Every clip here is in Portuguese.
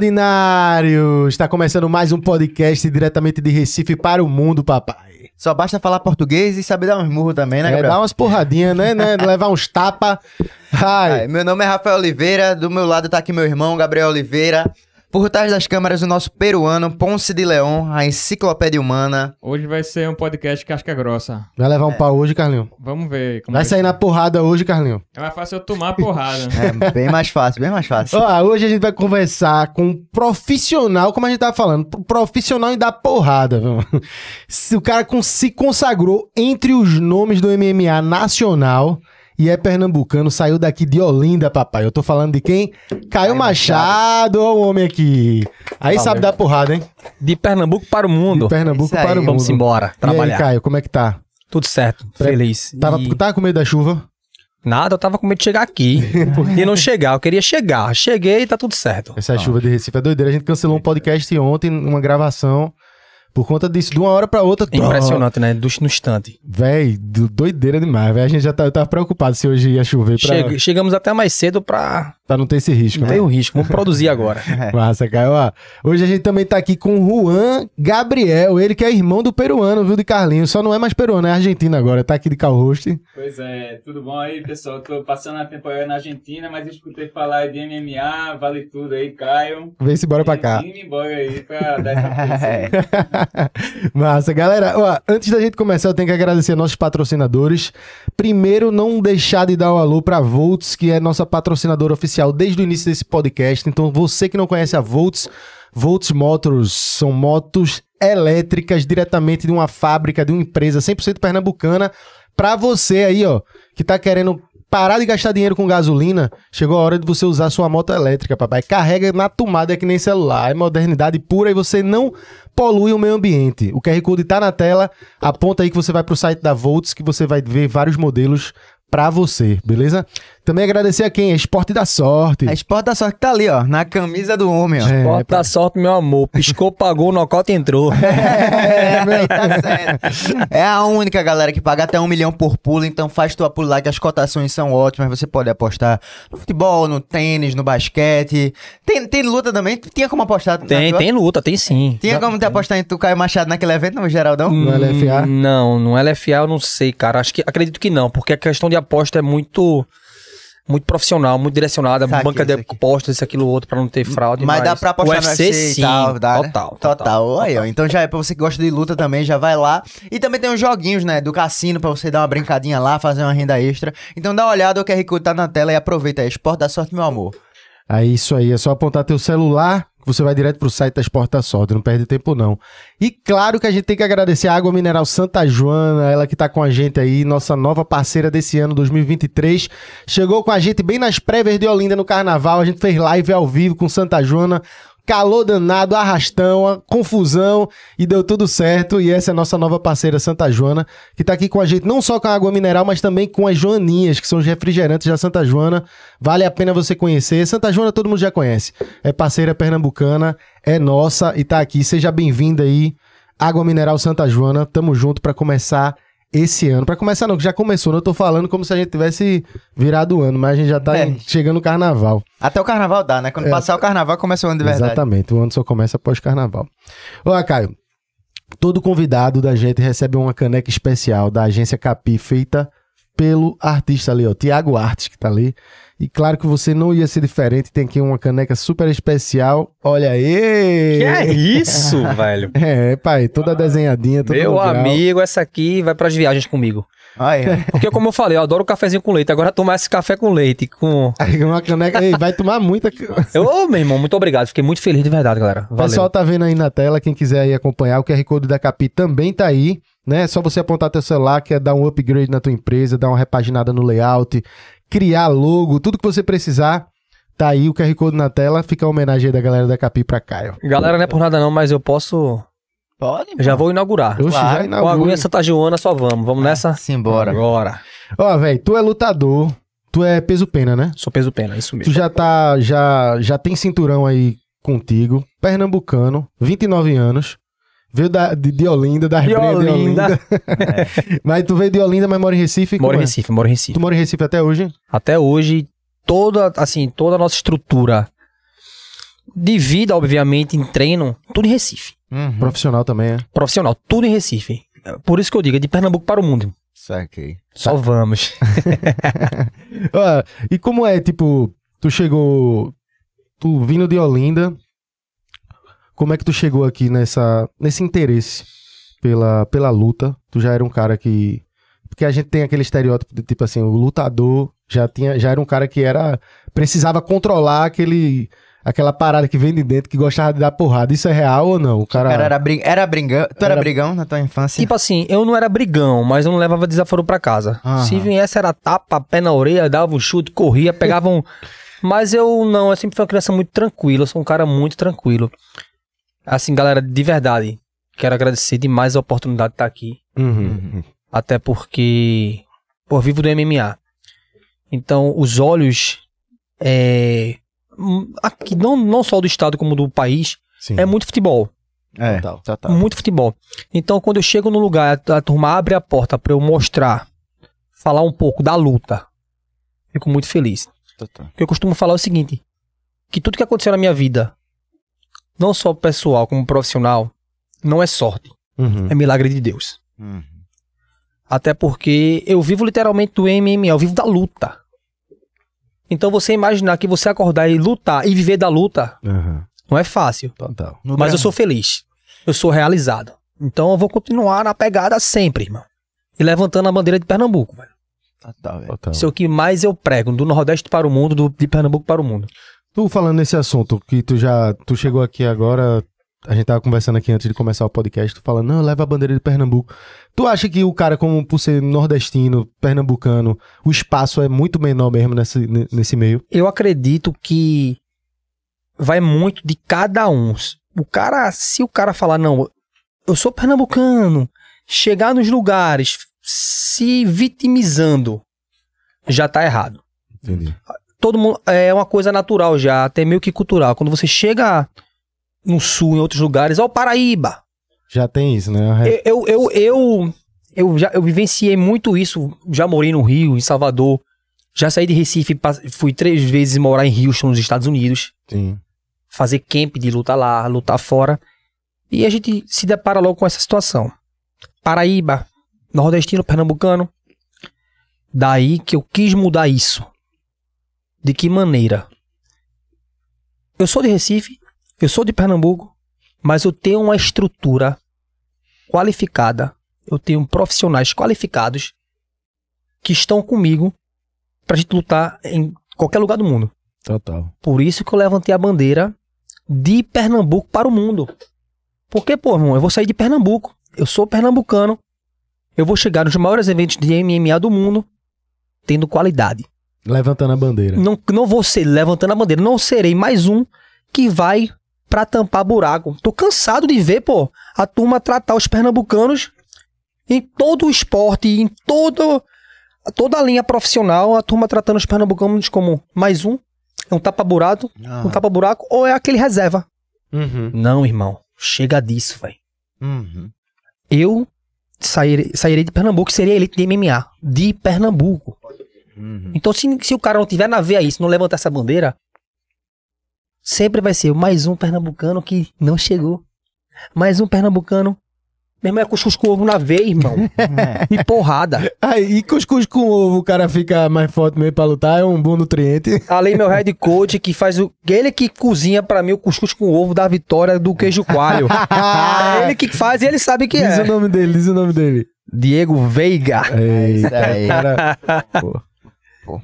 Fala, ordinário! Está começando mais um podcast diretamente de Recife para o mundo, papai. Só basta falar português e saber dar uns murros também, né, É, Gabriel? dar umas porradinhas, né? né? Levar uns. Ai, Ai, meu nome é Rafael Oliveira, do meu lado tá aqui meu irmão, Gabriel Oliveira. Por trás das câmeras, o nosso peruano, Ponce de Leão, a enciclopédia humana. Hoje vai ser um podcast casca grossa. vai levar um pau hoje, Carlinho? Vamos ver como Vai é sair na porrada hoje, Carlinho. É mais fácil eu tomar a porrada. É bem mais fácil, bem mais fácil. Ó, hoje a gente vai conversar com um profissional, como a gente tava falando, pro- profissional em dar porrada, viu? Se O cara se consagrou entre os nomes do MMA nacional e é pernambucano, saiu daqui de Olinda, papai. Eu tô falando de quem? Caio Machado, ó o homem aqui. Aí sabe dar porrada, hein? De Pernambuco para o De mundo. Pernambuco Isso aí, para o mundo. Vamos embora, E aí, trabalhar. Caio, como é que tá? Tudo certo, Pre- feliz. Tava, E tava com medo da chuva? Nada, eu tava com medo de chegar aqui. e não chegar, eu queria chegar. Cheguei e tá tudo certo. Essa chuva de Recife é doideira. A gente cancelou um podcast ontem, uma gravação, por conta disso. De uma hora pra outra. Impressionante, né? Do, no instante. Véi, do- doideira demais, véi. A gente já tá, eu tava preocupado se hoje ia chover pra, Chega- chegamos até mais cedo pra pra não ter esse risco, não né? ter o risco. Vamos produzir agora. Massa, Caio. Ó, hoje a gente também tá aqui com o Juan Gabriel, ele que é irmão do peruano, viu, de Carlinhos. Só não é mais peruano, é argentino agora. Tá aqui de co-host. Pois é, tudo bom aí, pessoal? Tô passando a temporada na Argentina, mas escutei falar de MMA, vale tudo aí, Caio. Vem se embora pra cá. Vim embora aí pra dar essa. Massa, galera. Ó, antes da gente começar, eu tenho que agradecer nossos patrocinadores. Primeiro, não deixar de dar o alô pra Volts, que é nossa patrocinadora oficial desde o início desse podcast. Então, você que não conhece a Volts, Volts Motors são motos elétricas diretamente de uma fábrica, de uma empresa 100% pernambucana. Pra você aí, ó, que tá querendo parar de gastar dinheiro com gasolina, chegou a hora de você usar sua moto elétrica, papai. Carrega na tomada, é que nem celular. É modernidade pura e você não polui o meio ambiente. O QR Code tá na tela, aponta aí que você vai pro site da Volts, que você vai ver vários modelos pra você, beleza? Também agradecer a quem? A Esporte da Sorte. A esporte da sorte tá ali, ó, na camisa do homem, ó. É, Bota a sorte, meu amor. Piscou, pagou, o nocaute entrou. É, meu, tá certo. É a única galera que paga até um milhão por pulo, então faz tua pulo lá que as cotações são ótimas. Você pode apostar no futebol, no tênis, no basquete. Tem, tem luta também? Tinha como apostar? Tem, tua? tem luta, tem sim. Tinha como te apostar em tu Caio Machado naquele evento, no Geraldão? No LFA? Hum, Não, no LFA eu não sei, cara. Acho que acredito que não, porque a questão de aposta é muito muito profissional, muito direcionada, Saquei, banca de apostas, isso aquilo outro pra não ter fraude, Mas dá pra apostar UFC, no UFC sim, e tal, dá, né? total, Total. Aí, ó. Então já é pra você que gosta de luta também, já vai lá. E também tem os joguinhos, né, do cassino pra você dar uma brincadinha lá, fazer uma renda extra. Então dá uma olhada, o QR Code tá na tela e aproveita aí. Esporte da sorte, meu amor. É isso aí, é só apontar teu celular você vai direto pro site da Esporte da Sorte, não perde tempo não. E claro que a gente tem que agradecer a Água Mineral Santa Joana, ela que tá com a gente aí, nossa nova parceira desse ano 2023. Chegou com a gente bem nas prévias de Olinda no Carnaval, a gente fez live ao vivo com Santa Joana. Calor danado, arrastão, confusão e deu tudo certo. E essa é a nossa nova parceira Santa Joana, que tá aqui com a gente não só com a água mineral, mas também com as Joaninhas, que são os refrigerantes da Santa Joana. Vale a pena você conhecer. Santa Joana todo mundo já conhece. É parceira pernambucana, é nossa e tá aqui. Seja bem-vinda aí. Água Mineral Santa Joana, tamo junto pra começar esse ano. Pra começar não, que já começou, né? Eu tô falando como se a gente tivesse virado o ano, mas a gente já tá É. em- chegando no carnaval. Até o carnaval dá, né? Quando É. passar o carnaval, começa o ano de verdade. Exatamente, o ano só começa após carnaval. Olá, Caio. Todo convidado da gente recebe uma caneca especial da agência Capi, feita pelo artista ali, ó, Tiago Artes, que tá ali. E claro que você não ia ser diferente, tem aqui uma caneca super especial. Olha aí! Que é isso, velho? É, pai, toda desenhadinha, toda Meu amigo, essa aqui vai pras viagens comigo. Aí, ó. Porque, como eu falei, eu adoro cafezinho com leite. Agora tomar esse café com leite com. Uma caneca, ei, vai tomar muita. Eu, Ô, meu irmão, muito obrigado. Fiquei muito feliz de verdade, galera. O Valeu. pessoal tá vendo aí na tela, quem quiser aí acompanhar, o QR Code da Capi também tá aí, né? É só você apontar teu celular, que é dar um upgrade na tua empresa, dar uma repaginada no layout, criar logo, tudo que você precisar, tá aí o QR Code na tela, fica a homenagem aí da galera da Capi pra Caio. Galera, não é por nada não, mas eu posso. Pode? Já vou inaugurar. Oxe, Claro. já Com a inaugura. aguinha Santa Joana, só vamos. Vamos nessa? Simbora. Agora. Ó, velho, tu é lutador, tu é peso pena, né? Sou peso pena, isso Tu mesmo. já tá, já, já tem cinturão aí contigo, pernambucano, 29 anos. Veio da, de, de Olinda, da De Rebreia de Olinda. Olinda. mas tu veio de Olinda, mas mora em Recife. Moro em é? Recife, moro em Recife. Tu mora em Recife até hoje? Até hoje, toda, assim, toda a nossa estrutura De vida, obviamente, em treino, tudo em Recife. Uhum. Profissional também, é? Profissional, tudo em Recife. Por isso que eu digo, é de Pernambuco para o mundo. Saquei. Só vamos. Ah, e como é, tipo, tu chegou. Tu vindo de Olinda. Como é que tu chegou aqui nessa, nesse interesse pela, pela luta? Tu já era um cara que. Porque a gente tem aquele estereótipo de tipo assim, o lutador já, tinha, já era um cara que era. Precisava controlar aquele. Aquela parada que vem de dentro, que gostava de dar porrada. Isso é real ou não? O cara. Cara, era, brig... era brigão. Tu era... Era- brigão na tua infância? tipo assim, eu não era brigão, mas eu não levava desaforo pra casa. Aham. Se viesse, era tapa, pé na orelha, dava um chute, corria, pegava um. Mas eu não, eu sempre fui uma criança muito tranquila, eu sou um cara muito tranquilo. Assim, galera, de verdade, quero agradecer demais a oportunidade de estar aqui. Uhum. Até porque, pô, eu vivo do MMA. Então, os olhos, é, hum, aqui, não, não só do estado como do país, Sim. é muito futebol. É, Total. total. Muito futebol. Então, quando eu chego no lugar, a, a turma abre a porta pra eu mostrar, falar um pouco da luta, fico muito feliz. total. Porque eu costumo falar o seguinte: que tudo que aconteceu na minha vida, não só pessoal como profissional, não é sorte, Uhum. é milagre de Deus. Uhum. Até porque eu vivo literalmente do MMA, eu vivo da luta. Então você imaginar que você acordar e lutar e viver da luta Uhum. não é fácil. Total. Mas eu sou feliz. Eu sou realizado. Então eu vou continuar na pegada sempre, irmão. E levantando a bandeira de Pernambuco, velho. Total, velho. Total. Isso é o que mais eu prego, do Nordeste para o mundo, do, de Pernambuco para o mundo. Tu falando nesse assunto, que tu já. Tu chegou aqui agora. A gente tava conversando aqui antes de começar o podcast, tu falando, não, leva a bandeira de Pernambuco. Tu acha que o cara, como por ser nordestino, pernambucano, o espaço é muito menor mesmo nesse, ne- nesse meio? Eu acredito que vai muito de cada um. O cara, se o cara falar, não, eu sou pernambucano, chegar nos lugares se vitimizando, já tá errado. Entendi. Todo mundo é uma coisa natural já, até meio que cultural. Quando você chega no sul, em outros lugares, ó, o Paraíba. Já tem isso, né? Re- Eu, eu, eu, eu, eu já eu vivenciei muito isso. Já morei no Rio, em Salvador. Já saí de Recife, fui três vezes morar em Houston, nos Estados Unidos. Sim. Fazer camp de luta lá, lutar fora. E a gente se depara logo com essa situação. Paraíba, nordestino, pernambucano. Daí que eu quis mudar isso. De que maneira? Eu sou de Recife, eu sou de Pernambuco, mas eu tenho uma estrutura qualificada, eu tenho profissionais qualificados que estão comigo pra gente lutar em qualquer lugar do mundo. Total. Por isso que eu levantei a bandeira de Pernambuco para o mundo. Porque, pô, irmão, eu vou sair de Pernambuco. Eu sou pernambucano. Eu vou chegar nos maiores eventos de MMA do mundo tendo qualidade. Levantando a bandeira. Não, não vou ser levantando a bandeira. Não serei mais um que vai pra tampar buraco. Tô cansado de ver, pô, a turma tratar os pernambucanos em todo o esporte, em todo, toda a linha profissional, a turma tratando os pernambucanos como mais um. É um tapa-buraco, Ah. um tapa-buraco, ou é aquele reserva. Uhum. Não, irmão. Chega disso, velho. Uhum. Eu sairei, sairei de Pernambuco e seria elite de MMA. De Pernambuco. Uhum. Então, se, se o cara não tiver na veia isso, não levantar essa bandeira, sempre vai ser mais um pernambucano que não chegou. Mais um pernambucano. Meu irmão é cuscuz com ovo na veia, irmão. É. e porrada. Aí, e cuscuz com ovo, o cara fica mais forte mesmo pra lutar, é um bom nutriente. Além meu head coach que faz o. Ele que cozinha pra mim o cuscuz com ovo da vitória do queijo coalho. é ele que faz e ele sabe que Diz o é. nome dele, diz o nome dele. Diego Veiga. Eita, aí. cara.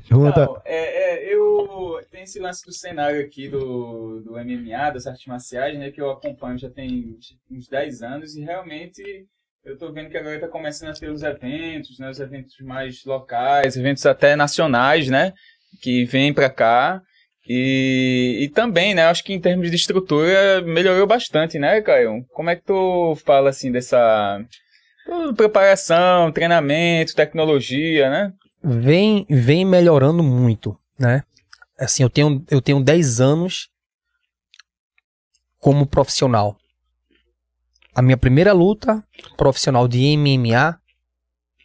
Pô. Não, é, é, eu tem esse lance do cenário aqui do, do MMA, das artes marciais, né, que eu acompanho já tem uns 10 anos e realmente eu tô vendo que agora tá começando a ter os eventos, né, os eventos mais locais, eventos até nacionais, né, que vêm pra cá. E, e também, né, acho que em termos de estrutura melhorou bastante, né, Caio? Como é que tu fala assim dessa preparação, treinamento, tecnologia, né? Vem, vem melhorando muito, né? Assim, eu tenho, eu tenho 10 anos como profissional. A minha primeira luta profissional de MMA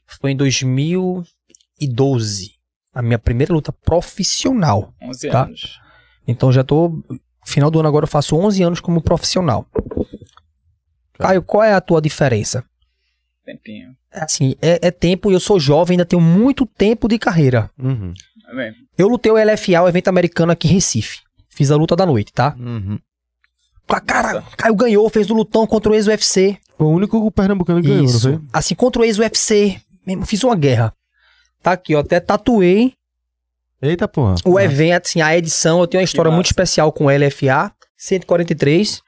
foi em 2012. A minha primeira luta profissional. 11 Tá. anos. Então já tô Final do ano agora eu faço 11 anos como profissional. Caio, qual é a tua diferença? Tempinho. É Assim, é, é tempo e eu sou jovem, ainda tenho muito tempo de carreira. Uhum. Tá? Eu lutei o LFA, o evento americano aqui em Recife. Fiz a luta da noite, tá? Uhum. Ah, Cara, Caio ganhou, fez o lutão contra o ex-UFC. Foi o único pernambucano que ganhou, não Isso. foi? Assim, contra o ex-UFC. Fiz uma guerra. Tá aqui, ó. Até tatuei Eita porra. o evento, assim, a edição. Eu tenho uma história muito especial com o LFA 143.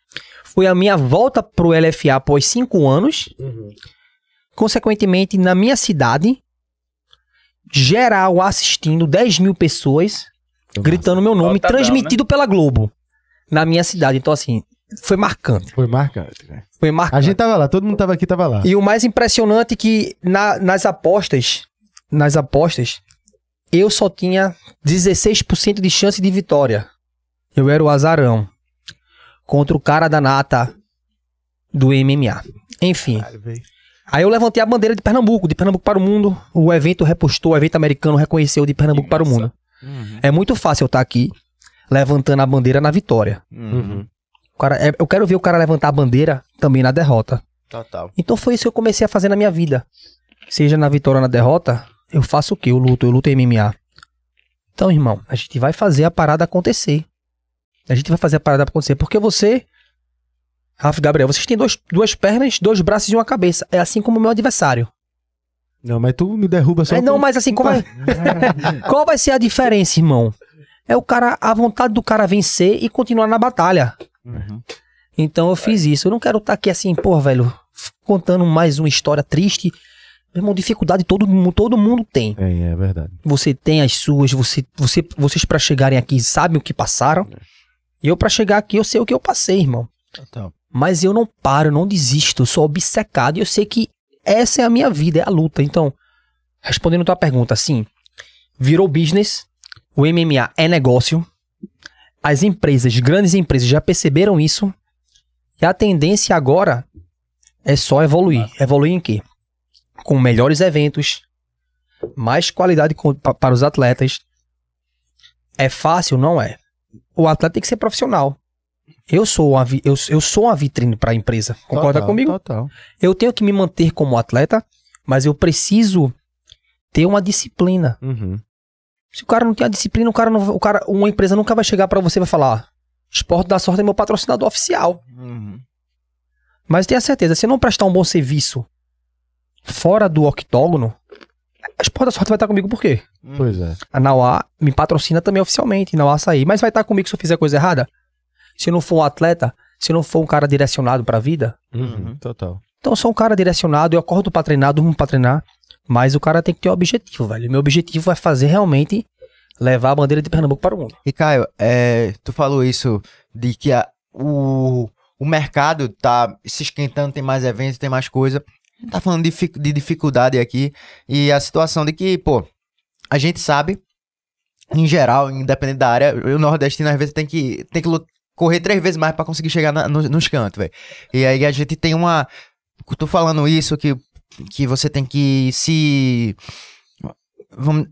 Foi a minha volta pro LFA após cinco anos. Consequentemente, na minha cidade, geral assistindo 10 mil pessoas, gritando meu nome, Lotadão, transmitido pela Globo. Na minha cidade. Então, assim, foi marcante. Foi marcante. né? Foi marcante. A gente tava lá, todo mundo tava aqui, tava lá. E o mais impressionante é que na- nas apostas, nas apostas, eu só tinha 16% de chance de vitória. Eu era o azarão. Contra o cara da nata do MMA. Enfim. Aí eu levantei a bandeira de Pernambuco, de Pernambuco para o mundo. O evento repostou, o evento americano reconheceu de Pernambuco Que para o mundo. É muito fácil eu estar aqui levantando a bandeira na vitória. Uhum. O cara, é- eu quero ver o cara levantar a bandeira também na derrota. Total. Então foi isso que eu comecei a fazer na minha vida. Seja na vitória ou na derrota, eu faço o quê? Eu luto, eu luto MMA. Então, irmão, a gente vai fazer a parada acontecer. A gente vai fazer a parada acontecer. Porque você, Rafa Gabriel, vocês têm dois, duas pernas, dois braços e uma cabeça. É assim como o meu adversário. Não, mas tu me derruba só É, não, mas assim, como é- qual vai ser a diferença, irmão? É o cara, a vontade do cara vencer e continuar na batalha. Uhum. Então eu fiz isso. Eu não quero estar aqui assim, pô, velho, contando mais uma história triste. Meu irmão, dificuldade todo, mundo- todo mundo tem. É, é verdade. Você tem as suas, você, você, vocês pra chegarem aqui sabem o que passaram. E eu pra chegar aqui eu sei o que eu passei, irmão. Total. Mas eu não paro, não desisto, eu sou obcecado e eu sei que essa é a minha vida, é a luta. Então, respondendo a tua pergunta, sim, virou business, o MMA é negócio, as empresas, grandes empresas já perceberam isso e a tendência agora é só evoluir. Evoluir em quê? Com melhores eventos, mais qualidade com- pa- para os atletas. É fácil? Não é. O atleta tem que ser profissional. Eu sou uma, vi- eu, eu sou uma vitrine para a empresa. Concorda Total, comigo? Total. Eu tenho que me manter como atleta, mas eu preciso ter uma disciplina. Uhum. Se o cara não tem a disciplina, o cara não, o cara, uma empresa nunca vai chegar para você e vai falar: "Ah, Esporte da Sorte é meu patrocinador oficial. Uhum. Mas tenha certeza, se eu não prestar um bom serviço fora do octógono, a Esporte da Sorte vai estar comigo por quê? Pois é. A Nauá me patrocina também oficialmente, Nauá açaí, mas vai estar comigo se eu fizer coisa errada? Se eu não for um atleta, se eu não for um cara direcionado pra vida, Uhum. Total. Então eu sou um cara direcionado, eu acordo pra treinar, durmo pra treinar, mas o cara tem que ter um objetivo, velho. Meu objetivo é fazer realmente levar a bandeira de Pernambuco para o mundo. E Caio, é, tu falou isso de que a- o, o mercado tá se esquentando, tem mais eventos, tem mais coisa. Tá falando de, de dificuldade aqui e a situação de que, pô, a gente sabe, em geral, independente da área, o nordestino às vezes tem que, tem que lu- correr três vezes mais pra conseguir chegar na- nos, cantos, velho. E aí a gente tem uma. Tô falando isso, que, que você tem que se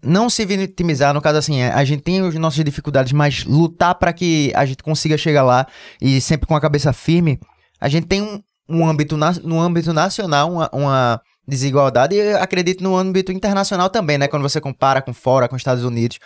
não se vitimizar, no caso assim, é, a gente tem as nossas dificuldades, mas lutar para que a gente consiga chegar lá e sempre com a cabeça firme, a gente tem um, um âmbito, na- no âmbito nacional uma, uma desigualdade e acredito no âmbito internacional também, né, quando você compara com fora, com os Estados Unidos.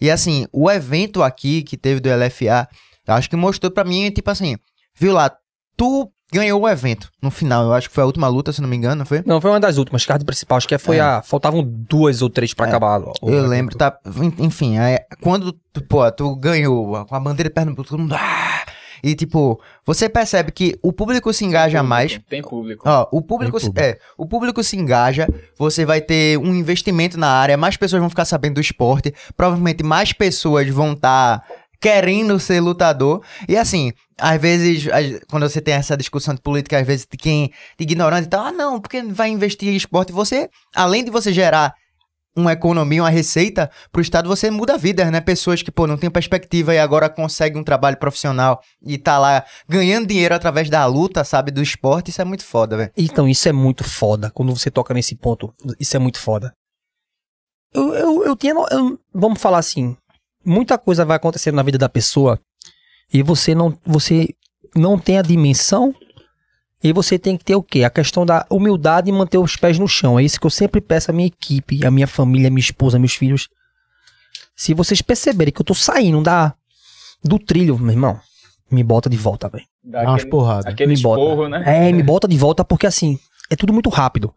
E assim, o evento aqui que teve do LFA, eu acho que mostrou pra mim, tipo assim, viu lá, tu ganhou o evento no final, eu acho que foi a última luta, se não me engano, não foi? Não, foi uma das últimas, card principal. Acho que foi É. a. Faltavam duas ou três pra É. acabar. Eu evento. lembro, tá? en- Enfim, aí, quando tu, pô, tu ganhou com a bandeira de Pernambuco, todo mundo. Ah! E tipo, você percebe que o público se engaja mais. Tem público. Ó, o público, Tem se- público. é, o público se engaja, você vai ter um investimento na área, mais pessoas vão ficar sabendo do esporte, provavelmente mais pessoas vão estar querendo ser lutador. E assim, às vezes, quando você tem essa discussão de política, às vezes de quem de ignorante e tal, ah, não, porque vai investir em esporte, você, além de você gerar uma economia, uma receita pro estado, você muda vidas, né? Pessoas que, pô, não tem perspectiva e agora conseguem um trabalho profissional e tá lá ganhando dinheiro através da luta, sabe, do esporte, isso é muito foda, velho. Então, isso é muito foda. Quando você toca nesse ponto, isso é muito foda. Eu, eu, eu tinha. eu- vamos falar assim. Muita coisa vai acontecer na vida da pessoa E você não, você não tem a dimensão. E você tem que ter o quê? A questão da humildade e manter os pés no chão. É isso que eu sempre peço à minha equipe, à minha família, à minha esposa, meus filhos. Se vocês perceberem que eu tô saindo da, do trilho, meu irmão, me bota de volta, velho. Dá umas aquele, porradas. aquele Me bota. esporro, né? É, me bota de volta porque assim, é tudo muito rápido.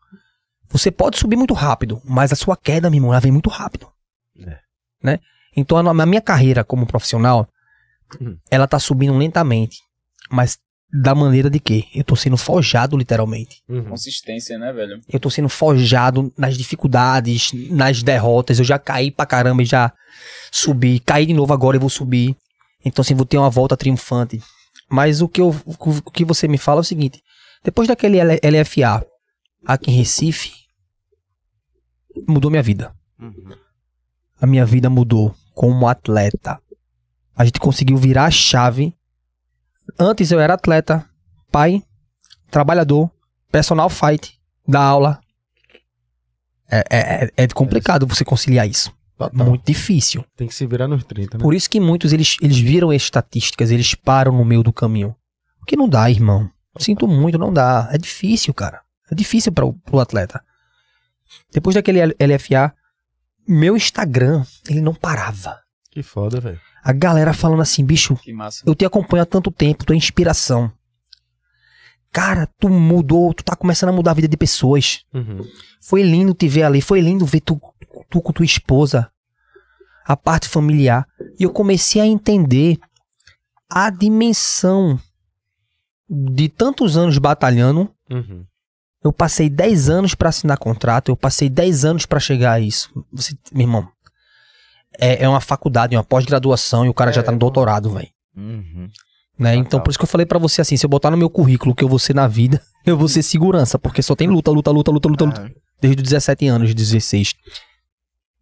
Você pode subir muito rápido, mas a sua queda, meu irmão, ela vem muito rápido. É. Né? Então, a a minha carreira como profissional, Uhum. ela tá subindo lentamente. Mas da maneira de que? Eu tô sendo forjado, literalmente. Uhum. Consistência, né, velho? Eu tô sendo forjado nas dificuldades, nas derrotas. Eu já caí pra caramba e já subi. Caí de novo agora e vou subir. Então, assim, vou ter uma volta triunfante. Mas o que, eu, o que você me fala é o seguinte: depois daquele LFA aqui em Recife, mudou minha vida. A minha vida mudou como atleta. A gente conseguiu virar a chave. Antes eu era atleta, pai, trabalhador, personal fight, da aula. É, é, é- é complicado você conciliar isso. Total. Muito difícil. Tem que se virar nos 30, né? Por isso que muitos eles, eles viram as estatísticas, eles param no meio do caminho. Porque não dá, irmão. Sinto muito, não dá. É difícil, cara. É difícil para o atleta. Depois daquele LFA, meu Instagram, ele não parava. Que foda, velho. A galera falando assim, bicho, Que massa. eu te acompanho há tanto tempo, tu é inspiração. Cara, tu mudou, tu tá começando a mudar a vida de pessoas. Uhum. Foi lindo te ver ali, foi lindo ver tu, tu com tua esposa, a parte familiar. E eu comecei a entender a dimensão de tantos anos batalhando. Uhum. Eu passei 10 anos pra assinar contrato, eu passei 10 anos pra chegar a isso. Você, meu irmão, é, é uma faculdade, é uma pós-graduação e o cara já tá no doutorado, velho. Uhum. Né? Então, por isso que eu falei pra você assim: se eu botar no meu currículo que eu vou ser na vida, eu vou ser segurança, porque só tem luta, luta, luta, luta, luta, luta. Desde os 17 anos, 16.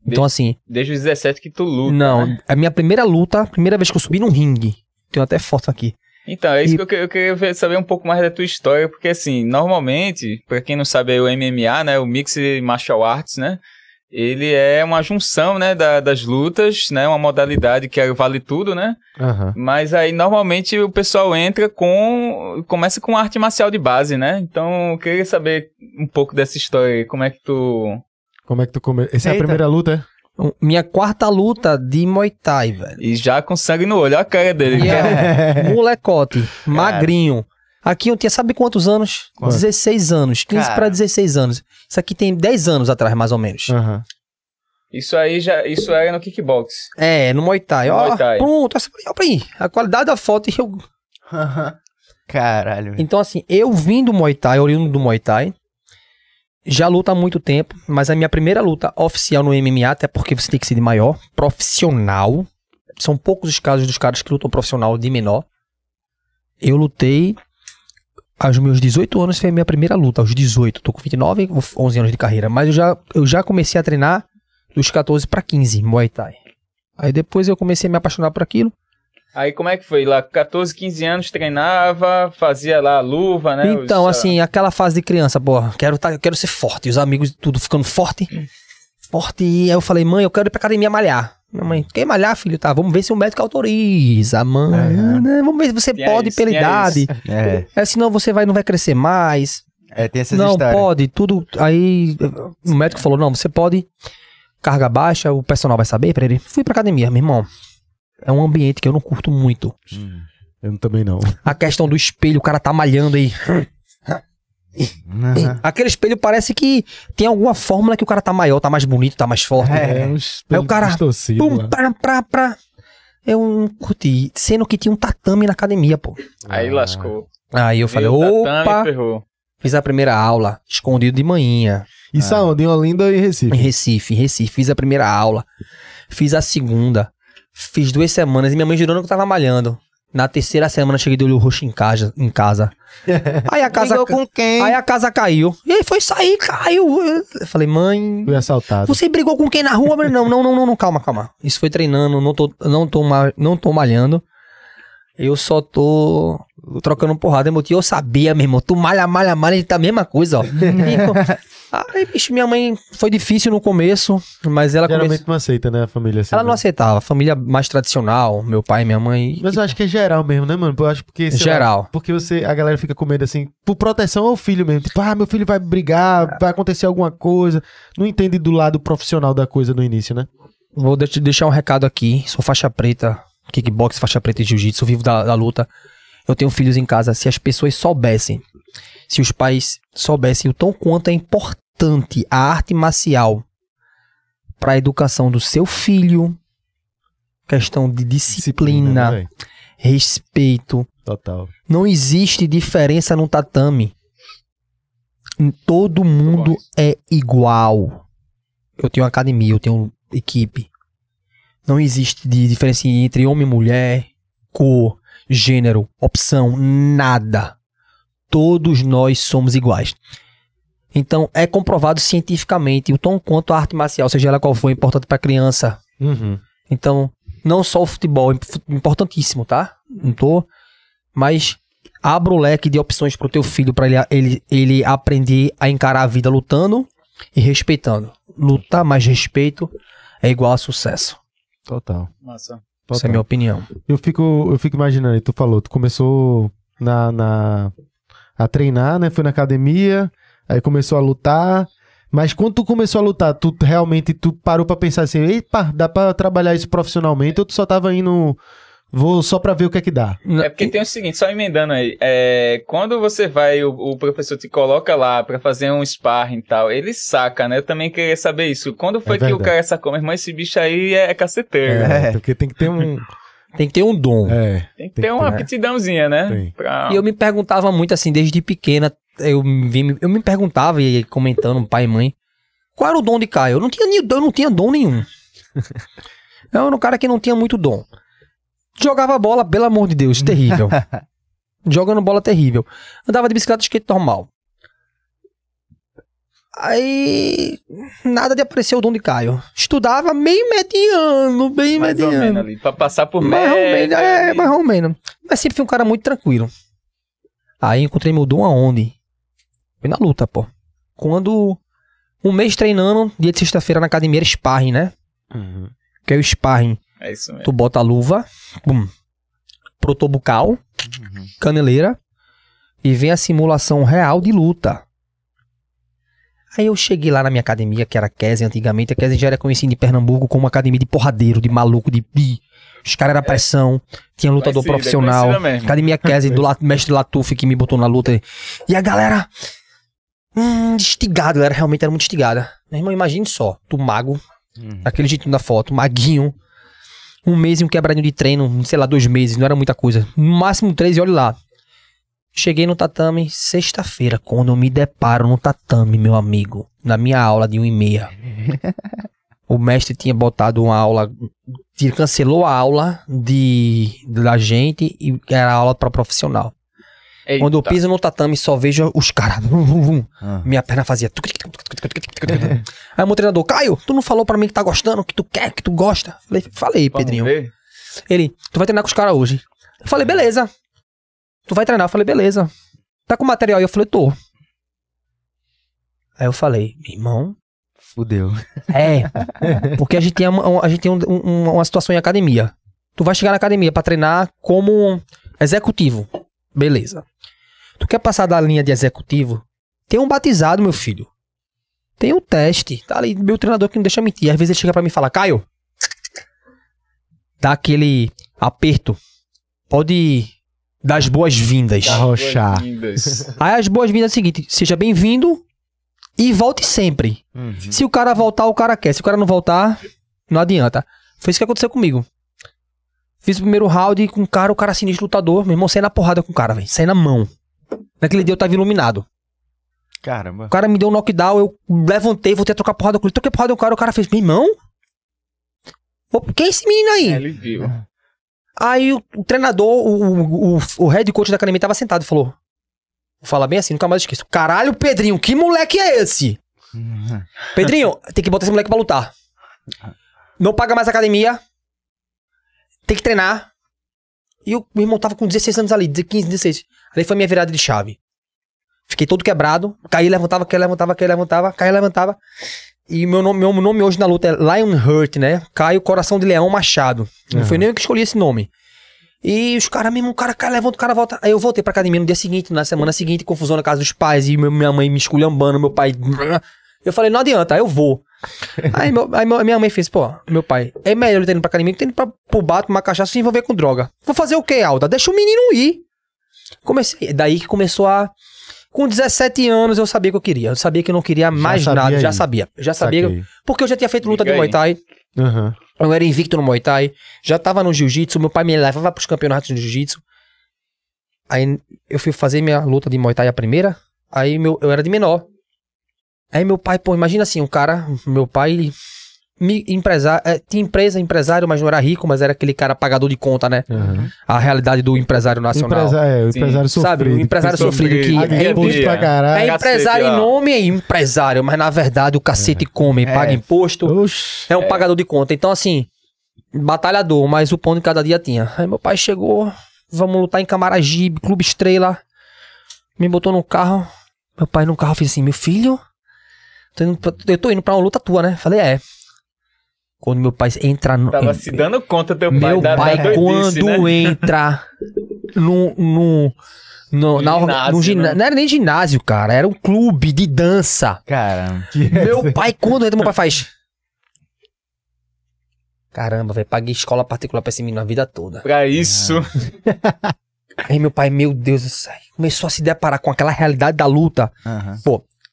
Então, assim, Desde os 17 que tu luta. não, né? a minha primeira luta, a primeira vez que eu subi num ringue, tenho até foto aqui. Então, é isso E- que eu, eu queria ver- saber um pouco mais da tua história, porque assim, normalmente, pra quem não sabe aí o MMA, né, o Mixed Martial Arts, né, ele é uma junção, né, da- das lutas, né, uma modalidade que é vale tudo, né, Aham. mas aí normalmente o pessoal entra com, começa com arte marcial de base, né, então eu queria saber um pouco dessa história aí, como é que tu... Como é que tu come... Essa é a Eita. primeira luta, é? Minha quarta luta de Muay Thai, velho. E já com sangue no olho, olha a cara dele. E é molecote, magrinho. Aqui eu tinha, sabe quantos anos? Quanto? 16 anos, 15 Cara. pra 16 anos. Isso aqui tem 10 anos atrás, mais ou menos. Aham. Isso aí já, isso era no kickbox. É, no Muay Thai. No Ó, Muay Thai. pronto, olha pra aí. A qualidade da foto e eu Caralho. Então, assim, eu vim do Muay Thai, oriundo do Muay Thai, já luto há muito tempo, mas a minha primeira luta oficial no MMA, até porque você tem que ser de maior, profissional, são poucos os casos dos caras que lutam profissional de menor. Eu lutei aos meus 18 anos, foi a minha primeira luta, aos 18, tô com 29, 11 anos de carreira, mas eu já, eu já comecei a treinar dos 14 para 15, Muay Thai. Aí depois eu comecei a me apaixonar por aquilo. Aí como é que foi? Lá, 14, 15 anos, treinava, fazia lá a luva, né? Então, Os- assim, aquela fase de criança, pô, quero, tá, quero ser forte. Os amigos tudo ficando forte. Forte. E aí eu falei, mãe, eu quero ir pra academia malhar. Minha mãe, quer malhar, filho? Tá, vamos ver se o médico autoriza. Mãe, Aham. né, vamos ver se você Tinha pode isso, pela idade. É, É, senão você vai, não vai crescer mais. é, tem essas não, histórias. pode, tudo. Aí o médico falou, não, você pode. Carga baixa, o personal vai saber pra ele. Fui pra academia, meu irmão. É um ambiente que eu não curto muito. Hum. Eu também não. A questão do espelho, o cara tá malhando aí. Aham. Aquele espelho parece que tem alguma fórmula que o cara tá maior, tá mais bonito, tá mais forte. É. um Aí o cara, Pum, pra, pra, pra. Eu não curti. Sendo que tinha um tatame na academia, pô. Aí Ah. lascou. Aí eu falei, Viu opa, ferrou. fiz a primeira aula, escondido de manhã, Isso aonde? Em Olinda e em Recife. Recife, em Recife. Fiz a primeira aula, fiz a segunda, fiz duas semanas e minha mãe jurando que eu tava malhando. Na terceira semana cheguei de olho roxo em casa. Em casa. Aí a casa. Brigou com quem? Aí a casa caiu. E aí foi sair, caiu. Eu falei, mãe, Fui assaltado. Você brigou com quem na rua? Não, não, não, não, não, calma, calma. Isso foi treinando, não tô, não tô, não tô malhando. Eu só tô trocando porrada. Meu tio, eu sabia, meu irmão. Tu malha, malha, malha, ele tá a mesma coisa, ó. Aí, bicho, minha mãe foi difícil no começo, mas ela Geralmente não aceita, né, a família assim. Ela não né? aceitava. Família mais tradicional, meu pai, minha mãe. Mas eu acho que é geral mesmo, né, mano? Eu acho porque. sei lá, geral. porque você, a galera fica com medo assim, por proteção ao filho mesmo. Tipo, ah, meu filho vai brigar, vai acontecer alguma coisa. Não entende do lado profissional da coisa no início, né? Vou de- deixar um recado aqui. Sou faixa preta, kickbox, faixa preta e jiu-jitsu, vivo da, da luta. Eu tenho filhos em casa. Se as pessoas soubessem, se os pais soubessem o tão quanto é importante a arte marcial para a educação do seu filho, questão de disciplina, né, velho? respeito. Total. Não existe diferença no tatame. Em Todo mundo é igual. Eu tenho academia, eu tenho equipe. Não existe diferença entre homem e mulher, cor, gênero, opção, nada. Todos nós somos iguais. Então, é comprovado cientificamente o tão quanto a arte marcial, seja ela qual for, é importante para criança, Uhum. então, não só o futebol, é imp- importantíssimo, tá? Não tô. Mas abra o leque de opções pro teu filho para ele, ele, ele aprender a encarar a vida lutando e respeitando. Lutar mais respeito é igual a sucesso. Total. Massa. Essa Total. é a minha opinião. Eu fico, eu fico imaginando, tu falou, tu começou na, na a treinar, né? Foi na academia, aí começou a lutar. Mas quando tu começou a lutar, tu realmente tu parou pra pensar assim, eita, dá pra trabalhar isso profissionalmente ou tu só tava indo, vou só pra ver o que é que dá? É porque tem o seguinte, só emendando aí, é, quando você vai, o, o professor te coloca lá pra fazer um sparring e tal, ele saca, né? Eu também queria saber isso. Quando foi que o cara sacou, meu irmão, esse bicho aí é, caceteiro. né? É, porque tem que ter um. Tem que ter um dom. É. Tem que Tem ter que uma ter. aptidãozinha, né? Pra... E eu me perguntava muito assim, desde pequena, eu me, eu me perguntava, e comentando, pai e mãe, qual era o dom de Caio? Eu não tinha, eu não tinha dom nenhum. eu era um cara que não tinha muito dom. Jogava bola, pelo amor de Deus, terrível. Jogando bola terrível. Andava de bicicleta de skate normal. Aí, nada de aparecer o dom de Caio. Estudava meio mediano, bem mais ou mediano. menos ali, pra passar por Mais ou menos, é, mais ou menos. Mas sempre fui um cara muito tranquilo. Aí encontrei meu dom aonde? Foi na luta, pô. Quando um mês treinando, dia de sexta-feira na academia era sparring, né? Uhum. Que é o sparring. É isso mesmo. Tu bota a luva, pum, protobucal, caneleira, e vem a simulação real de luta. Aí eu cheguei lá na minha academia, que era Kesen antigamente. A Kesen já era conhecida em Pernambuco como uma academia de porradeiro, de maluco, de... de... Os caras eram pressão, tinha lutador Conhecida, profissional. conhecida. Academia Kesen, do mestre Latuf que me botou na luta. E a galera... Hum, instigada, a galera realmente era muito instigada. Meu irmão, imagine só, tu mago, Aquele jeitinho da foto, maguinho. Um mês e um quebradinho de treino, sei lá, dois meses, não era muita coisa. No máximo três e olha lá. Cheguei no tatame sexta-feira, quando eu me deparo no tatame, meu amigo, na minha aula de 1 e meia. o mestre tinha botado uma aula, ele cancelou a aula de da gente e era aula para profissional. Eita. Quando eu piso no tatame, só vejo os caras. vum, vum, vum. Ah. Minha perna fazia. Aí o meu treinador, Caio, tu não falou pra mim que tá gostando, que tu quer, que tu gosta? Falei, falei, Vamos Pedrinho. ver? Ele, tu vai treinar com os caras hoje. Eu falei, beleza. Tu vai treinar? Eu falei, beleza. Tá com material aí? Eu falei, tô. Aí eu falei, meu irmão, Fudeu. é. Porque a gente tem, uma, a gente tem um- um- uma situação em academia. Tu vai chegar na academia pra treinar como executivo. Beleza. Tu quer passar da linha de executivo? Tem um batizado, meu filho. Tem um teste. Tá ali, meu treinador que não deixa mentir. Às vezes ele chega pra mim e fala, Caio, dá aquele aperto. Pode dar as boas-vindas. Arrochar. Boas-vindas. Aí as boas-vindas é o seguinte: seja bem-vindo e volte sempre. Se o cara voltar, o cara quer. Se o cara não voltar, não adianta. Foi isso que aconteceu comigo. Fiz o primeiro round com o cara, o cara sinistro lutador. Meu irmão, saí na porrada com o cara, velho. Saí na mão. Naquele dia eu tava iluminado. Caramba. O cara me deu um knockdown, eu levantei, voltei a trocar porrada com ele. Troquei porrada com o cara, o cara fez, meu irmão? Quem é esse menino aí? É, ele viu. Aí o, o treinador, o, o, o, o head coach da academia tava sentado e falou: Vou falar bem assim, nunca mais esqueço. Caralho, Pedrinho, que moleque é esse? Pedrinho, tem que botar esse moleque pra lutar. Não paga mais academia. Tem que treinar. E o meu irmão tava com 16 anos ali, 15, 16. Ali foi minha virada de chave. Fiquei todo quebrado. Caí, levantava, caí, levantava, caí, levantava, caí, levantava. E meu nome, meu nome hoje na luta é Lionheart, né? Caio Coração de Leão Machado. Não foi nem eu que escolhi esse nome. E os caras mesmo, o cara cai, levanta, o cara volta. Aí eu voltei pra academia no dia seguinte, na semana seguinte, confusão na casa dos pais, e minha mãe me esculhambando, meu pai. Eu falei, não adianta, eu vou. Aí, meu- aí meu- minha mãe fez, pô, meu pai, é melhor ele ter ido pra academia que ter ido pra, pro bar, tomar cachaça e se envolver com droga. Vou fazer o quê, Alda? Deixa o menino ir. Comecei, daí que começou a. Com 17 anos eu sabia que eu queria. Eu sabia que eu não queria mais sabia nada. Já aí. sabia. Já sabia. Saquei. Porque eu já tinha feito luta de Diga Muay. Thai. Aham. Eu era invicto no Muay Thai, já tava no Jiu-Jitsu, meu pai me levava pros campeonatos de Jiu-Jitsu. Aí eu fui fazer minha luta de Muay Thai a primeira, aí meu, eu era de menor. Aí meu pai, pô, imagina assim, um cara, meu pai, ele me empresário, é, tinha empresa, empresário, mas não era rico, mas era aquele cara pagador de conta, né? aham. A realidade do empresário nacional. Empresa- é, o Sim. empresário sofrido. Sabe, o empresário que sofrido que sofrido. Paga é, imposto pra é caralho. empresário em Cacete, ó. nome, é empresário, mas na verdade o cacete come, paga imposto. Oxi. É um pagador de conta. Então, assim, batalhador, mas o pão de cada dia tinha. Aí meu pai chegou, vamos lutar em Camaragibe, Clube Estrela. Me botou no carro. Meu pai no carro fez assim, meu filho, tô indo pra- eu tô indo pra uma luta tua, né? Falei, é. Quando meu pai entra no. Tava se dando conta, teu pai, meu da, pai, da doidice, quando né? entra no. no no, na, ginásio, no gina- né? Não era nem ginásio, cara. Era um clube de dança. Cara, Meu pai, quando entra, meu pai faz. Caramba, velho, paguei escola particular pra esse menino a vida toda. Pra isso. Aí meu pai, meu Deus do céu, começou a se deparar com aquela realidade da luta. aham.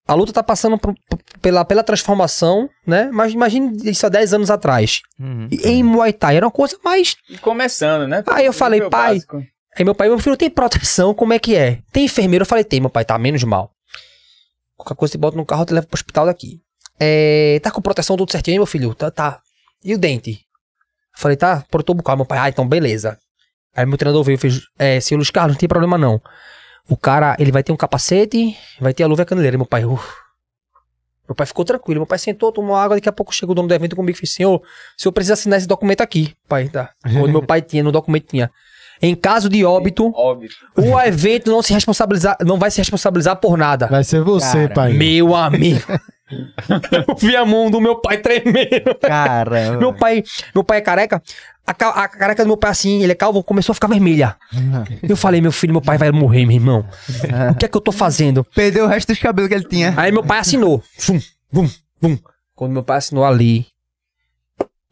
A luta tá passando por- por- pela, pela transformação, né? Mas imagine isso há 10 anos atrás. Uhum. E em Muay Thai era uma coisa mais. E começando, né? Aí eu falei, pai, básico. Aí meu pai, meu filho, tem proteção, como é que é? Tem enfermeiro? Eu falei, tem, meu pai, tá menos mal. Qualquer coisa você bota no carro, te levo pro hospital daqui. É, tá com proteção tudo certinho, aí, meu filho? Tá, tá. E o dente? Eu falei, tá, protou bucal. Meu pai, ah, então beleza. Aí meu treinador veio e fez, é, senhor Luiz Carlos, não tem problema não. O cara, ele vai ter um capacete, vai ter a luva e a caneleira. E meu pai, uff. Meu pai ficou tranquilo. Meu pai sentou, tomou água, daqui a pouco chegou o dono do evento comigo e fez, senhor, o senhor precisa assinar esse documento aqui. Pai, tá. Quando meu pai tinha, no documento tinha. Em caso de óbito, Óbvio. o evento não se responsabilizar, não vai se responsabilizar por nada. Vai ser você, Cara, pai. Meu amigo. eu vi a mão do meu pai tremendo. Cara, Meu pai, meu pai é careca. A, a careca do meu pai assim, ele é calvo, começou a ficar vermelha. Eu falei, meu filho, meu pai vai morrer, meu irmão. O que é que eu tô fazendo? perdeu o resto dos cabelos que ele tinha. Aí meu pai assinou. Vum, vum, vum. Quando meu pai assinou ali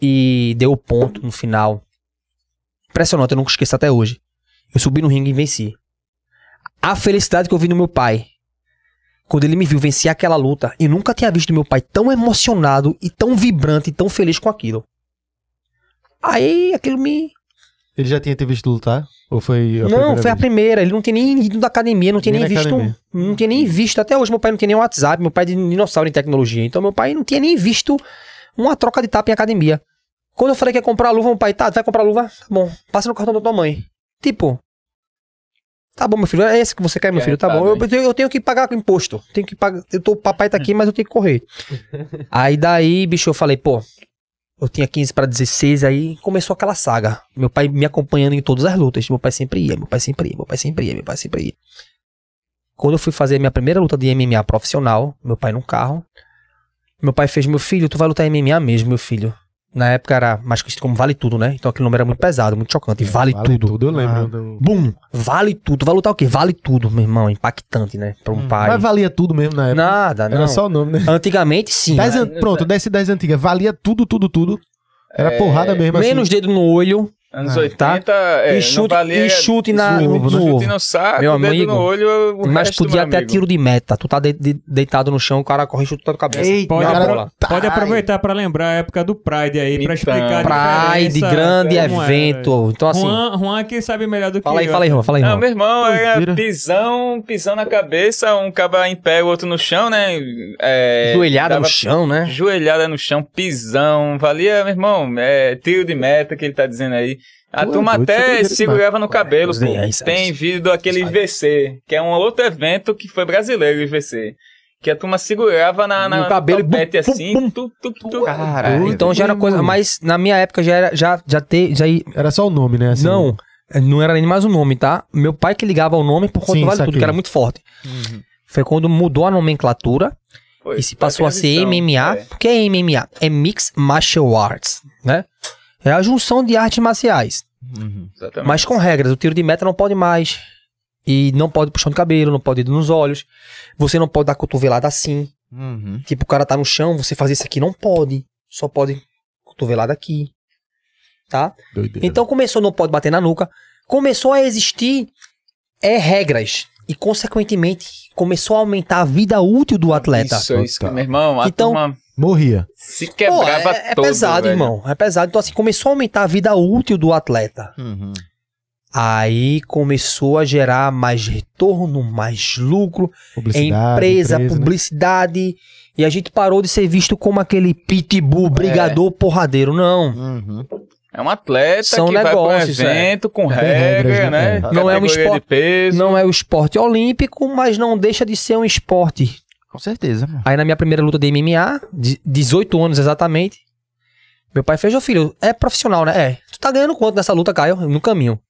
e deu o ponto no final. Impressionante, eu nunca esqueço até hoje. Eu subi no ringue e venci. A felicidade que eu vi no meu pai. Quando ele me viu vencer aquela luta, eu nunca tinha visto meu pai tão emocionado e tão vibrante e tão feliz com aquilo. Aí aquilo me. Ele já tinha te visto lutar? Ou foi a não, primeira foi a vez? primeira. Ele não tinha nem ido na academia, não tinha Nem nem, visto. academia. Não tinha nem visto. Até hoje, meu pai não tinha nem WhatsApp. Meu pai é de dinossauro em tecnologia. Então, meu pai não tinha nem visto uma troca de tapa em academia. Quando eu falei que ia comprar a luva, meu pai, tá, tu vai comprar a luva? Tá bom, passa no cartão da tua mãe. Tipo. Tá bom, meu filho, é esse que você quer, meu Quer, filho, tá, bom. Eu, eu tenho que pagar imposto. Tenho que pagar. Eu tô, o papai tá aqui, mas eu tenho que correr. aí daí, bicho, eu falei, pô, eu tinha 15 pra 16, aí começou aquela saga. Meu pai me acompanhando em todas as lutas. Meu pai sempre ia, meu pai sempre ia, meu pai sempre ia, meu pai sempre ia. Quando eu fui fazer minha primeira luta de MMA profissional, meu pai num carro, meu pai fez, meu filho, tu vai lutar MMA mesmo, meu filho. Na época era mais conhecido como Vale Tudo, né? Então aquele nome era muito pesado, muito chocante. Vale, tudo. Eu lembro. Ah. do- Bum! Vale tudo. Vai lutar o quê? Vale tudo, meu irmão. Impactante, né? Pra um pai. Mas valia tudo mesmo na época. Nada, não. Era só o nome, né? Antigamente, sim. Dez né? an- Pronto, desce 10 antigas. Valia tudo, tudo, tudo. Era É, porrada mesmo Menos assim. dedo no olho Anos Ah, 80, é, e não chute, valia e chute na, no no, ovo, chute no saco, Meu dedo amigo, no olho, o Mas resto, podia até amigo. tiro de meta. Tu tá de- de- deitado no chão, o cara corre e chuta tua cabeça. Eita, Pode, Não, apro- bola. pode aproveitar pra lembrar a época do Pride aí, pra Então. explicar a Pride, grande evento. Então, assim. Juan, Juan que sabe melhor do que Fala aí, eu. fala aí, Juan, fala aí, Não, Juan. meu irmão, Mentira. era pisão, pisão na cabeça, um caba em pé, o outro no chão, né? É, Joelhada no chão, né? Joelhada no chão, pisão, valia, meu irmão, é, tiro de meta que ele tá dizendo aí. A Tu é turma é até segurava no cabelo, Isso pô. Tem vídeo daquele. IVC, que é um outro evento que foi brasileiro, o IVC. Que a turma segurava na, na No cabelo e topete bum, assim, bum. tu, tu, tu. Cara, É, Doido, então já era coisa. Mas na minha época já era. Já, já, te, já Era só o nome, né? assim. Não, não era nem mais o nome, tá? Meu pai que ligava o nome por conta saquei. Tudo, que era muito forte. Foi quando mudou a nomenclatura Foi, e se passou a ser MMA. é. O que é MMA? É Mixed Martial Arts, né? É a junção de artes marciais. Uhum. Mas com regras. O tiro de meta não pode mais. E não pode puxar no cabelo, não pode ir nos olhos. Você não pode dar cotovelada assim. Uhum. Tipo, o cara tá no chão, você fazer isso aqui não pode. Só pode cotovelada aqui. Tá? Doideira. Então começou, não pode bater na nuca. Começou a existir é, regras. E, consequentemente, começou a aumentar a vida útil do atleta. Isso, isso, meu irmão. A Então- turma Morria. se Pô, quebrava é, é todo, pesado, velho. irmão. É pesado. Então, assim, começou a aumentar a vida útil do atleta. Uhum. Aí começou a gerar mais retorno, mais lucro, Publicidade. empresa, né? publicidade. E a gente parou de ser visto como aquele pitbull, brigador, porradeiro. Não. Uhum. É um atleta São que vai negócios, pro evento com Tem regra, regras, né? né? Não é um esporte-. Não é o esporte olímpico, mas não deixa de ser um esporte. Com certeza, mano. Aí na minha primeira luta de MMA, de 18 anos exatamente, meu pai fez, ô filho, é profissional, né? É. Tu tá ganhando quanto nessa luta, Caio? No caminho.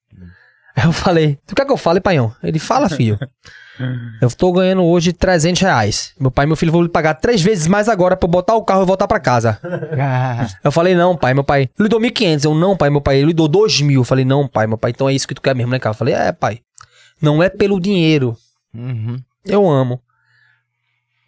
Aí eu falei, tu quer que eu fale, paião? Ele, fala, filho. eu tô ganhando hoje 300 reais. Meu pai e meu filho vão lhe pagar três vezes mais agora pra eu botar o carro e voltar pra casa. Eu falei, não, pai, meu pai. Ele deu 1.500. Eu, não, pai, meu pai. Ele deu 2 mil. Eu falei, não, pai, meu pai. Então é isso que tu quer mesmo, né, cara? Eu falei, é, pai. Não é pelo dinheiro. Uhum. Eu amo.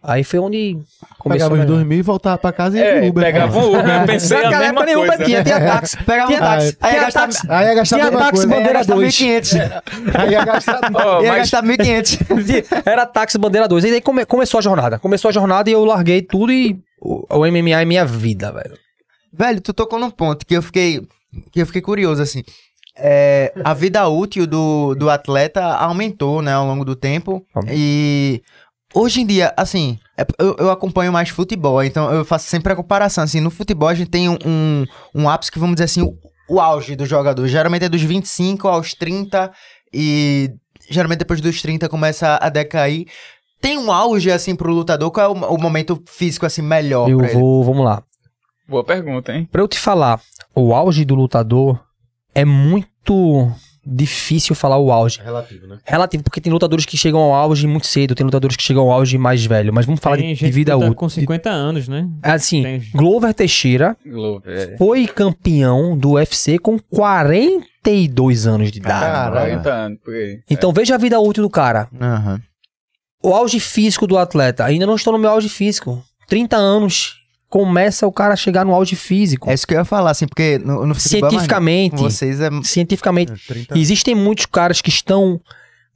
Aí foi onde começou Pegava os dois mil e voltava pra casa e ia É, pro Uber. pegava um Uber. Eu pensei Naquela época nem Uber tinha, tinha táxi. Pegava Tinha táxi. Aí ia gastar, táxi. Aí ia gastar Tinha táxi bandeira ia gastar 2. 1.500. Aí ia gastar... Ó, Ia gastar 1.500. Era táxi bandeira 2. E aí come- começou a jornada. Começou a jornada e eu larguei tudo e o, o MMA é minha vida, velho. Velho, tu tocou num ponto que eu fiquei, que eu fiquei curioso, assim. É, a vida útil do, do atleta aumentou, né, ao longo do tempo. E hoje em dia, assim, é- eu, eu acompanho mais futebol, então eu faço sempre a comparação. Assim, no futebol a gente tem um, um, um ápice que, vamos dizer assim, o, o auge do jogador. Geralmente é dos 25 aos 30 e geralmente depois dos 30 começa a decair. Tem um auge, assim, pro lutador? Qual é o, o momento físico, assim, melhor eu pra ele? vou, vamos lá. Boa pergunta, hein? Pra eu te falar, o auge do lutador é muito difícil falar o auge. Relativo, né? Relativo, porque tem lutadores que chegam ao auge muito cedo, tem lutadores que chegam ao auge mais velho. Mas vamos falar Tem de, de vida tá útil. com 50 anos, né? Assim, Tem- Glover Teixeira Glover. É. foi campeão do UFC com 42 anos de idade. Caralho. 40 anos, por aí. Então veja a vida útil do cara. Aham. O auge físico do atleta. Ainda não estou no meu auge físico. 30 anos começa o cara a chegar no auge físico. É isso que eu ia falar, assim, porque no, no futebol, Cientificamente, mano, vocês é... cientificamente, 30 existem muitos caras que estão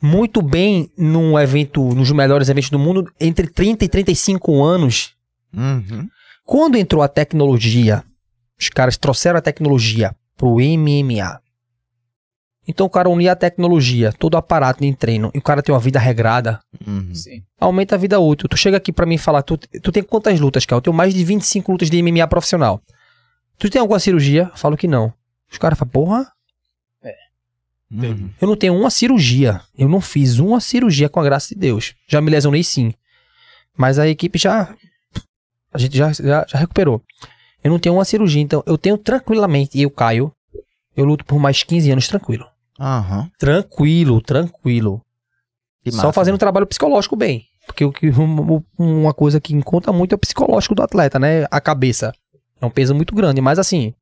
muito bem num evento, nos melhores eventos do mundo, entre 30 e 35 anos. Uhum. Quando entrou a tecnologia, os caras trouxeram a tecnologia pro MMA. Então o cara unia a tecnologia, todo o aparato de treino, e o cara tem uma vida regrada, Uhum. Sim. aumenta a vida útil. Tu chega aqui pra mim e fala, tu, tu tem quantas lutas, cara? Eu tenho mais de 25 lutas de MMA profissional. Tu tem alguma cirurgia? Eu falo que não. Os caras falam, porra, Uhum. eu não tenho uma cirurgia. Eu não fiz uma cirurgia com a graça de Deus. Já me lesionei sim. Mas a equipe já. A gente já, já, já recuperou. Eu não tenho uma cirurgia, então eu tenho tranquilamente. E eu caio. Eu luto por mais 15 anos tranquilo. Aham. Tranquilo, tranquilo. Que Só massa, fazendo um né? trabalho psicológico bem. Porque o que- um- uma coisa que conta muito é o psicológico do atleta, né? A cabeça. É um peso muito grande, mas assim,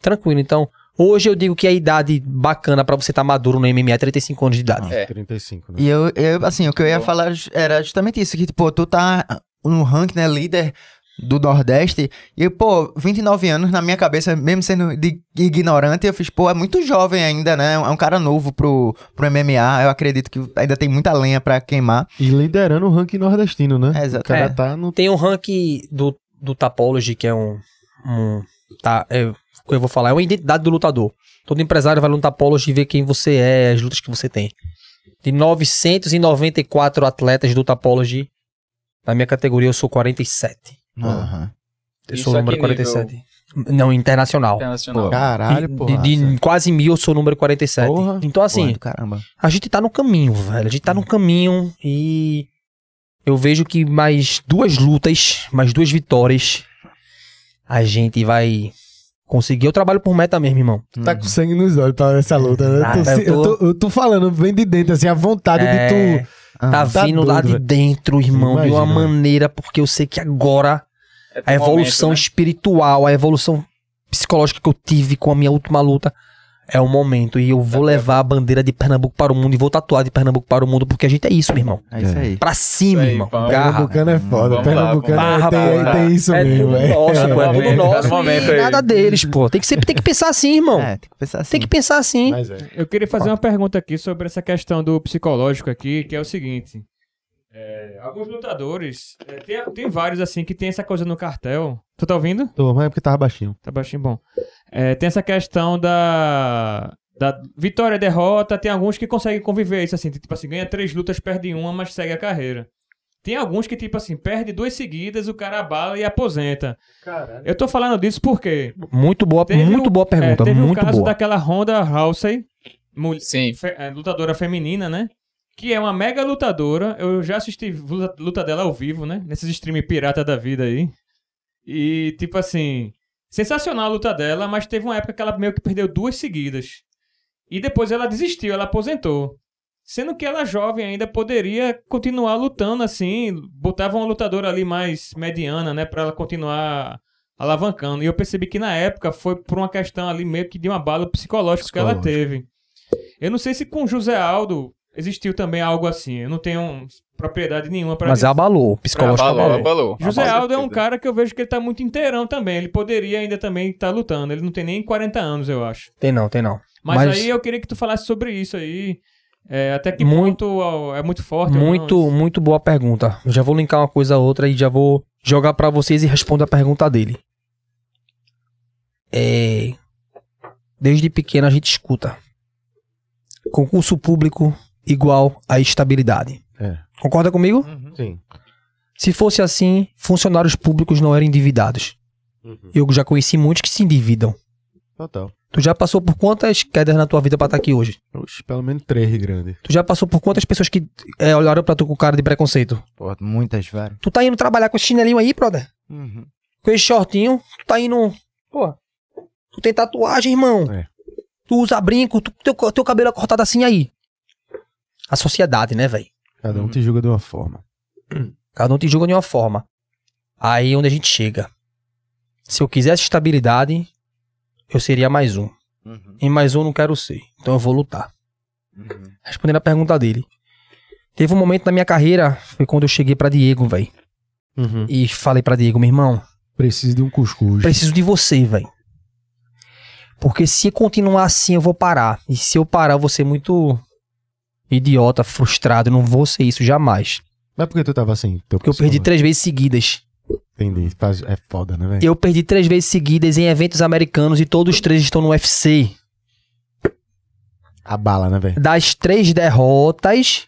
tranquilo. Então, hoje eu digo que a idade bacana pra você estar maduro no MMA é 35 anos de idade. É. 35, né? E eu, eu, assim, o que eu ia falar era justamente isso, que, tipo, tu tá no ranking, né, líder do Nordeste, e, pô, 29 anos na minha cabeça, mesmo sendo de ignorante, eu fiz, pô, é muito jovem ainda, né, é um cara novo pro, pro MMA, eu acredito que ainda tem muita lenha pra queimar. E liderando o ranking nordestino, né? É, exato. O cara É. tá no... Tem um ranking do, do Tapology, que é um. um tá, é, o que eu vou falar, é uma identidade do lutador. Todo empresário vai no Tapology e vê quem você é, as lutas que você tem. De 994 atletas do Tapology, na minha categoria eu sou 47. Aham. Eu sou o número que 47. Não, internacional. Internacional. Caralho, de, pô. de, de quase mil eu sou o número 47. Porra. Então, assim, do caramba. a gente tá no caminho, velho. A gente tá no caminho e eu vejo que mais duas lutas, mais duas vitórias, a gente vai conseguir. Eu trabalho por meta mesmo, irmão. Tá com sangue nos olhos pra essa luta, né? Ah, Eu tô, eu eu, tô- tô, eu tô falando, vem de dentro, assim, a vontade de É, tu Ah, tá tá vindo lá doido, de dentro, irmão, de uma Imagina, maneira, porque eu sei que agora É a evolução momento, né? espiritual, a evolução psicológica que eu tive com a minha última luta é o momento. E eu vou levar a bandeira de Pernambuco para o mundo e vou tatuar de Pernambuco para o mundo, porque a gente é isso, meu irmão. É isso aí. Pra cima, aí, irmão. vamos. Pernambucano é foda. Vamos lá, Pernambucano vamos é- lá. tem, Barra, tem isso É mesmo, tudo velho. nosso, pô, é Tá tudo no nosso momento nada deles, pô. Tem que, ser, tem que pensar assim, irmão. É, tem que pensar assim. Tem que pensar assim. Mas é. Eu queria fazer uma pergunta aqui sobre essa questão do psicológico aqui, que é o seguinte. É, alguns lutadores, é, tem, tem vários assim que tem essa coisa no cartel. Tu tá ouvindo? Tô, mas é porque tava baixinho. Tá baixinho bom. É, tem essa questão da, da vitória e derrota. Tem alguns que conseguem conviver isso assim. Tipo assim, ganha três lutas, perde uma, mas segue a carreira. Tem alguns que, tipo assim, perde duas seguidas, o cara abala e aposenta. Eu tô falando disso porque Muito boa, Teve muito o- boa pergunta, é, teve muito o caso boa. daquela Honda Rousey, mul- Sim. fe- é, lutadora feminina, né? Que é uma mega lutadora. Eu já assisti luta, dela ao vivo, né? Nesses stream pirata da vida aí. E, tipo assim, sensacional a luta dela, mas teve uma época que ela meio que perdeu duas seguidas. E depois ela desistiu, ela aposentou. Sendo que ela jovem ainda poderia continuar lutando assim, botava uma lutadora ali mais mediana, né, Pra ela continuar alavancando. E eu percebi que na época foi por uma questão ali meio que de uma bala psicológica que ela teve. Eu não sei se com José Aldo existiu também algo assim. Eu não tenho propriedade nenhuma pra Mas dizer. abalou, psicológico Abalou, abalou. abalou. José Abalou, Aldo é um cara que eu vejo que ele tá muito inteirão também. Ele poderia ainda também estar lutando. Ele não tem nem 40 anos, eu acho. Tem não, tem não. Mas, Mas- aí eu queria que tu falasse sobre isso aí. É, até que Muito- ponto ó, é muito forte ou Muito, não. muito boa pergunta. Eu já vou linkar uma coisa a outra e já vou jogar pra vocês e responder a pergunta dele. É... Desde pequeno a gente escuta. Concurso público igual a estabilidade. É. Concorda comigo? Sim. Se fosse assim, funcionários públicos não eram endividados. Eu já conheci muitos que se endividam. Total. Tu já passou por quantas quedas na tua vida pra estar aqui hoje? Oxe, pelo menos três grandes. Tu já passou por quantas pessoas que é, olharam pra tu com cara de preconceito? Pô, muitas, velho. Tu tá indo trabalhar com esse chinelinho aí, brother? Com esse shortinho, tu tá indo. Pô, tu tem tatuagem, irmão. É. Tu usa brinco, tu, teu, teu cabelo é cortado assim aí. A sociedade, né, velho? Cada um te julga de uma forma. Cada um te julga de uma forma. Aí é onde a gente chega. Se eu quisesse estabilidade, eu seria mais um. E mais um eu não quero ser. Então eu vou lutar. Respondendo a pergunta dele. Teve um momento na minha carreira, foi quando eu cheguei pra Diego, velho. E falei pra Diego, meu irmão, Preciso de um cuscuz. preciso de você, velho. Porque se continuar assim, eu vou parar. E se eu parar, eu vou ser muito idiota, frustrado. Não vou ser isso jamais. Mas por que tu tava assim? Porque eu perdi três vezes seguidas. Entendi. É foda, né, velho? Eu perdi três vezes seguidas em eventos americanos e todos os três estão no UFC. A bala, né, velho? Das três derrotas,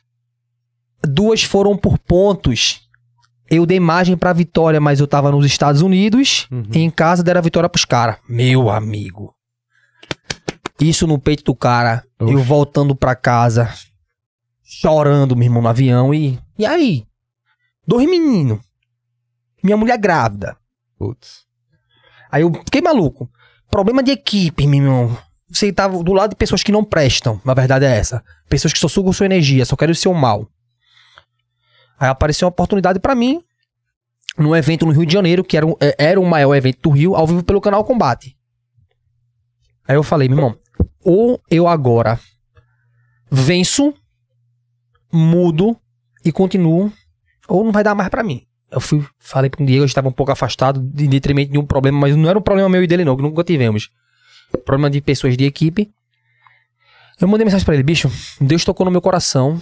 duas foram por pontos. Eu dei margem pra vitória, mas eu tava nos Estados Unidos. Uhum. E em casa deram a vitória pros caras. Meu amigo. Isso no peito do cara. Oxe. Eu voltando pra casa. Chorando, meu irmão, no avião. E, e aí? Dois meninos. Minha mulher grávida. Putz. Aí eu fiquei maluco. Problema de equipe, meu irmão. Você tá do lado de pessoas que não prestam. Na verdade é essa. Pessoas que só sugam sua energia, só querem o seu mal. Aí apareceu uma oportunidade pra mim. Num evento no Rio de Janeiro, que era, um- é- era o maior evento do Rio, ao vivo pelo canal Combate. Aí eu falei, meu irmão, ou eu agora venço, mudo e continuo, ou não vai dar mais pra mim. Eu fui, falei com o Diego, a gente tava um pouco afastado, de detrimento de um problema, mas não era um problema meu e dele não, que nunca tivemos. Problema de pessoas de equipe. Eu mandei mensagem pra ele, bicho, Deus tocou no meu coração.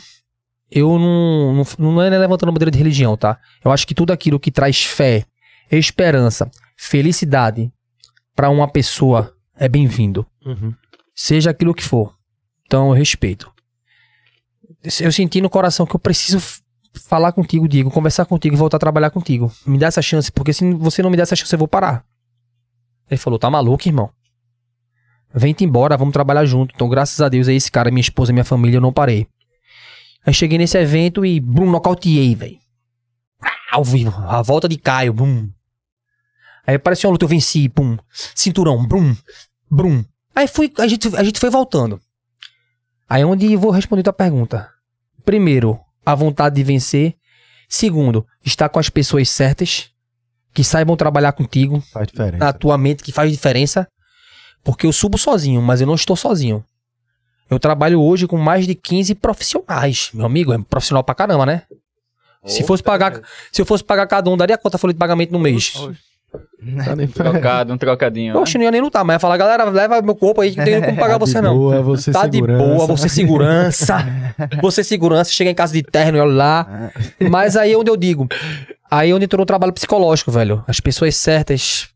Eu não, não, não é levantando bandeira de religião, tá? Eu acho que tudo aquilo que traz fé, esperança, felicidade pra uma pessoa é bem-vindo. Uhum. Seja aquilo que for. Então eu respeito. Eu senti no coração que eu preciso falar contigo, Diego, conversar contigo e voltar a trabalhar contigo. Me dá essa chance, porque se você não me der essa chance, eu vou parar. Ele falou: tá maluco, irmão? Vem-te embora, vamos trabalhar junto. Então, graças a Deus, é esse cara, minha esposa, minha família, eu não parei. Aí cheguei nesse evento e, brum, nocauteei, velho. Ao vivo, a volta de Caio, bum. Aí apareceu uma luta, eu venci, pum. Cinturão, brum, brum. Aí fui, a gente, a gente foi voltando. Aí é onde eu vou responder tua pergunta. Primeiro, a vontade de vencer. Segundo, estar com as pessoas certas, que saibam trabalhar contigo, Faz diferença. na tua mente, que faz diferença. Porque eu subo sozinho, mas eu não estou sozinho. Eu trabalho hoje com mais de 15 profissionais. Meu amigo, é profissional pra caramba, né? Se fosse pagar, se eu fosse pagar cada um, daria quanto folha de pagamento no mês? Tá nem- Trocado, um trocadinho. né? Poxa, não ia nem lutar, mas ia falar, galera, leva meu corpo aí, que não tem como pagar Tá de você não. Boa, você tá segurança. de boa, você segurança. você segurança, chega em casa de terno e olha lá. Mas aí é onde eu digo, aí é onde entrou o trabalho psicológico, velho. As pessoas certas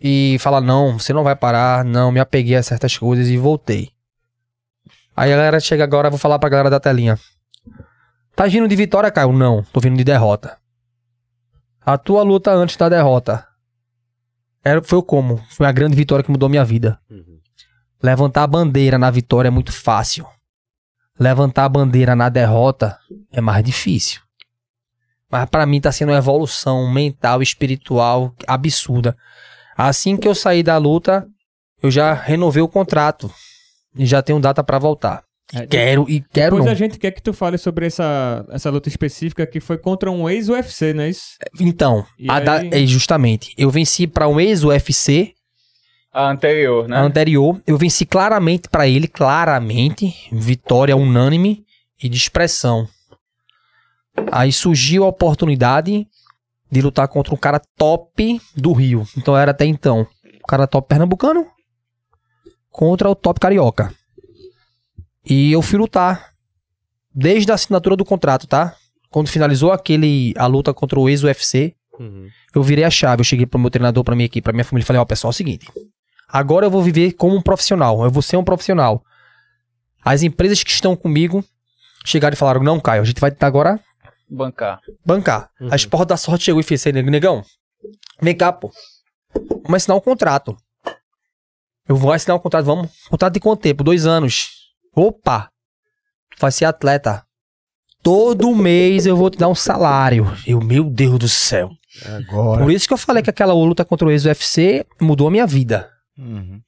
e fala não, você não vai parar, não, me apeguei a certas coisas e voltei. Aí a galera chega agora, eu vou falar pra galera da telinha. Tá vindo de vitória, Caio? Não, tô vindo de derrota. A tua luta antes da derrota era, foi o como? Foi a grande vitória que mudou minha vida. Levantar a bandeira na vitória é muito fácil. Levantar a bandeira na derrota é mais difícil. Mas pra mim tá sendo uma evolução mental espiritual absurda. Assim que eu saí da luta, eu já renovei o contrato. E já tenho data pra voltar. É, Quero e quero Depois não. a gente quer que tu fale sobre essa, essa luta específica que foi contra um ex-UFC, não é isso? Então, E a da- aí? é, justamente, eu venci pra um ex-UFC A anterior, né? a anterior, eu venci claramente pra ele, claramente, vitória unânime e de expressão. Aí surgiu a oportunidade de lutar contra um cara top do Rio. Então era até então, o cara top pernambucano contra o top carioca. E eu fui lutar desde a assinatura do contrato, tá? Quando finalizou aquele a luta contra o ex-UFC, eu virei a chave, eu cheguei pro meu treinador, pra minha equipe, pra minha família e falei, ó, pessoal, é o seguinte, Agora eu vou viver como um profissional. Eu vou ser um profissional. As empresas que estão comigo chegaram e falaram: Não, Caio, a gente vai tentar agora Bancar. bancar. A Esporte da Sorte chegou e fez assim: Negão, vem cá, pô. Vamos assinar um contrato. Eu vou assinar um contrato. Vamos. Contrato de quanto tempo? Dois anos. Opa! Vai ser atleta. Todo mês eu vou te dar um salário. Eu, meu Deus do céu. Agora. Por isso que eu falei que aquela luta contra o ex-UFC mudou a minha vida. Uhum.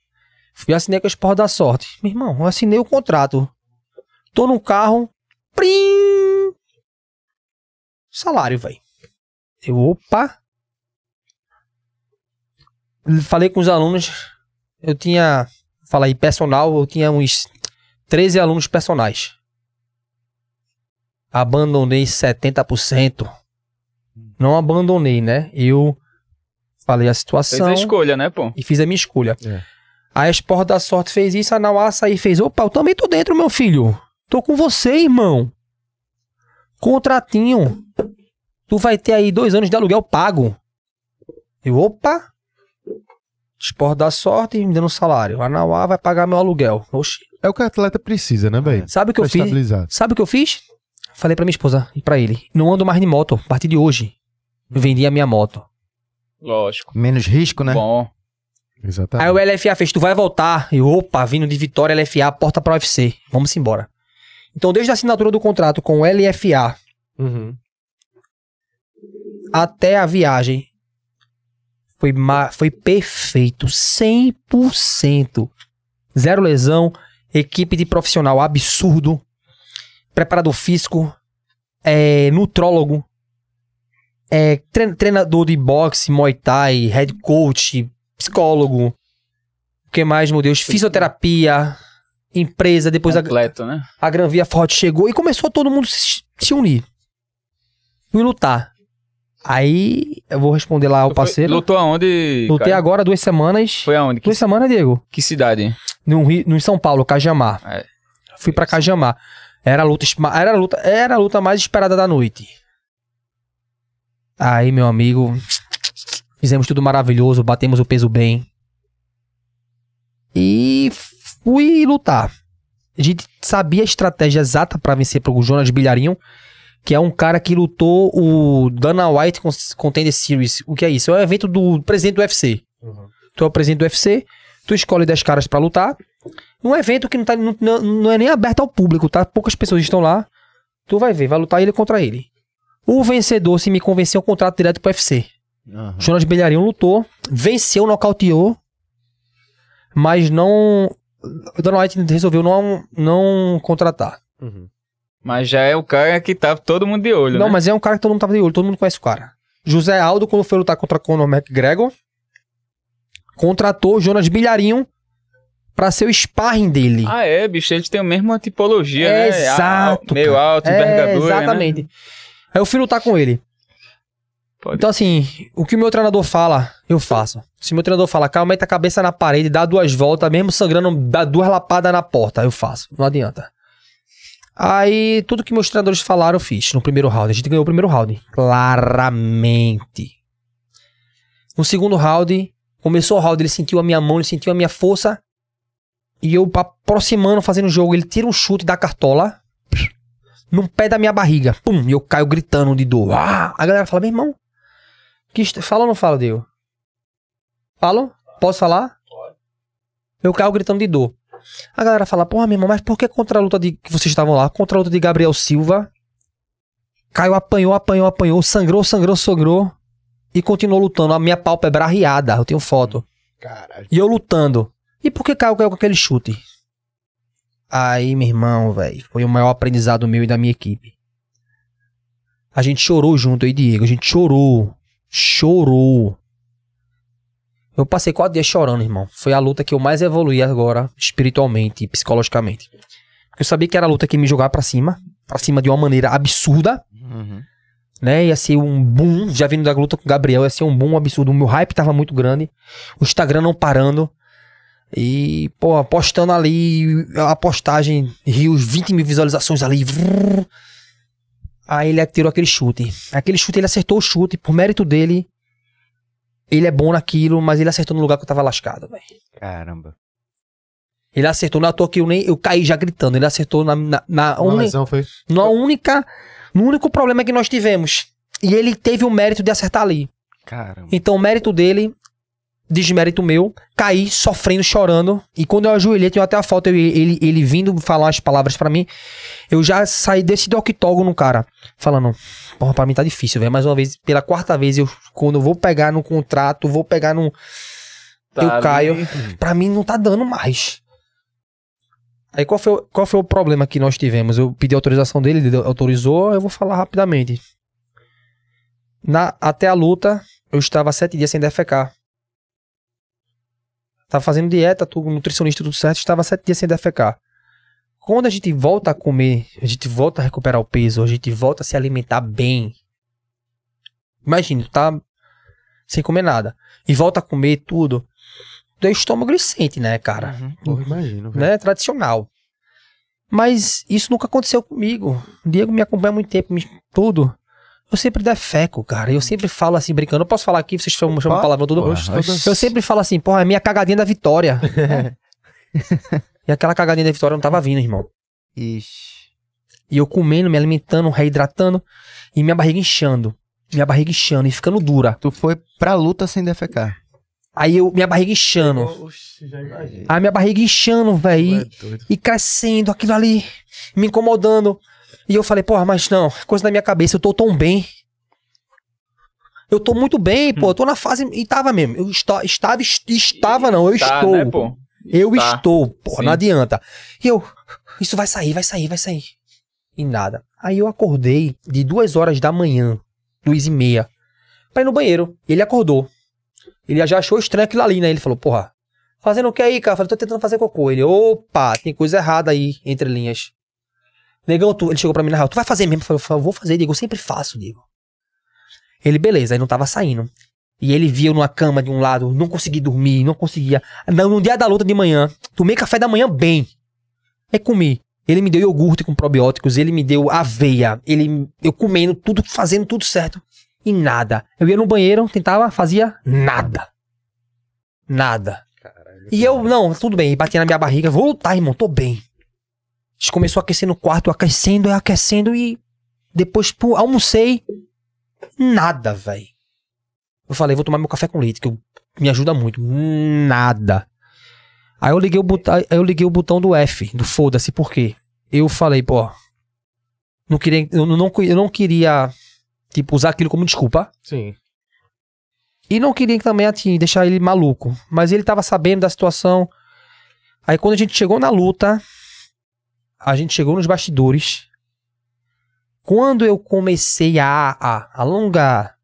Fui assinei com a Esporte da Sorte. Meu irmão, eu assinei o contrato. Tô no carro. Prim! Salário, velho. Eu, opa. Falei com os alunos. Eu tinha. Fala aí, personal. Eu tinha uns 13 alunos personais. Abandonei 70%. Não abandonei, né? Eu falei a Fez situação a escolha, né, pô? e fiz a minha escolha. É. A Esporte da Sorte fez isso, a Nauaça aí fez. Opa, eu também tô dentro, meu filho. Tô com você, irmão. Contratinho. Tu vai ter aí dois anos de aluguel pago. Eu, opa. Esporte da Sorte me dando um salário. A Nauá vai pagar meu aluguel. Oxi. É o que o atleta precisa, né, velho? Sabe o que eu Pra fiz? estabilizar. Sabe o que eu fiz? Falei pra minha esposa e pra ele. Não ando mais de moto a partir de hoje. Vendi a minha moto. Lógico. Menos risco, né? Bom. Exatamente. Aí o LFA fez, tu vai voltar. E opa, vindo de Vitória, LFA, porta pra UFC. Vamos embora. Então, desde a assinatura do contrato com o LFA Uhum. até a viagem, foi, foi perfeito. 100%. Zero lesão, equipe de profissional absurdo, preparador físico, é, nutrólogo, é, tre- treinador de boxe, muay thai, head coach, psicólogo, o que mais, meu Deus? Fisioterapia, empresa, depois a, completo, né? a Gran Via Forte chegou e começou todo mundo se, se unir. Fui lutar. Aí eu vou responder lá ao foi- parceiro. Lutou aonde? Lutei Caio? agora duas semanas. Foi aonde? Que, Duas semanas, Diego. que cidade? No, Rio, no São Paulo, Cajamar. É. Fui pra Cajamar. Era a luta, era a luta, era a luta mais esperada da noite. Aí, meu amigo, fizemos tudo maravilhoso, batemos o peso bem. E fui lutar. A gente sabia a estratégia exata pra vencer pro Jonas Bilharinho, que é um cara que lutou o Dana White Con- Contender Series. O que é isso? É o evento do presidente do UFC. Tu é o presidente do UFC, tu escolhe 10 caras pra lutar. Um evento que não, tá, não, não- é nem aberto ao público, tá? Poucas pessoas estão lá. Tu vai ver, vai lutar ele contra ele. O vencedor, se me convencer, é um contrato direto pro UFC. Aham. Jonas Belharinho lutou, venceu, nocauteou, mas não. O Dana White resolveu não, não contratar. Uhum. Mas já é o cara que tava todo mundo de olho, Não, né? mas é um cara que todo mundo tava de olho, todo mundo conhece o cara. José Aldo, quando foi lutar contra Conor McGregor, contratou Jonas Bilharinho pra ser o sparring dele. Ah, é, bicho, eles têm a mesma tipologia, É, né? exato, A- Meio alto, É, envergadura, né? exatamente. Aí eu fui lutar com ele. Pode. Então, assim, o que o meu treinador fala, eu faço. Se meu treinador fala, calma, mete a cabeça na parede, dá duas voltas, mesmo sangrando, dá duas lapadas na porta, eu faço. Não adianta. Aí, tudo que meus treinadores falaram, eu fiz no primeiro round. A gente ganhou o primeiro round. Claramente. No segundo round, começou o round, ele sentiu a minha mão, ele sentiu a minha força. E eu aproximando, fazendo o jogo, ele tira um chute da cartola. Num pé da minha barriga. Pum! E eu caio gritando de dor. Ah! A galera fala, meu irmão. Que est- Fala ou não fala, Deu? Falo? Posso falar? Pode. Eu caio gritando de dor. A galera fala, porra, meu irmão, mas por que contra a luta de que vocês estavam lá? Contra a luta de Gabriel Silva. Caio apanhou, apanhou, apanhou, sangrou, sangrou, sangrou. E continuou lutando. A minha pálpebra arriada. Eu tenho foto. Caralho. E eu lutando. E por que Caio caiu com aquele chute? Aí, meu irmão, velho, foi o maior aprendizado meu e da minha equipe. A gente chorou junto aí, Diego. A gente chorou. Chorou. Eu passei quatro dias chorando, irmão. Foi a luta que eu mais evoluí agora, espiritualmente e psicologicamente. Eu sabia que era a luta que me jogava pra cima. Pra cima de uma maneira absurda Uhum. Né? Ia ser um boom, já vindo da luta com o Gabriel, ia ser um boom absurdo. O meu hype tava muito grande. O Instagram não parando. E, pô, postando ali a postagem, rios, 20 mil visualizações ali. vrrr. Aí ele tirou aquele chute. Aquele chute, ele acertou o chute, por mérito dele. Ele é bom naquilo, mas ele acertou no lugar que eu tava lascado, velho. Caramba. Ele acertou, não é toa que eu nem. Eu caí já gritando. Ele acertou na, na, na uni- lesão foi. na única. No único problema que nós tivemos. E ele teve o mérito de acertar ali. Caramba. Então, o mérito dele, desmérito meu, caí sofrendo, chorando. E quando eu ajoelhei, tinha até a foto, eu- ele, ele vindo falar as palavras pra mim. Eu já saí desse octógono, cara, falando: Porra, pra mim tá difícil, velho. Mais uma vez, pela quarta vez, eu, quando eu vou pegar no contrato, vou pegar no. Tá eu ali. caio. Pra mim não tá dando mais. Aí qual foi, qual foi o problema que nós tivemos? Eu pedi autorização dele, ele autorizou, eu vou falar rapidamente. Na, até a luta, eu estava sete dias sem defecar. Tava fazendo dieta, tudo, nutricionista, tudo certo, estava sete dias sem defecar. Quando a gente volta a comer, a gente volta a recuperar o peso, a gente volta a se alimentar bem. Imagina, tá sem comer nada. E volta a comer tudo. Teu estômago ele sente, né, cara? Uhum. Porra, imagino, velho. né? Tradicional. Mas isso nunca aconteceu comigo. O Diego me acompanha há muito tempo, me- tudo. Eu sempre defeco, cara. Eu sempre falo assim, brincando. Eu posso falar aqui, vocês chamam, chamam palavrão tudo. Oxe, todas- Eu sempre falo assim, porra, é minha cagadinha da vitória. e aquela cagadinha da vitória não tava vindo, irmão. Ixi. E eu comendo, me alimentando, reidratando. E minha barriga inchando. Minha barriga inchando e ficando dura. Tu foi pra luta sem defecar. Aí eu, minha barriga inchando. Oxi, já imagino. A minha barriga inchando, velho. e crescendo, aquilo ali, me incomodando. E eu falei, porra, mas não, coisa na minha cabeça, eu tô tão bem. Eu tô muito bem, pô, eu tô na fase. E tava mesmo. Eu esta- estava, est- estava, não, eu Tá, estou. né, pô? Eu Tá. estou, Sim. não adianta. E eu, isso vai sair, vai sair, vai sair. E nada. Aí eu acordei de duas horas da manhã, duas e meia, pra ir no banheiro. Ele acordou. Ele já achou estranho aquilo ali, né? Ele falou, porra, fazendo o que aí, cara? Eu falei, tô tentando fazer cocô. Ele, opa, tem coisa errada aí, entre linhas. Negão, tu, ele chegou pra mim na real, tu vai fazer mesmo? Eu falei, vou fazer, Diego, eu sempre faço, Diego. Ele, beleza, aí não tava saindo. E ele via eu numa cama de um lado, não consegui dormir, não conseguia. No, no dia da luta de manhã, tomei café da manhã bem. Aí comi. Ele me deu iogurte com probióticos, ele me deu aveia, ele, eu comendo tudo, fazendo tudo certo. E nada. Eu ia no banheiro, tentava, fazia nada. Nada. E eu, não, tudo bem, batia na minha barriga, vou lutar, irmão, tô bem. A gente começou a aquecer no quarto, aquecendo, aquecendo e depois pô, almocei. Nada, velho. Eu falei, vou tomar meu café com leite, que eu- me ajuda muito. Nada. Aí eu liguei o botão, aí eu liguei o botão do F, do foda-se, por quê? Eu falei, pô, não queria, eu não, eu não queria, tipo, usar aquilo como desculpa. Sim. E não queria também assim, deixar ele maluco. Mas ele tava sabendo da situação. Aí quando a gente chegou na luta, a gente chegou nos bastidores. Quando eu comecei a, a alongar,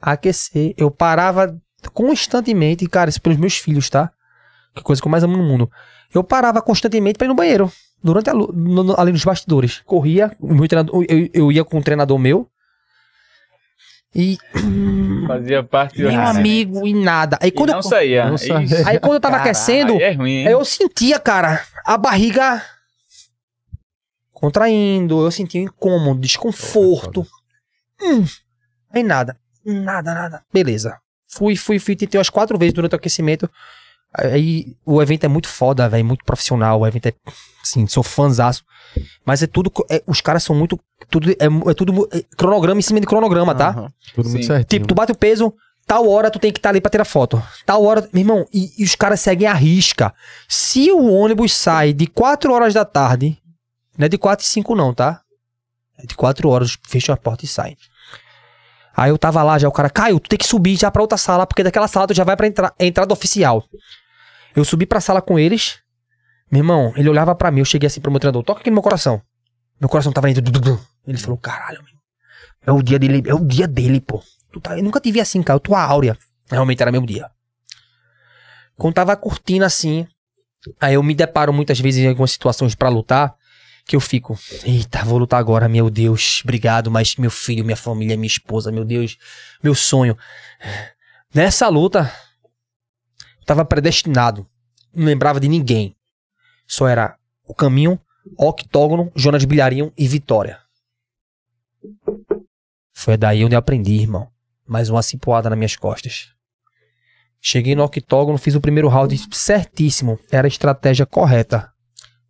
a aquecer, eu parava constantemente, cara, isso pelos meus filhos, tá? Que coisa que eu mais amo no mundo. Eu parava constantemente pra ir no banheiro. Durante a, no- no- ali nos bastidores. Corria, eu, eu ia com um treinador meu. E. Fazia parte Meu amigo, e nada. Aí E quando, não eu, saía. Não saía. aí quando eu tava Caralho, aquecendo, é ruim, eu sentia, cara, a barriga contraindo, eu sentia um incômodo, desconforto. Hum, aí nada, nada, nada. Beleza. Fui, fui, fui, tentei umas quatro vezes durante o aquecimento. Aí o evento é muito foda, velho, muito profissional. O evento é, assim, sou fãzaço. Mas é tudo, é- os caras são muito, tudo, é, é tudo é cronograma em cima de cronograma, tá? Aham. Tudo muito Sim. certinho. Tipo, tu bate o peso, tal hora tu tem que estar ali pra tirar foto. Tal hora, meu irmão, e, e os caras seguem a risca. Se o ônibus sai de 4 horas da tarde, não é de 4 e 5 não, tá? É de 4 horas, fecha a porta e sai. Aí eu tava lá já, o cara, Caio, tu tem que subir já pra outra sala, porque daquela sala tu já vai pra entra entrada oficial. Eu subi pra sala com eles. Meu irmão, ele olhava pra mim, eu cheguei assim pro meu treinador, toca aqui no meu coração. Meu coração tava indo. Ele falou, caralho, meu. É o dia dele, é o dia dele, pô. Tu tá- eu nunca te vi assim, cara. Tua áurea. Realmente era meu dia. Quando tava curtindo assim, aí eu me deparo muitas vezes em algumas situações pra lutar, que eu fico, eita, vou lutar agora, meu Deus, obrigado, mas meu filho, minha família, minha esposa, meu Deus, meu sonho. Nessa luta, tava predestinado. Não lembrava de ninguém. Só era o caminho, octógono, Jonas Bilharinho e Vitória. Foi daí onde eu aprendi, irmão. Mais uma cipoada nas minhas costas. Cheguei no octógono, fiz o primeiro round certíssimo. Era a estratégia correta.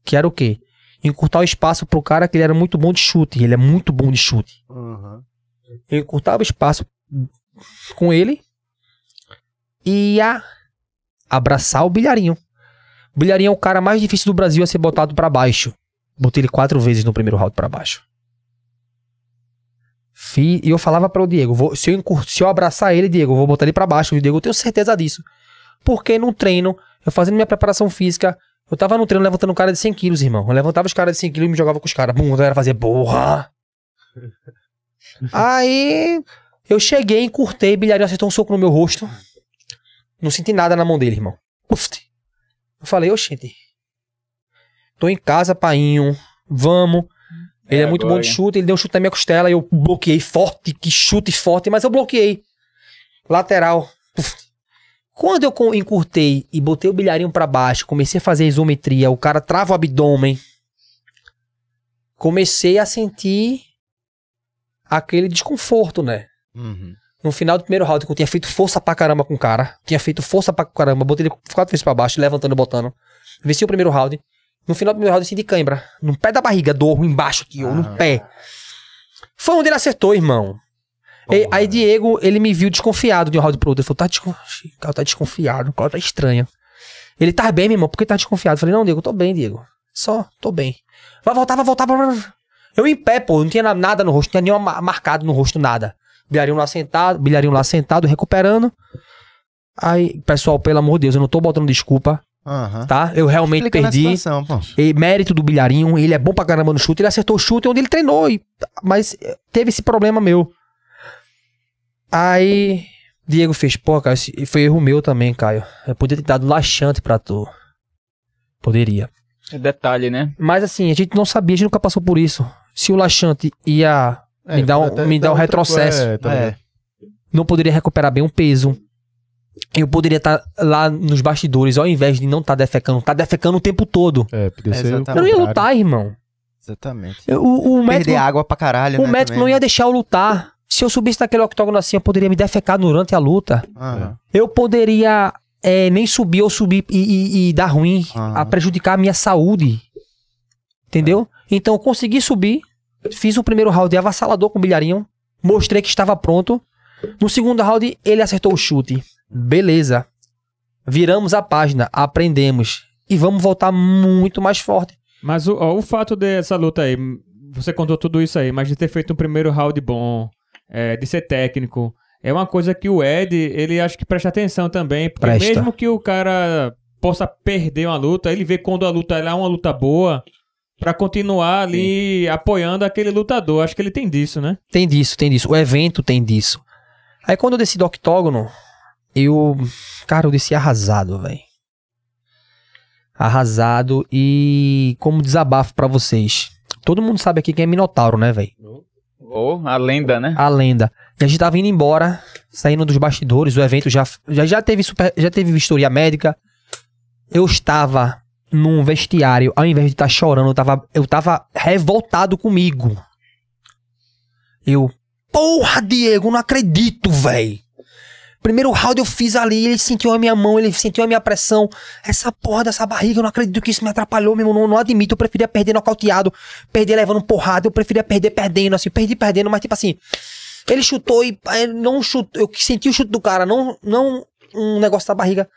Que era o quê? Encurtar o espaço pro cara que ele era muito bom de chute. Ele é muito bom de chute. Aham. Eu encurtava o espaço com ele e ia abraçar o bilharinho. O bilharinho é o cara mais difícil do Brasil a ser botado pra baixo. Botei ele quatro vezes no primeiro round pra baixo. E eu falava para o Diego, vou- se, eu se eu abraçar ele, Diego, eu vou botar ele pra baixo. E o Diego, eu tenho certeza disso. Porque no treino, eu fazendo minha preparação física, eu tava no treino levantando um cara de 100 quilos, irmão. Eu levantava os caras de 100 quilos e me jogava com os caras. Bum, a galera fazia, porra! Aí eu cheguei, encurtei, bilharinho acertou um soco no meu rosto. Não senti nada na mão dele, irmão. Uf. Eu falei, oxente. Tô em casa, painho. Vamos. Ele é, É muito agora, bom de hein? chute, ele deu um chute na minha costela e eu bloqueei forte, que chute forte, mas eu bloqueei. Lateral. Uf. Quando eu encurtei e botei o bilharinho pra baixo, comecei a fazer isometria, o cara trava o abdômen. Comecei a sentir aquele desconforto, né? Uhum. No final do primeiro round, que eu tinha feito força pra caramba com o cara. Tinha feito força pra caramba, botei ele quatro vezes pra baixo, levantando e botando. Venci o primeiro round. No final do primeiro round, eu senti cãibra. No pé da barriga, dor embaixo aqui, ó, no Ah. pé. Foi onde ele acertou, irmão. E- aí Diego, ele me viu desconfiado de um round pro outro. Ele falou, tá, descon... cara tá desconfiado, o cara tá estranho. Ele tá bem, meu irmão, por que tá desconfiado? Eu falei, não, Diego, tô bem, Diego. Só, tô bem. Vai voltar, vai voltar. Eu em pé, pô, não tinha na- nada no rosto, não tinha nenhum ma- marcado no rosto, nada. Bilharinho lá sentado, bilharinho lá sentado, recuperando. Aí, pessoal, pelo amor de Deus, eu não tô botando desculpa, Aham. tá? Eu realmente perdi. situação. E mérito do bilharinho, ele é bom pra caramba no chute, ele acertou o chute onde ele treinou, e- mas eh, teve esse problema meu. Aí, Diego fez, pô, cara, esse- foi erro meu também, Caio. Eu poderia ter dado laxante pra tu. Poderia. É Detalhe, né? Mas assim, a gente não sabia, a gente nunca passou por isso. Se o laxante ia É, me dar um, até me dar um retrocesso, é, tá? É. não poderia recuperar bem o peso. Eu poderia estar lá nos bastidores, ao invés de não estar defecando, tá defecando o tempo todo. É, podia ser Exatamente. Eu não ia lutar, irmão. Exatamente. Eu- O, o médico, Perder água pra caralho, o né, médico também. não ia deixar eu lutar. Se eu subisse naquele octógono assim, eu poderia me defecar durante a luta. Aham. Eu poderia é, nem subir ou subir e, e- e dar ruim, Aham. a prejudicar a minha saúde. Entendeu? Então eu consegui subir, fiz o primeiro round avassalador com o bilharinho, mostrei que estava pronto. No segundo round, ele acertou o chute. Beleza. Viramos a página, aprendemos. E vamos voltar muito mais forte. Mas o, ó, o fato dessa luta aí, você contou tudo isso aí, mas de ter feito um primeiro round bom, é, de ser técnico, é uma coisa que o Ed, ele acho que presta atenção também, porque Presta. mesmo que o cara possa perder uma luta, ele vê quando a luta é uma luta boa, pra continuar ali apoiando aquele lutador. Acho que ele tem disso, né? Tem disso, tem disso. O evento tem disso. Aí quando eu desci do octógono, eu. Cara, eu desci arrasado, velho. Arrasado e como desabafo pra vocês. Todo mundo sabe aqui quem é Minotauro, né, velho? Ou a lenda, né? A lenda. E a gente tava indo embora, saindo dos bastidores, o evento já, já, já teve super, já teve vistoria médica. Eu estava num vestiário, ao invés de estar chorando, eu tava, eu tava revoltado comigo. Eu, porra, Diego, não acredito, véi. Primeiro round eu fiz ali, ele sentiu a minha mão, ele sentiu a minha pressão. Essa porra dessa barriga, eu não acredito que isso me atrapalhou, meu. Não, não admito, eu preferia perder nocauteado, perder levando porrada, eu preferia perder perdendo, assim, perdi perdendo, mas tipo assim. Ele chutou e ele não chutou. Eu senti o chute do cara, não, não um negócio da barriga.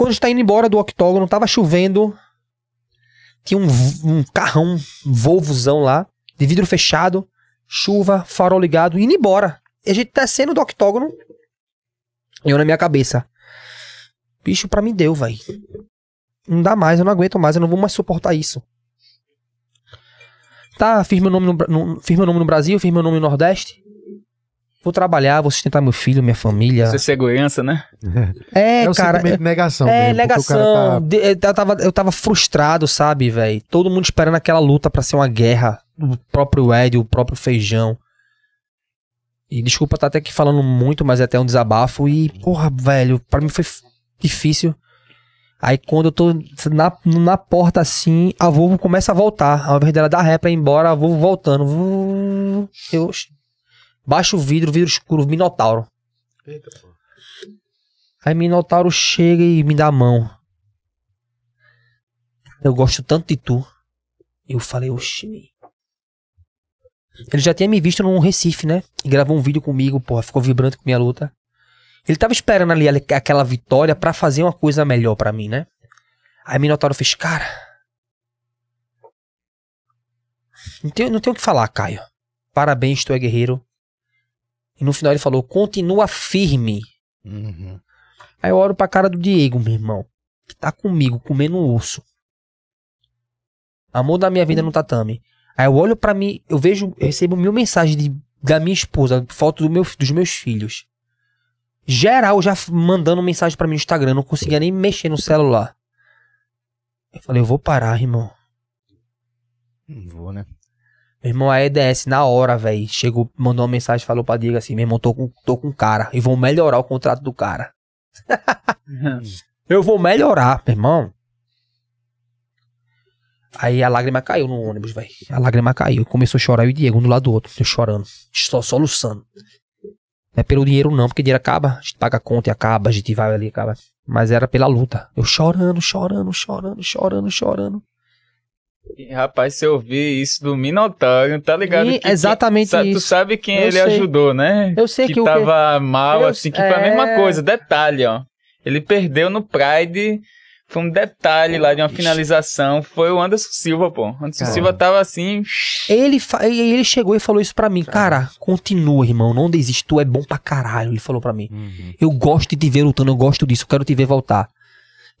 Quando a gente tá indo embora do octógono, tava chovendo. Tinha um, um carrão, um Volvozão lá, de vidro fechado, chuva, farol ligado, indo embora. E a gente descendo do octógono. Eu na minha cabeça. Bicho, pra mim deu, velho. Não dá mais, eu não aguento mais, eu não vou mais suportar isso. Tá, fiz meu nome no, no, fiz meu nome no Brasil, fiz meu nome no Nordeste. Vou trabalhar, vou sustentar meu filho, minha família. Isso é segurança, né? É, É, cara. de negação. É, mesmo, porque o cara negação. tá- De- Eu, tava, eu tava frustrado, sabe, velho? Todo mundo esperando aquela luta pra ser uma guerra. O próprio Ed, o próprio Feijão. E desculpa estar até aqui falando muito, mas é até um desabafo. E, porra, velho, pra mim foi difícil. Aí quando eu tô na, na porta assim, a Volvo começa a voltar. Ao invés dela dar ré pra ir embora, a Volvo voltando. Eu baixo o vidro, vidro escuro, Minotauro. Aí Minotauro chega e me dá a mão. Eu gosto tanto de tu. Eu falei, oxi. Ele já tinha me visto num Recife, né? E gravou um vídeo comigo, porra, ficou vibrante com minha luta. Ele tava esperando ali aquela vitória pra fazer uma coisa melhor pra mim, né? Aí Minotauro fez, cara. Não tenho, não tenho o que falar, Caio. Parabéns, tu é guerreiro. E no final ele falou, continua firme. Uhum. Aí eu olho pra cara do Diego, meu irmão. Que tá comigo, comendo um urso. Amor da minha vida no tatame. Aí eu olho pra mim, eu vejo, eu recebo mil mensagens de, da minha esposa, foto do meu, dos meus filhos. Geral já mandando mensagem pra mim no Instagram, não conseguia nem mexer no celular. Eu falei, eu vou parar, irmão. Não vou, né? Meu irmão, a EDS, na hora, velho, chegou, mandou uma mensagem, falou pra Diego assim, meu irmão, tô com, tô com um cara, e vão melhorar o contrato do cara. Eu vou melhorar, meu irmão. Aí a lágrima caiu no ônibus, velho. A lágrima caiu. Começou a chorar e o Diego, um do lado do outro. Eu chorando. Só soluçando. Não é pelo dinheiro, não, porque dinheiro acaba. A gente paga a conta e acaba, a gente vai ali acaba. Mas era pela luta. Eu chorando, chorando, chorando, chorando, chorando. Rapaz, se eu ouvir isso do Minotauro, tá ligado? E que exatamente quem, sa- Tu isso. sabe quem Eu ele sei. ajudou, né? Eu sei que, que o tava mal, Eu- assim, que foi a é. mesma coisa. Detalhe, ó. Ele perdeu no Pride. Foi um detalhe lá de uma finalização. Foi o Anderson Silva, pô. Anderson Caramba. Silva tava assim. Ele, fa- e ele chegou e falou isso pra mim. Cara, continua, irmão. Não desiste. Tu é bom pra caralho. Ele falou pra mim. Uhum. Eu gosto de te ver lutando, eu gosto disso, eu quero te ver voltar.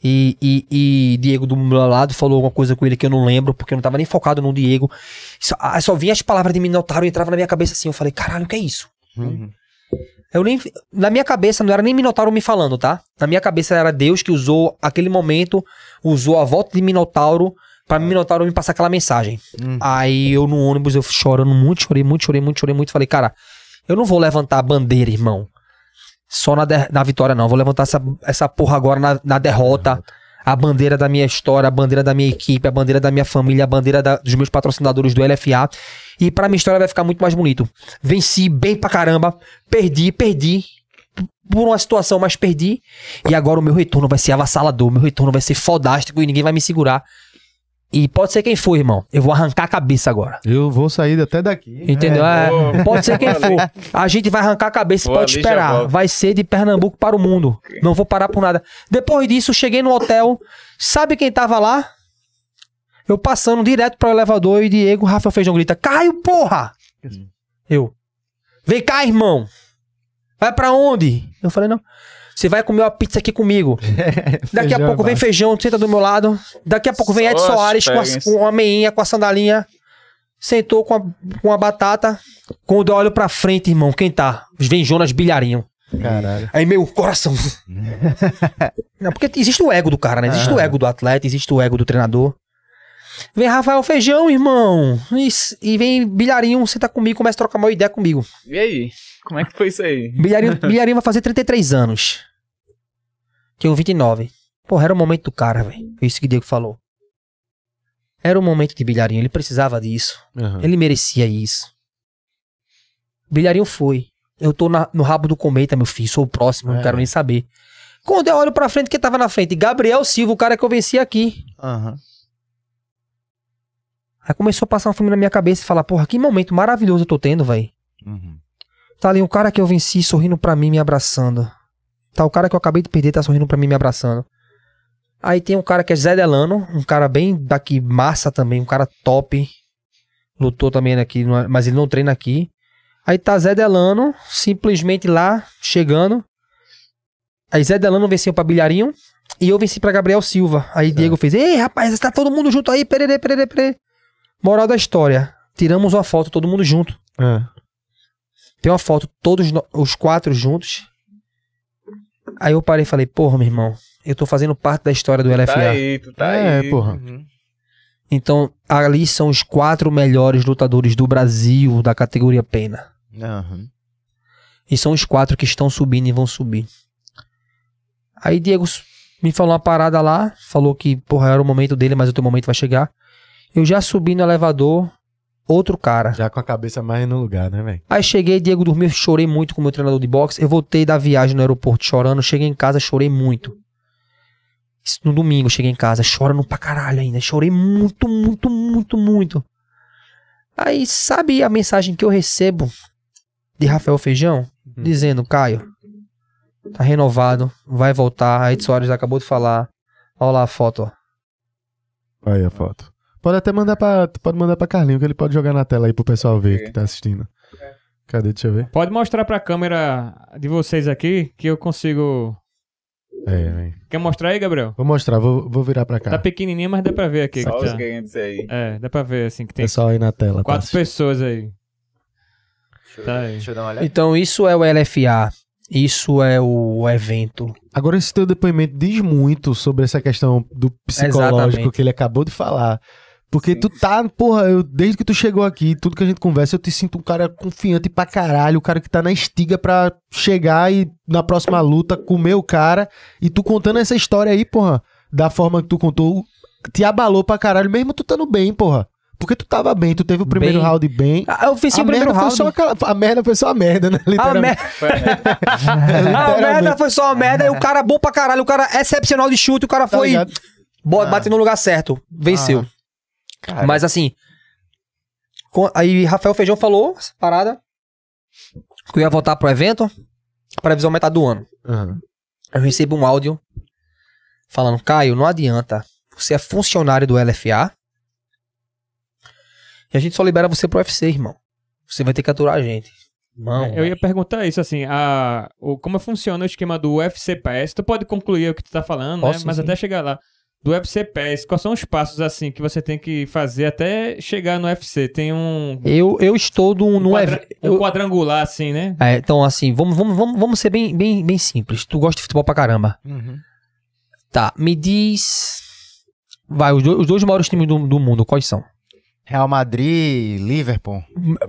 E, e, e Diego do meu lado falou alguma coisa com ele que eu não lembro, porque eu não tava nem focado no Diego. Só, ah, só vinha as palavras de Minotauro e entrava na minha cabeça assim. Eu falei, caralho, o que é isso? Uhum. Eu nem. Na minha cabeça não era nem Minotauro me falando, tá? Na minha cabeça era Deus que usou aquele momento, usou a volta de Minotauro pra Minotauro me passar aquela mensagem. Uhum. Aí eu no ônibus, eu chorando muito, chorei muito, chorei muito, chorei muito. Falei, cara, eu não vou levantar a bandeira, irmão. Só na, na vitória, não. Vou levantar essa, essa porra agora na, na derrota. A bandeira da minha história, a bandeira da minha equipe, a bandeira da minha família, a bandeira da- dos meus patrocinadores do LFA. E pra minha história vai ficar muito mais bonito. Venci bem pra caramba. Perdi, perdi. Por uma situação, mas perdi. E agora o meu retorno vai ser avassalador. Meu retorno vai ser fodástico e ninguém vai me segurar. E pode ser quem for, irmão. Eu vou arrancar a cabeça agora. Eu vou sair até daqui. Entendeu? É, Boa. pode ser quem for. A gente vai arrancar a cabeça, pode esperar. Vai ser de Pernambuco para o mundo. Não vou parar por nada. Depois disso, cheguei no hotel. Sabe quem tava lá? Eu passando direto para o elevador e Diego, Rafael Feijão grita: Caio, porra! Eu. Vem cá, irmão. Vai pra onde? Eu falei: Não. Você vai comer uma pizza aqui comigo. Daqui a pouco vem feijão, senta do meu lado. Daqui a pouco vem Ed Soares com a, com a meinha, com a sandalinha. Sentou com a, com a batata. Quando eu olho pra frente, irmão, quem tá? Vem Jonas Bilharinho. Caralho. Aí meu coração. Não, porque existe o ego do cara, né? Existe o ego do atleta, existe o ego do treinador. Vem Rafael Feijão, irmão. E, e vem Bilharinho, senta comigo, começa a trocar uma ideia comigo. E aí? Como é que foi isso aí? Bilharinho, Bilharinho vai fazer 33 anos. Tinha 29. Porra, era o momento do cara, velho. Foi isso que o Diego falou. Era o momento de Bilharinho, ele precisava disso. Aham. Ele merecia isso. Bilharinho foi. Eu tô na- no rabo do cometa, meu filho. Sou o próximo, não É. quero nem saber. Quando eu olho pra frente, quem tava na frente? Gabriel Silva, o cara que eu venci aqui. Aham. Aí começou a passar um filme na minha cabeça e falar, porra, que momento maravilhoso eu tô tendo, velho. Uhum. Tá ali um cara que eu venci sorrindo pra mim, me abraçando. Tá o cara que eu acabei de perder, tá sorrindo pra mim, me abraçando. Aí tem um cara que é Zé Delano, um cara bem daqui, massa também, um cara top. Lutou também aqui, é- mas ele não treina aqui. Aí tá Zé Delano, simplesmente lá, chegando. Aí Zé Delano venceu pra Bilharinho e eu venci pra Gabriel Silva. Aí Diego fez, ei rapaz, tá todo mundo junto aí, perere, perere, perere. Moral da história, tiramos uma foto, todo mundo junto. Ah. Tem uma foto, todos os quatro juntos. Aí eu parei e falei, porra, meu irmão, eu tô fazendo parte da história do LFA. Tá aí, tu tá É, aí. porra. Uhum. Então, ali são os quatro melhores lutadores do Brasil da categoria pena. Aham. E são os quatro que estão subindo e vão subir. Aí Diego me falou uma parada lá, falou que, porra, era o momento dele, mas o teu momento vai chegar. Eu já subi no elevador, outro cara. Já com a cabeça mais no lugar, né, velho? Aí cheguei, Diego dormiu, chorei muito com o meu treinador de boxe. Eu voltei da viagem no aeroporto chorando, cheguei em casa, chorei muito. Isso no domingo, cheguei em casa, chorando pra caralho ainda. Chorei muito, muito, muito, muito. Aí, sabe a mensagem que eu recebo de Rafael Feijão? Dizendo, Caio, tá renovado, vai voltar. A Ed Soares acabou de falar. Olha lá a foto, ó. Olha aí a foto. Pode até mandar pra, pode mandar pra Carlinho, que ele pode jogar na tela aí pro pessoal ver que tá assistindo. Cadê? Deixa eu ver. Pode mostrar pra câmera de vocês aqui que eu consigo. É, vem. Quer mostrar aí, Gabriel? Vou mostrar, vou, vou virar pra cá. Tá pequenininha, mas dá pra ver aqui. Só que os tá- grandes aí. É, dá pra ver assim que tem Pessoal aí na tela. tá quatro assistindo. pessoas aí. Deixa, eu- Tá aí. deixa eu dar uma olhada. Então, isso é o LFA. Isso é o evento. Agora, esse teu depoimento diz muito sobre essa questão do psicológico Exatamente. que ele acabou de falar. Porque tu tá, porra, eu, desde que tu chegou aqui, tudo que a gente conversa, eu te sinto um cara confiante pra caralho, o cara que tá na estiga pra chegar e na próxima luta comer o cara. E tu contando essa história aí, porra, da forma que tu contou, te abalou pra caralho, mesmo tu estando bem, porra. Porque tu tava bem, tu teve o primeiro Bem. round bem. Ah, Eu a o primeiro merda round. foi só aquela, a merda foi só a merda, né? A, Literalmente. mer- a merda foi só uma merda. E o cara bom pra caralho. O cara é excepcional de chute. O cara Tá foi. ligado? bo- Ah. Bateu no lugar certo. Venceu. Cara, Mas assim. com- aí Rafael Feijão falou essa parada. Que eu ia voltar pro evento. Previsão metade do ano. Aham. Eu recebo um áudio. Falando, Caio, não adianta. Você é funcionário do LFA. E a gente só libera você pro UFC, irmão. Você vai ter que aturar a gente. Não. eu ia perguntar isso assim, a, o, como funciona o esquema do UFC Pass? Tu pode concluir o que tu tá falando, né? Posso, Mas sim. até chegar lá. Do UFC Pass, quais são os passos assim que você tem que fazer até chegar no UFC? Tem um, Eu, eu estou do, um, no quadra- evento. um quadrangular assim, né? É, então, assim, vamos, vamos, vamos, vamos ser bem, bem, bem simples. Tu gosta de futebol pra caramba. Uhum. Tá, me diz. Vai, os, do- os dois maiores times do, do mundo, quais são? Real Madrid, Liverpool.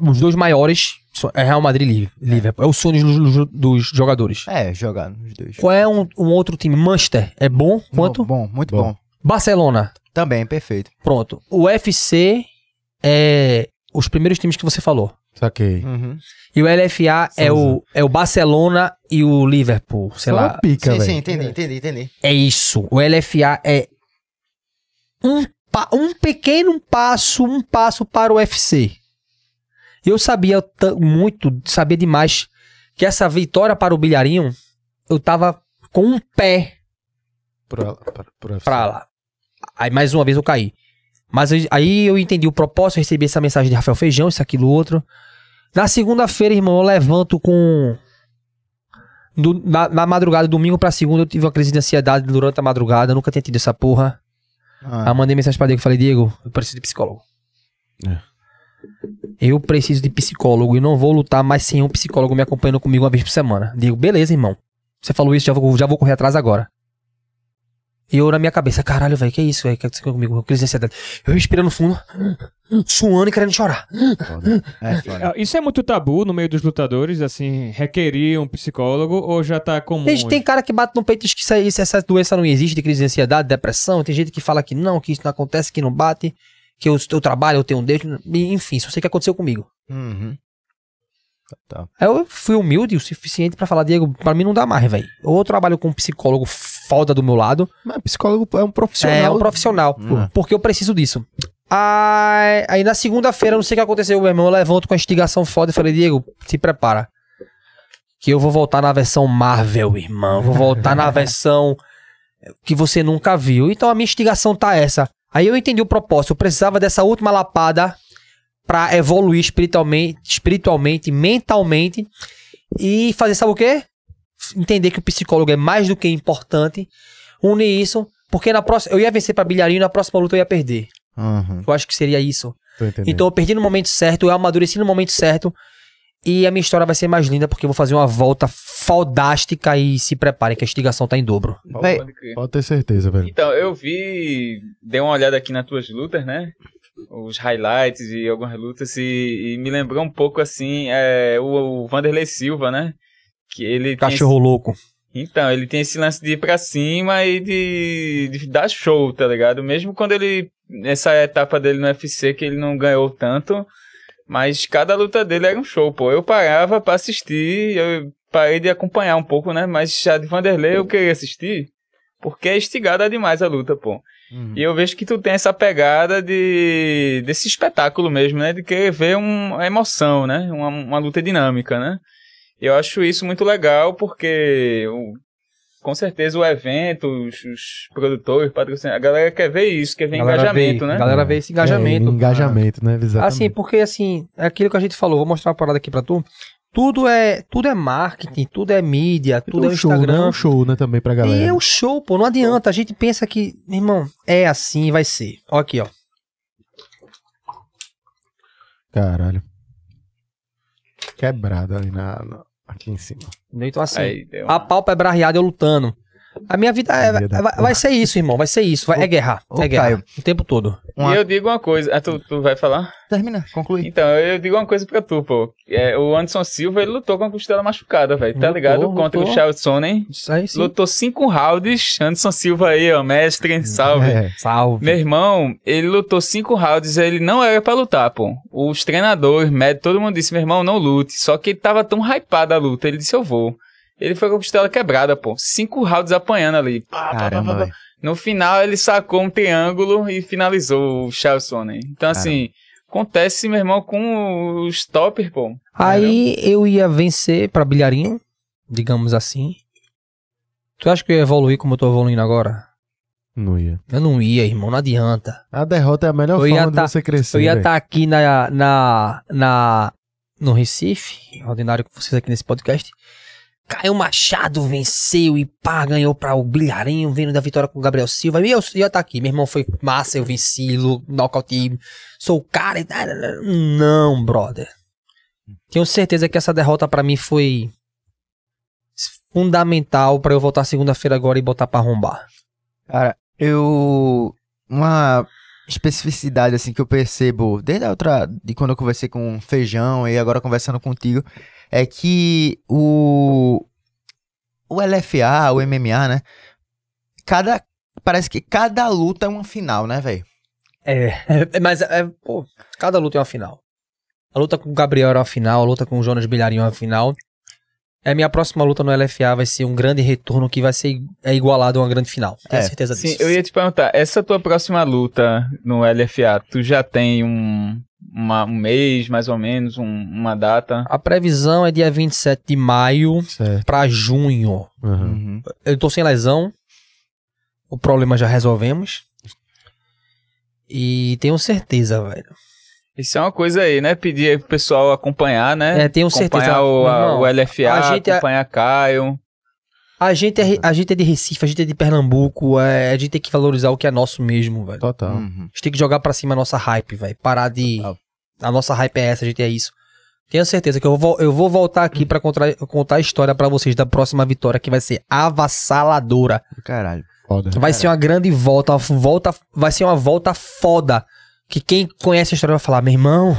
Os dois maiores são- é Real Madrid e Liv- Liverpool. É o sonho dos, dos- jogadores. É, jogaram os dois. Qual é um, um outro time? Manchester. É bom? Quanto? Bom, muito Bom. bom. Barcelona. Também, perfeito. Pronto. O UFC é os primeiros times que você falou. Saquei. Uhum. E o LFA é o, é o Barcelona e o Liverpool. Sei Só lá. pica, sim, velho. sim, entendi, entendi, entendi. É isso. O LFA é um, pa- um pequeno passo, um passo para o UFC. Eu sabia muito, sabia demais que essa vitória para o Bilharinho, eu tava com um pé pro, pro UFC. pra lá. Aí mais uma vez eu caí. Mas eu- aí eu entendi o propósito, eu recebi essa mensagem de Rafael Feijão, isso, aquilo, outro. Na segunda-feira, irmão, eu levanto com Do- na, na madrugada, domingo pra segunda, eu tive uma crise de ansiedade durante a madrugada. Nunca tinha tido essa porra. Ah. Aí eu mandei mensagem pra Diego e falei, Diego, eu preciso de psicólogo. É. Eu preciso de psicólogo e não vou lutar mais sem um psicólogo me acompanhando comigo uma vez por semana. Diego, beleza, irmão. Você falou isso, já vou, já vou correr atrás agora. E eu na minha cabeça, caralho, velho, que isso, velho? Que aconteceu comigo? Crise de ansiedade. Eu respirando fundo, suando e querendo chorar. É, foda. Ah, Isso é muito tabu no meio dos lutadores, assim, requerir um psicólogo ou já tá comum? Tem, tem cara que bate no peito e diz que isso aí- isso- essa doença não existe, de crise de ansiedade, depressão. Tem gente que fala que não, que isso não acontece, que não bate, que eu, eu trabalho, eu tenho um Deus. Enfim, só sei o que aconteceu comigo. Uhum. Tá. Eu fui humilde o suficiente pra falar, Diego, pra mim não dá mais, velho. Ou eu trabalho com um psicólogo foda do meu lado, Mas psicólogo é um profissional. é um profissional, Hum. porque eu preciso disso. Aí, aí na segunda-feira, não sei o que aconteceu, meu irmão, eu levanto com a instigação foda e falei, Diego, se prepara. Que eu vou voltar na versão Marvel, irmão. Vou voltar na versão que você nunca viu. Então a minha instigação tá essa. Aí eu entendi o propósito. Eu precisava dessa última lapada pra evoluir espiritualmente, espiritualmente, mentalmente e fazer, sabe o quê? Entender que o psicólogo é mais do que importante. Unir isso, porque na próxima eu ia vencer pra bilharinho e na próxima luta eu ia perder. Uhum. Eu acho que seria isso. Então eu perdi no momento certo, eu amadureci no momento certo. E a minha história vai ser mais linda porque eu vou fazer uma volta fodástica e se preparem que a instigação tá em dobro. Pode ter certeza, velho. Então, eu vi, dei uma olhada aqui nas tuas lutas, né? Os highlights e algumas lutas e, e me lembrou um pouco assim, é, o, o Vanderlei Silva, né? Que ele Cachorro louco. esse- então, ele tem esse lance de ir pra cima e de, de dar show, tá ligado? Mesmo quando ele, nessa etapa dele no UFC que ele não ganhou tanto, mas cada luta dele era um show, pô. Eu parava pra assistir, eu parei de acompanhar um pouco, né? Mas já de Vanderlei eu queria assistir, porque é instigada demais a luta, pô. Uhum. E eu vejo que tu tem essa pegada de desse espetáculo mesmo, né? De querer ver um, uma emoção, né? Uma, uma luta dinâmica, né? Eu acho isso muito legal porque o- com certeza o evento, os, os produtores, patrocinadores, a galera quer ver isso, quer ver Galera engajamento, vê, né? Galera vê esse engajamento. É, engajamento, né? Exatamente. Assim, porque assim, é aquilo que a gente falou, vou mostrar uma parada aqui pra tu. Tudo é, tudo é marketing, tudo é mídia, tudo é um o show, né? Instagram. Um show, né? Também pra galera. E é o show, pô. Não adianta. A gente pensa que, meu irmão, é assim, vai ser. Ó aqui, ó. Caralho. Quebrado ali na, na- aqui em cima. Então assim, Aí, deu a pálpebra arreada eu lutando. A minha vida é, da vai, vai ser isso, irmão. Vai ser isso. Vai, é guerra. ô, é guerra. Caio. O tempo todo. Uma- E eu digo uma coisa, ah, tu, tu vai falar? Termina, conclui. Então, eu digo uma coisa pra tu, pô. É, o Anderson Silva, ele lutou com a costela machucada, velho. Tá Lutou, ligado? Contra lutou. o Charles Sonnen. Isso aí sim. Lutou cinco rounds. Anderson Silva aí, ó, mestre, salve. É. Salve. Meu irmão, ele lutou cinco rounds, ele não era pra lutar, pô. Os treinadores, médicos, todo mundo disse, meu irmão, não lute. Só que ele tava tão hypado a luta, ele disse, eu vou. Ele foi com a costela quebrada, pô. Cinco rounds apanhando ali. Pá, pá, pá, Caramba, pá, pá. velho. No final, ele sacou um triângulo e finalizou o Charles Sonnen. Então, assim, acontece, meu irmão, com os toppers, pô. Aí eu ia vencer pra bilharinho, digamos assim. Tu acha que eu ia evoluir como eu tô evoluindo agora? Não ia. Eu não ia, irmão. Não adianta. A derrota é a melhor Eu forma tá- de você crescer. Eu ia estar aqui na, na, na, no Recife, ordinário com vocês aqui nesse podcast. Caio Machado venceu e pá, ganhou pra o Bilharinho, vendo da vitória com o Gabriel Silva. E eu ia estar aqui. Meu irmão foi massa, eu venci, nocaute, sou o cara. e. Não, brother. Tenho certeza que essa derrota pra mim foi fundamental pra eu voltar segunda-feira agora e botar pra arrombar. Cara, eu. Uma especificidade assim que eu percebo desde a outra. de quando eu conversei com Feijão e agora conversando contigo, é que o. O LFA, o MMA, né? Cada. Parece que cada luta é uma final, né, velho? É, mas é, pô, cada luta é uma final. A luta com o Gabriel era uma final, a luta com o Jonas Bilharinho é uma final. É, minha próxima luta no LFA vai ser um grande retorno que vai ser é igualado a uma grande final. Tenho É, certeza Sim, disso. eu ia te perguntar, essa tua próxima luta no LFA, tu já tem um, uma- um mês, mais ou menos, um- uma data? A previsão é dia 27 de maio Certo. pra junho. Uhum. Uhum. Eu tô sem lesão. O problema já resolvemos. E tenho certeza, velho. Isso é uma coisa aí, né? Pedir aí pro pessoal acompanhar, né? É, tenho acompanhar certeza. o, a- o LFA, a gente é- acompanhar Caio. A gente, é, a gente é de Recife, a gente é de Pernambuco, é, a gente tem que valorizar o que é nosso mesmo, velho. Total. Uhum. A gente tem que jogar pra cima a nossa hype, velho. Parar de. Total. A nossa hype é essa, a gente é isso. Tenho certeza que eu vou, eu vou voltar aqui pra contar, contar a história pra vocês da próxima vitória, que vai ser avassaladora. Caralho. Foda. Vai ser uma grande volta, uma volta, vai ser uma volta foda. Que quem conhece a história vai falar, meu irmão.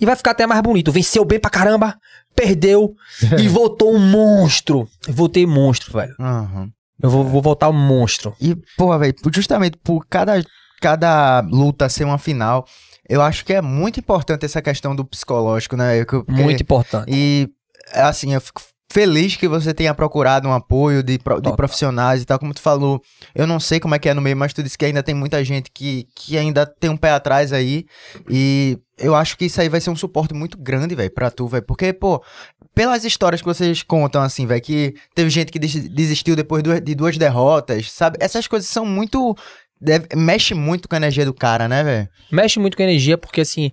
E vai ficar até mais bonito. Venceu bem pra caramba, perdeu e voltou um monstro. Eu voltei monstro, velho. Uhum. Eu vou, vou voltar um monstro. E, porra, velho, justamente por cada, cada luta ser uma final, eu acho que é muito importante essa questão do psicológico, né? Que- porque- Muito importante. E, assim, eu fico feliz que você tenha procurado um apoio de, de profissionais e tal. Como tu falou, eu não sei como é que é no meio, mas tu disse que ainda tem muita gente que, que ainda tem um pé atrás aí. E eu acho que isso aí vai ser um suporte muito grande, velho, pra tu, velho. Porque, pô, pelas histórias que vocês contam, assim, velho, que teve gente que des- desistiu depois de duas derrotas, sabe? Essas coisas são muito. deve- mexe muito com a energia do cara, né, velho? Mexe muito com a energia, porque assim,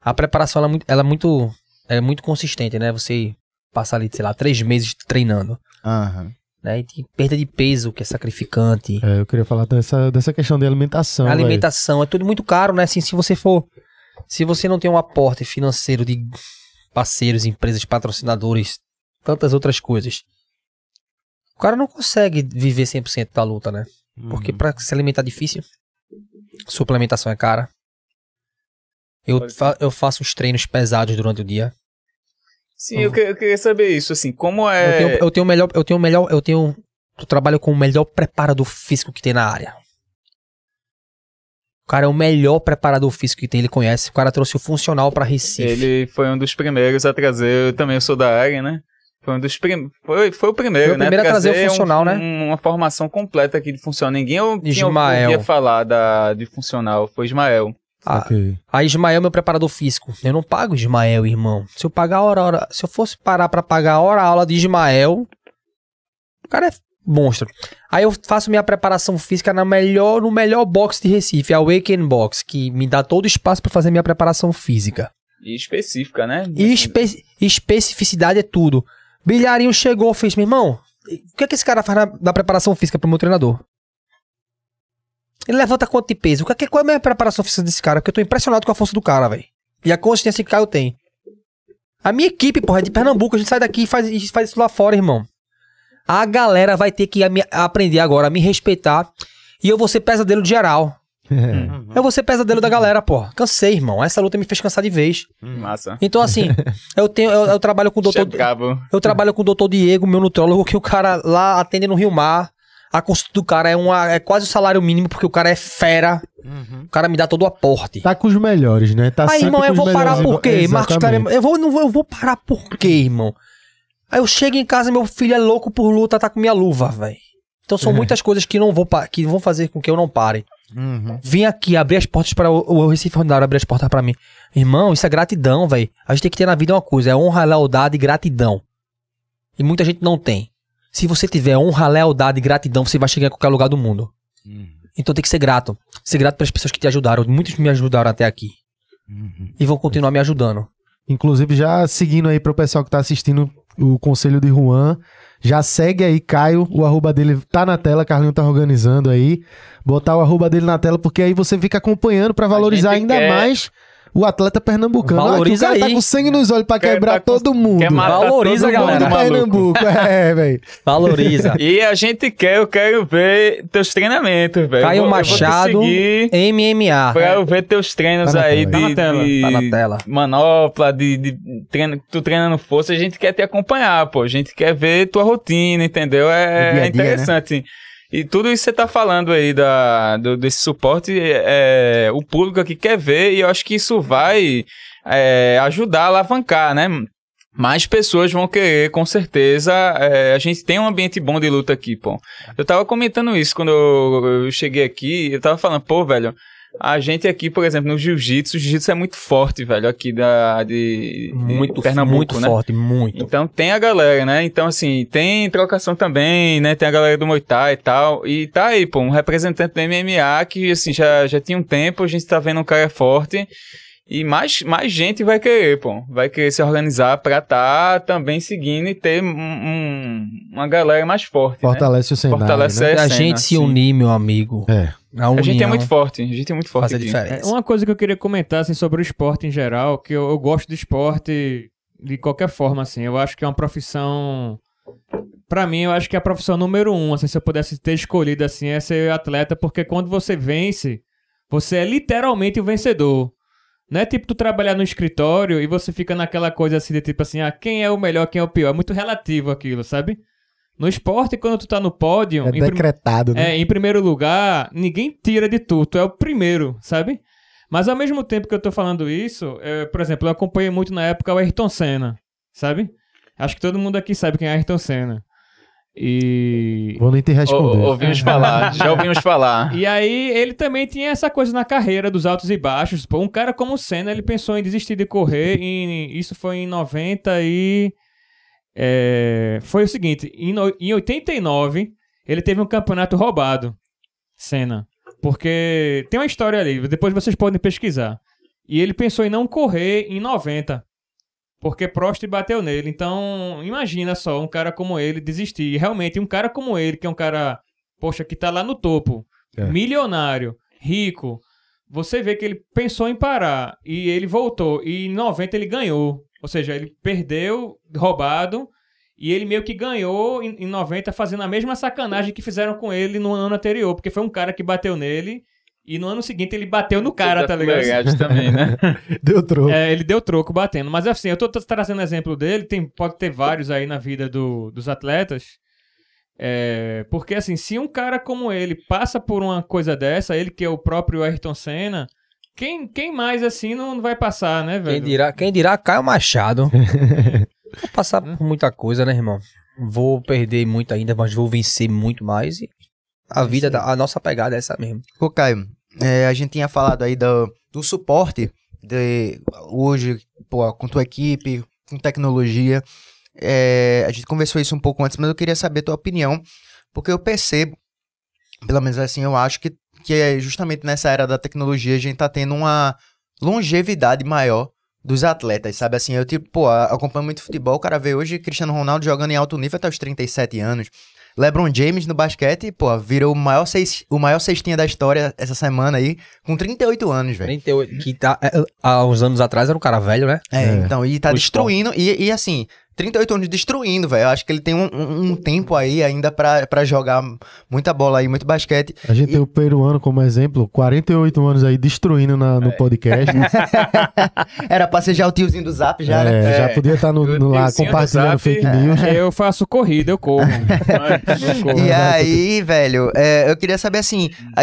a preparação ela é muito, ela é muito, ela é muito consistente, né? Você passa ali, sei lá, três meses treinando, Aham. né? E tem perda de peso, que é sacrificante. É, eu queria falar dessa, dessa questão de alimentação. A alimentação é tudo muito caro, né? Assim, se você for. Se você não tem um aporte financeiro de parceiros, empresas, patrocinadores, tantas outras coisas. O cara não consegue viver 100% da luta, né? Porque pra se alimentar é difícil. Suplementação é cara. Eu, fa- eu faço uns treinos pesados durante o dia. Sim, eu, que- eu queria saber isso, assim, como Eu é... tenho, eu tenho o melhor, eu tenho o melhor, eu tenho, eu trabalho com o melhor preparador físico que tem na área. O cara é o melhor preparador físico que tem, ele conhece. O cara trouxe o funcional pra Recife. Ele foi um dos primeiros a trazer, eu também sou da área, né? Foi um dos prim... foi, foi o primeiro, Foi o né? primeiro a trazer o um- funcional, né? um- Uma formação completa aqui de funcional. Ninguém eu tinha Ismael. ouvia falar da, de funcional, foi Ismael. Ah, Ok. A Ismael é meu preparador físico. Eu não pago Ismael, irmão. Se eu pagar hora, hora, se eu fosse parar pra pagar hora aula de Ismael, o cara é monstro. Aí eu faço minha preparação física na melhor, no melhor box de Recife, a Awaken Box, que me dá todo o espaço pra fazer minha preparação física. E específica, né? E espe- especificidade é tudo. Bilharinho chegou, fez, meu irmão, o que é que esse cara faz na, na preparação física pro meu treinador? Ele levanta quanto de peso? O que é que- qual é a minha preparação física desse cara? Porque eu tô impressionado com a força do cara, velho. E a consistência que o Caio tem. A minha equipe, porra, é de Pernambuco. A gente sai daqui e faz, e faz isso lá fora, irmão. A galera vai ter que me- aprender agora a me respeitar. E eu vou ser pesadelo de geral. Eu vou ser pesadelo da galera, porra. Cansei, irmão. Essa luta me fez cansar de vez. Massa. Então, assim, eu tenho, eu, eu trabalho com o doutor. Eu trabalho com o doutor Diego, meu nutrólogo, que o cara lá atende no Rio Mar. A consulta do cara é, uma, é quase o salário mínimo, porque o cara é fera. O cara me dá todo o aporte. Tá com os melhores, né? Tá Aí, irmão, eu vou parar melhores. por quê? Marcos. Cleber, eu vou, não vou, eu vou parar por quê, irmão? Aí eu chego em casa, meu filho é louco por luta, tá com minha luva, velho. Então são muitas coisas que não vou que vão fazer com que eu não pare. Uhum. Vim aqui abrir as portas para o, o Recife Ordinário abrir as portas para mim. Irmão, isso é gratidão, velho. A gente tem que ter na vida uma coisa, é honra, lealdade e gratidão. E muita gente não tem. Se você tiver honra, lealdade e gratidão, você vai chegar em qualquer lugar do mundo. Então tem que ser grato. Ser grato pelas pessoas que te ajudaram. Muitos me ajudaram até aqui. E vão continuar me ajudando. Inclusive, já seguindo aí pro pessoal que tá assistindo o Conselho de Juan, já segue aí, Caio, o arroba dele tá na tela, Carlinho tá organizando aí. Botar o arroba dele na tela, porque aí você fica acompanhando pra valorizar ainda quer- mais o atleta pernambucano. Valoriza que o cara aí. tá com sangue nos olhos pra Quer quebrar tá com- todo mundo. quer matar Valoriza, todo mundo, galera. do maluco. Pernambuco. É, velho. Valoriza. E a gente quer, eu quero ver teus treinamentos, velho. Caio Eu vou- eu vou te Machado, MMA. Pra eu ver teus treinos Tá aí tela. de, Tá na tela, de Tá na tela. manopla, de, de treino, tu treinando força, a gente quer te acompanhar, pô. A gente quer ver tua rotina, entendeu? Dia É, a dia, é interessante. E tudo isso que você tá falando aí da, do- desse suporte, é, o público aqui quer ver e eu acho que isso vai é, ajudar a alavancar, né? Mais pessoas vão querer, com certeza. É, a gente tem um ambiente bom de luta aqui, pô. Eu tava comentando isso quando eu, eu cheguei aqui, eu tava falando, pô, velho, A gente aqui, por exemplo, no jiu-jitsu, o jiu-jitsu é muito forte, velho, aqui da, de, de Muito, Pernambuco, muito né? forte, muito. Então tem a galera, né? Então, assim, tem trocação também, né? Tem a galera do Muay Thai e tal. E tá aí, pô, um representante do MMA que, assim, já, já tinha um tempo, a gente tá vendo um cara forte. E mais, mais gente vai querer, pô. Vai querer se organizar pra tá também seguindo e ter um- um- uma galera mais forte, né? Fortalece o cenário, Fortalece né? a a cena, gente se sim. unir, meu amigo. É. A, A gente é muito forte, a gente é muito forte faz a diferença. É, uma coisa que eu queria comentar assim, sobre o esporte em geral, que eu, eu gosto do esporte de qualquer forma, assim. Eu acho que é uma profissão. Pra mim, eu acho que é a profissão número um, assim, se eu pudesse ter escolhido assim, é ser atleta, porque quando você vence, você é literalmente o vencedor. Não é tipo tu trabalhar no escritório e você fica naquela coisa assim de tipo assim, ah, quem é o melhor, quem é o pior. É muito relativo aquilo, sabe? No esporte, quando tu tá no pódio, É decretado, né? é, em primeiro lugar, ninguém tira de tu, tu é o primeiro, sabe? Mas ao mesmo tempo que eu tô falando isso, é, por exemplo, eu acompanhei muito na época o Ayrton Senna, sabe? Acho que todo mundo aqui sabe quem é Ayrton Senna. E. Vou nem te Ou- responder. ouvimos falar, já ouvimos falar. E aí, ele também tinha essa coisa na carreira dos altos e baixos. Pô, um cara como o Senna, ele pensou em desistir de correr. Em, isso foi em 90 e. é, foi o seguinte: em, no- em 89, ele teve um campeonato roubado. Senna. Porque tem uma história ali, depois vocês podem pesquisar. E ele pensou em não correr em 90. Porque Prost bateu nele. Então, imagina só, um cara como ele desistir. E realmente, um cara como ele, que é um cara, poxa, que tá lá no topo, É. milionário, rico, você vê que ele pensou em parar e ele voltou. E em 90 ele ganhou. Ou seja, ele perdeu, roubado, e ele meio que ganhou em, em 90 fazendo a mesma sacanagem que fizeram com ele no ano anterior. Porque foi um cara que bateu nele. E no ano seguinte ele bateu no cara, tá ligado? Legais também, né? Deu troco. É, ele deu troco batendo. Mas assim, eu tô, tô trazendo exemplo dele, tem, pode ter vários aí na vida do- dos atletas. É, porque assim, se um cara como ele passa por uma coisa dessa, ele que é o próprio Ayrton Senna, quem, quem mais assim não vai passar, né, velho? Quem dirá, quem dirá Caio Machado. vou passar por muita coisa, né, irmão? Vou perder muito ainda, mas vou vencer muito mais. E a vida, da- a nossa pegada é essa mesmo. Ô, Caio, é, a gente tinha falado aí do, do suporte de, hoje, pô, com tua equipe, com tecnologia. É, a gente conversou isso um pouco antes, mas eu queria saber tua opinião, porque eu percebo, pelo menos assim, eu acho que, que é justamente nessa era da tecnologia a gente tá tendo uma longevidade maior dos atletas, sabe? Assim, eu tipo, pô, acompanho muito futebol, o cara vê hoje Cristiano Ronaldo jogando em alto nível até os 37 anos. LeBron James no basquete, pô, virou o maior, seis, o maior cestinha da história essa semana aí, com 38 anos, velho. 38, que tá, é, há uns anos atrás era um cara velho, né? É, É. então, e tá O destruindo, e, e assim, 38 anos destruindo, velho. Eu acho que ele tem um, um- um tempo aí ainda pra, pra jogar muita bola aí, muito basquete. A gente tem o peruano como exemplo, 48 anos aí destruindo na- É. no podcast. Era pra ser já o tiozinho do zap, já, né? É, já É. podia estar no, O no lá compartilhando Zap, fake é. news. Eu faço corrida, eu corro. Eu corro. E aí, velho, é, eu queria saber assim, a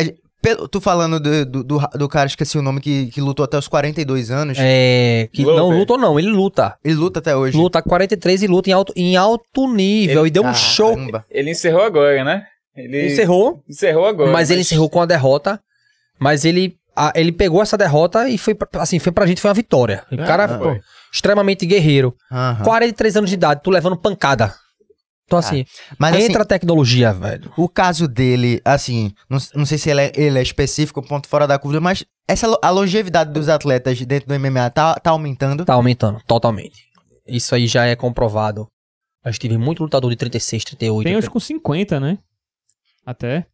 tu falando do, do, do, do cara, esqueci o nome, que, que lutou até os 42 anos. É, que não Glover. luta ou não, ele luta. Ele luta até hoje. Luta 43 e luta em alto, em alto nível. e deu um show. Caramba. Ele encerrou agora, né? Ele Encerrou, encerrou agora. mas ele encerrou com a derrota. Mas ele, a- ele pegou essa derrota e foi, pra- assim, foi pra gente, foi uma vitória. O cara, ah, pô, extremamente guerreiro. Aham. 43 anos de idade, tu levando pancada. Então, assim, Mas assim, entra a tecnologia, velho. O caso dele, assim, não, não sei se ele é, ele é específico, ponto fora da curva, mas essa, a longevidade dos atletas dentro do MMA tá, tá aumentando. Tá aumentando, totalmente. Isso aí já é comprovado. A gente teve muito lutador de 36, 38. Tem uns com 50, né? Até.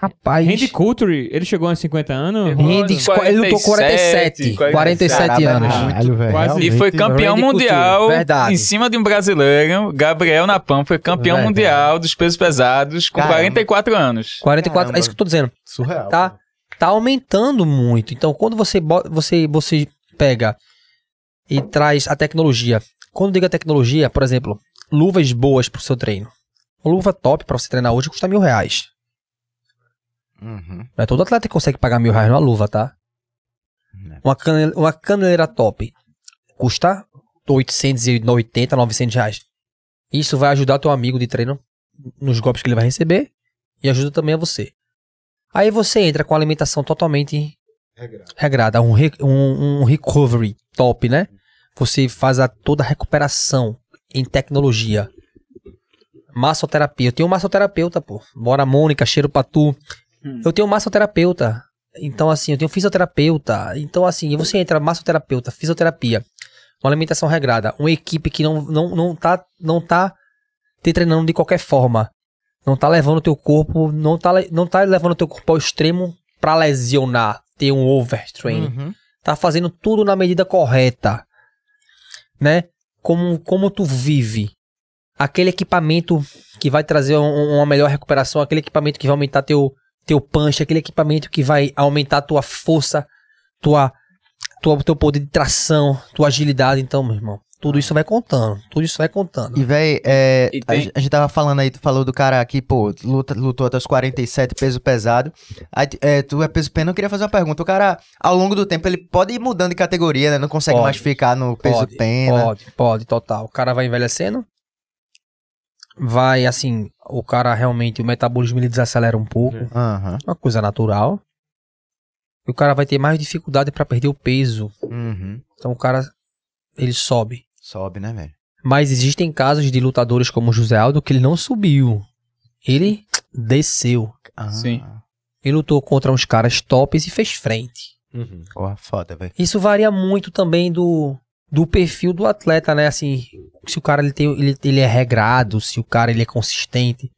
Rapaz. Randy Couture, ele chegou aos 50 anos? Randy, ele lutou 47, 47 Caramba, anos. muito- Caralho, velho. quase- E foi campeão Randy mundial verdade. em cima de um brasileiro. Gabriel Napam foi campeão Verdade. mundial dos pesos pesados com Caramba. 44 anos. 44, Caramba. é isso que eu tô dizendo. Surreal. Tá, tá aumentando muito. Então, quando você, você, você pega e traz a tecnologia. Quando diga tecnologia, por exemplo, luvas boas pro seu treino. Uma luva top pra você treinar hoje custa mil reais. Uhum. Não é todo atleta que consegue pagar mil reais numa luva, tá? É. Uma, uma caneleira top custa 880, 900 reais. Isso vai ajudar teu amigo de treino nos golpes que ele vai receber e ajuda também a você. Aí você entra com a alimentação totalmente regrada, um, re- um, um recovery top, né? Você faz a, toda a recuperação em tecnologia. Massoterapia. Eu tenho um massoterapeuta, pô. Bora, Mônica, cheiro pra tu. Eu tenho um massoterapeuta. Então, assim, eu tenho fisioterapeuta. Então, assim, você entra massoterapeuta, fisioterapia, uma alimentação regrada, uma equipe que não, não, não, tá, não tá te treinando de qualquer forma. Não tá levando o teu corpo, não tá, não tá levando o teu corpo ao extremo pra lesionar, ter um overtraining Uhum. tá fazendo tudo na medida correta, né? Como, como tu vive. Aquele equipamento que vai trazer um- uma melhor recuperação, aquele equipamento que vai aumentar teu, teu punch, aquele equipamento que vai aumentar tua força, tua, tua, teu poder de tração, tua agilidade. Então, meu irmão, tudo isso vai contando. Tudo isso vai contando. E, véi, é, E a, tem- a gente tava falando aí, tu falou do cara que, pô, luta, lutou até os 47, peso pesado. Aí, é, tu é peso pena, eu queria fazer uma pergunta. O cara, ao longo do tempo, ele pode ir mudando de categoria, né? Não consegue Pode. mais ficar no peso Pode, pena. Pode, pode, total. O cara vai envelhecendo. Vai, assim, o cara realmente, o metabolismo ele desacelera um pouco. Aham. uma coisa natural. E o cara vai ter mais dificuldade pra perder o peso. Uhum. Então o cara ele sobe. Sobe, né, velho? Mas existem casos de lutadores como o José Aldo que ele não subiu. Ele desceu. Ah, Sim. Ele lutou contra uns caras tops e fez frente. Porra, foda, velho. Isso varia muito também do, do perfil do atleta, né? Assim, se o cara ele, tem, ele, ele é regrado, se o cara ele é consistente.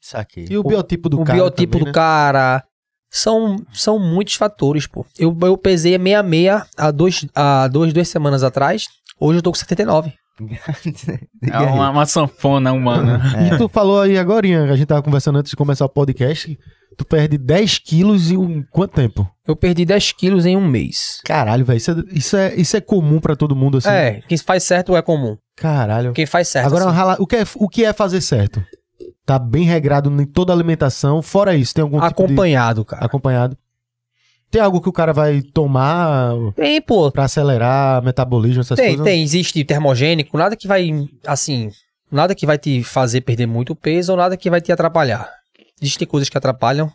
Isso aqui. E o biotipo do o cara biotipo também, do né? cara. São, são muitos fatores, pô. Eu, eu pesei 66 há, dois, há dois, duas semanas atrás. Hoje eu tô com 79. É uma, uma sanfona humana. E tu falou aí agora, a gente tava conversando antes de começar o podcast, tu perde 10 quilos em quanto tempo? Eu perdi 10 quilos em um mês. Caralho, velho, isso é, isso, é, isso é comum pra todo mundo, assim? É, quem faz certo é comum. Caralho. Quem faz certo. Agora, assim. o, que é, o que é fazer certo? Tá bem regrado em toda a alimentação, fora isso, tem algum tipo de... acompanhado, cara. Acompanhado. Tem algo que o cara vai tomar Tem, pô. pra acelerar metabolismo, essas Tem, coisas? tem. Existe termogênico, nada que vai, assim, nada que vai te fazer perder muito peso ou nada que vai te atrapalhar. Existem coisas que atrapalham.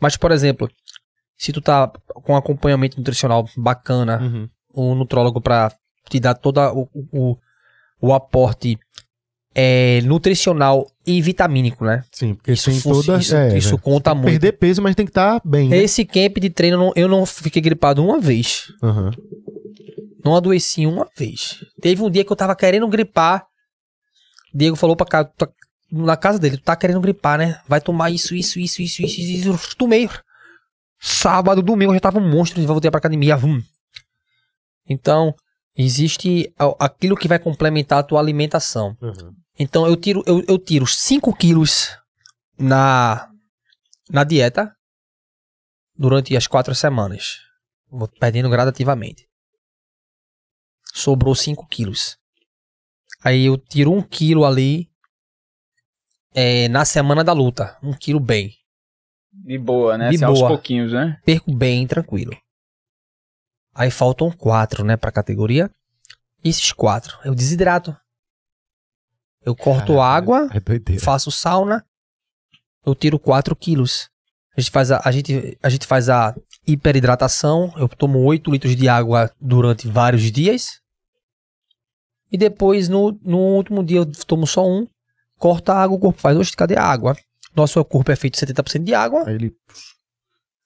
Mas, por exemplo, se tu tá com um acompanhamento nutricional bacana, Uhum. um nutrólogo pra te dar todo o, o, o aporte é, nutricional e vitamínico, né? Sim, porque Isso, fosse- toda... isso, é, isso conta muito. Perder peso, mas tem que estar bem, né? Esse camp de treino, eu não- eu não fiquei gripado uma vez. Aham. Não adoeci uma vez. Teve um dia que eu tava querendo gripar. Diego falou pra cá, tá- na casa dele, tu tá querendo gripar, né? Vai tomar isso, isso, isso, isso, isso, isso. Eu Tomei. Sábado, domingo, eu já tava um monstro de voltar pra academia. Vum. Então, existe aquilo que vai complementar a tua alimentação. Uhum. Então, eu tiro, eu, eu tiro 5 quilos na, na dieta durante as quatro semanas. Vou perdendo gradativamente. Sobrou 5 quilos. Aí eu tiro um quilo ali é, na semana da luta. Um quilo bem. De boa, né? De Assim, aos boa. pouquinhos, né? Perco bem, tranquilo. Aí faltam quatro, né, pra categoria. Esses quatro, eu desidrato. Eu corto Caralho, água, É faço sauna, eu tiro 4 quilos. A gente faz a, a gente, a gente faz a hiperidratação, eu tomo 8 litros de água durante vários dias. E depois, no, no último dia, eu tomo só um, corto a água, o corpo faz, oxe, cadê a água? Nosso corpo é feito de 70% de água, Aí ele...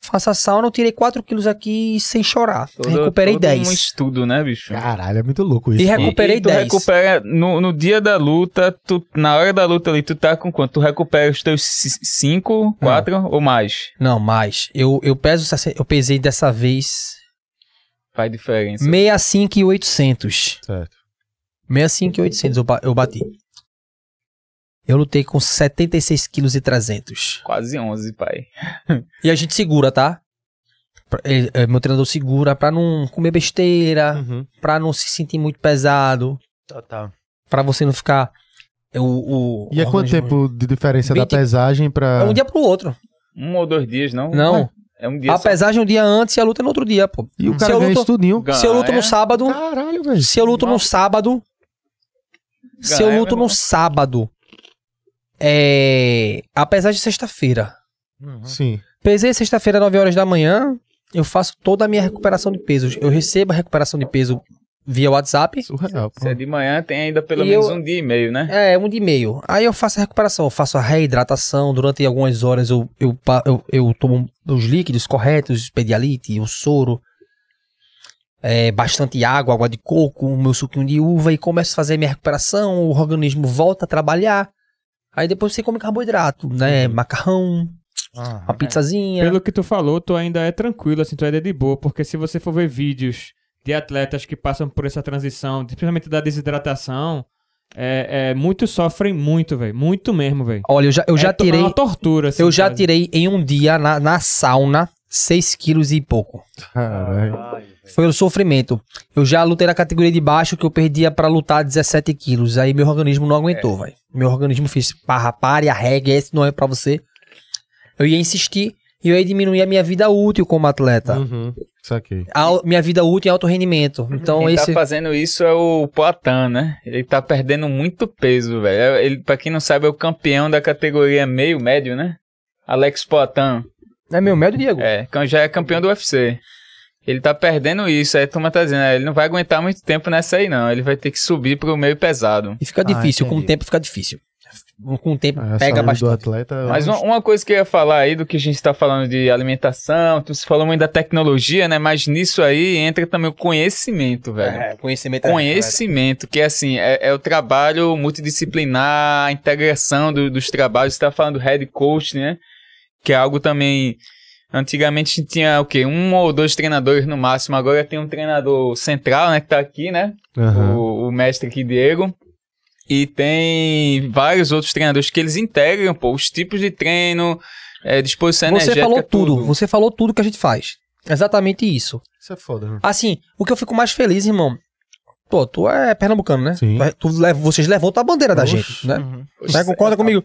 faço a sauna, eu tirei 4 quilos aqui sem chorar. Todo- recuperei todo 10. um estudo, né, bicho? Caralho, é muito louco isso. E recuperei e tu 10. recupera no, no dia da luta, tu, na hora da luta ali, tu tá com quanto? Tu recupera os teus 5, 4 ou mais? Não, mais. Eu, eu peso, 60 eu pesei dessa vez Faz diferença. 65 e 800. Certo. 65 e 800 eu, eu bati. Eu lutei com 76 quilos e 300. Quase 11, pai. E a gente segura, tá? Ele- é, meu treinador segura pra não comer besteira, Uhum. pra não se sentir muito pesado, Total. pra você não ficar... é, O, o, E é quanto tempo de diferença da 20 pesagem pra... É um dia pro outro. Um ou dois dias, não? Não. É um dia A só. pesagem um dia antes e a luta é no outro dia, pô. E o Se cara eu ganha luto- tudinho. Ganha, Se eu luto é? no sábado, Caralho, velho. se eu luto no sábado, se eu Ganha, luto meu no sábado, é, apesar de sexta-feira, Sim. pesei sexta-feira 9 horas da manhã, eu faço toda a minha recuperação de peso. Eu recebo a recuperação de peso via WhatsApp. Surreal, pô. Se é de manhã, tem ainda pelo E menos eu- um dia e meio, né? É, um dia e meio. Aí eu faço a recuperação, eu faço a reidratação. Durante algumas horas eu, eu, eu, eu tomo os líquidos corretos, pedialite, o soro. É, bastante água, água de coco, o meu suquinho de uva e começo a fazer minha recuperação, o organismo volta a trabalhar. Aí depois você come carboidrato, né? Macarrão, uma pizzazinha. Pelo que tu falou, tu ainda é tranquilo, assim, tu ainda é de boa, porque se você for ver vídeos de atletas que passam por essa transição, principalmente da desidratação, é, é, muitos sofrem muito, velho. Muito mesmo, velho. Olha, eu já, eu já é, to- é tirei. uma tortura, assim, Eu já quase. tirei em um dia na, na sauna 6 quilos e pouco. Caralho. Foi o sofrimento. Eu já lutei na categoria de baixo que eu perdia pra lutar 17 quilos. Aí meu organismo não aguentou, velho. Meu organismo fez parra, pare, arregue, esse não é pra você. Eu ia insistir e eu ia diminuir a minha vida útil como atleta. Uhum. Saquei. A minha vida útil em alto rendimento. Então Quem esse. tá fazendo isso é o Poitin, né? Ele tá perdendo muito peso, velho. É- Ele, pra quem não sabe, é o campeão da categoria meio médio, né? Alex Poitin. É meu médio, Diego. É, que já é campeão do UFC. Ele tá perdendo isso, aí a turma tá dizendo, é, ele não vai aguentar muito tempo nessa aí não, ele vai ter que subir pro meio pesado. E fica Ah, difícil. Com o tempo fica difícil. Com o tempo É, a pega bastante. atleta. Mas uma, uma coisa que eu ia falar aí do que a gente tá falando de alimentação, tu se falou muito da tecnologia, né? Mas nisso aí entra também o conhecimento, velho. É, conhecimento é- Conhecimento, que assim, é, é o trabalho multidisciplinar, a integração do- dos trabalhos. Você tá falando do head coach, né? Que é algo também. Antigamente a gente tinha o quê? Um ou dois treinadores no máximo. Agora tem um treinador central, né? Que tá aqui, né? Aham. o, o mestre aqui, Diego. E tem vários outros treinadores que eles integram, pô, os tipos de treino, é, disposição Você energética. falou tudo. tudo. Você falou tudo que a gente faz. Exatamente isso. Isso é foda, né? Assim, o que eu fico mais feliz, irmão. Pô, tu é pernambucano, né? Sim. Tu é- Tu, vocês levantam a bandeira da gente, né? Uhum. Né? Concorda comigo?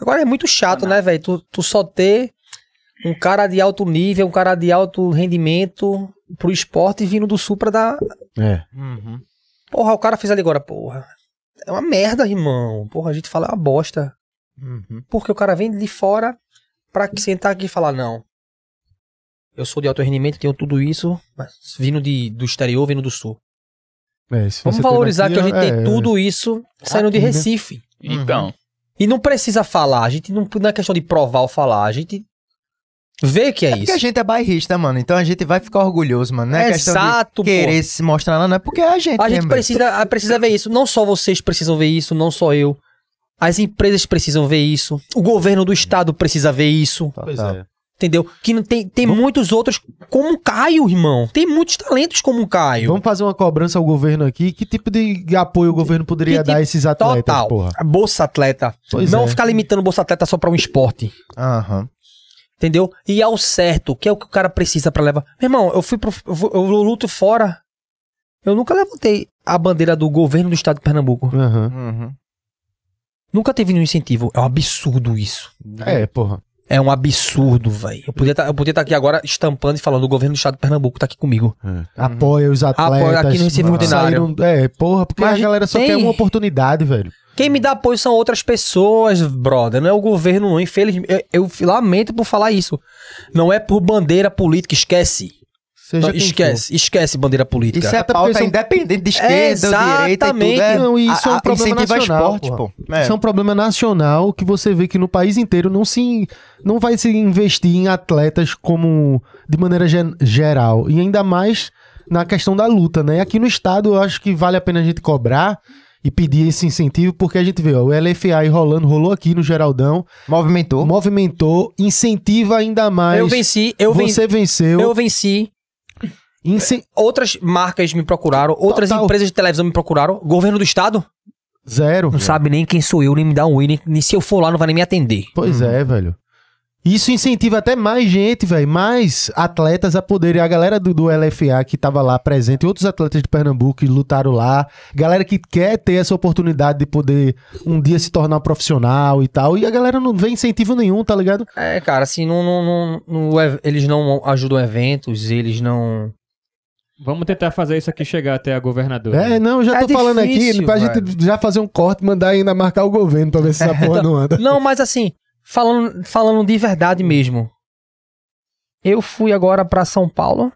Agora é muito chato, né, velho? Tu, tu só ter um cara de alto nível, um cara de alto rendimento pro esporte vindo do sul pra dar. É. Uhum. Porra, o cara fez ali agora, porra. É uma merda, irmão. Porra, a gente fala é uma bosta. Uhum. Porque o cara vem de fora pra sentar aqui e falar, não. Eu sou de alto rendimento, tenho tudo isso, mas vindo de, do exterior, vindo do sul. É, Vamos valorizar treinar que a aqui, gente tem é, tudo isso saindo de Aqui, né? Recife. Então, E não precisa falar, a gente não, não é questão de provar ou falar, a gente vê que é, Porque a isso. gente é bairrista, mano. Então a gente vai ficar orgulhoso, mano. Não é questão Exato, de querer se mostrar, não. Não é porque é a gente. A gente mesmo, precisa, precisa ver isso. Não só vocês precisam ver isso, não só eu. As empresas precisam ver isso. O governo do estado precisa ver isso. Pois é. Entendeu? Que não tem, tem muitos outros como o Caio, irmão. Tem muitos talentos como o Caio. Vamos fazer uma cobrança ao governo aqui. Que tipo de apoio o governo poderia Que dar a tipo- esses atletas, Total. porra? Bolsa Atleta. Pois não é. ficar limitando Bolsa Atleta só pra um esporte. Aham. Entendeu? E ao certo, que é o que o cara precisa pra levar. Meu irmão, eu fui pro. Eu, eu luto fora. Eu nunca levantei a bandeira do governo do estado de Pernambuco. Aham. Uhum. Nunca teve nenhum incentivo. É um absurdo isso. É, porra. É um absurdo, velho. Eu podia estar aqui agora estampando e falando: o governo do estado de Pernambuco tá aqui comigo. É. Apoia os atletas. Apoia aqui no Recife Ordinário. É, porra, porque Mas a galera só tem- quer uma oportunidade, velho. Quem me dá apoio são outras pessoas, brother. Não é o governo, não. Infelizmente, eu, eu lamento por falar isso. Não é por bandeira política, esquece. Seja Não, quem esquece, esquece bandeira política. Isso é pauta porque são- independente de esquerda, ou direita e tudo. É, Não, isso é um a- a- problema nacional, esporte, pô. for. É. Isso é um problema nacional que você vê que no país inteiro não se não vai se investir em atletas como de maneira geral e ainda mais na questão da luta, né? Aqui no estado eu acho que vale a pena a gente cobrar e pedir esse incentivo porque a gente vê, ó, o LFA rolando, rolou aqui no Geraldão, Movimentou. movimentou, incentiva ainda mais. eu venci, eu venci. você venceu. Eu venci. Incen- Outras marcas me procuraram, outras Total. empresas de televisão me procuraram. Governo do estado Zero. não sabe nem quem sou eu, nem me dá um oi, nem, nem se eu for lá não vai nem me atender. Pois é, velho. Isso incentiva até mais gente, velho, mais atletas a poderem. A galera do, do LFA que tava lá presente, e outros atletas de Pernambuco que lutaram lá, galera que quer ter essa oportunidade de poder um dia se tornar profissional e tal. E a galera não vê incentivo nenhum, tá ligado? É, cara, assim, não, não, não- não- eles não ajudam eventos, eles não. Vamos tentar fazer isso aqui chegar até a governadora. É, não, já É tô falando aqui difícil, pra gente já fazer um corte e mandar ainda marcar o governo pra ver se essa porra não anda. Não, mas assim, falando, falando de verdade mesmo. Eu fui agora pra São Paulo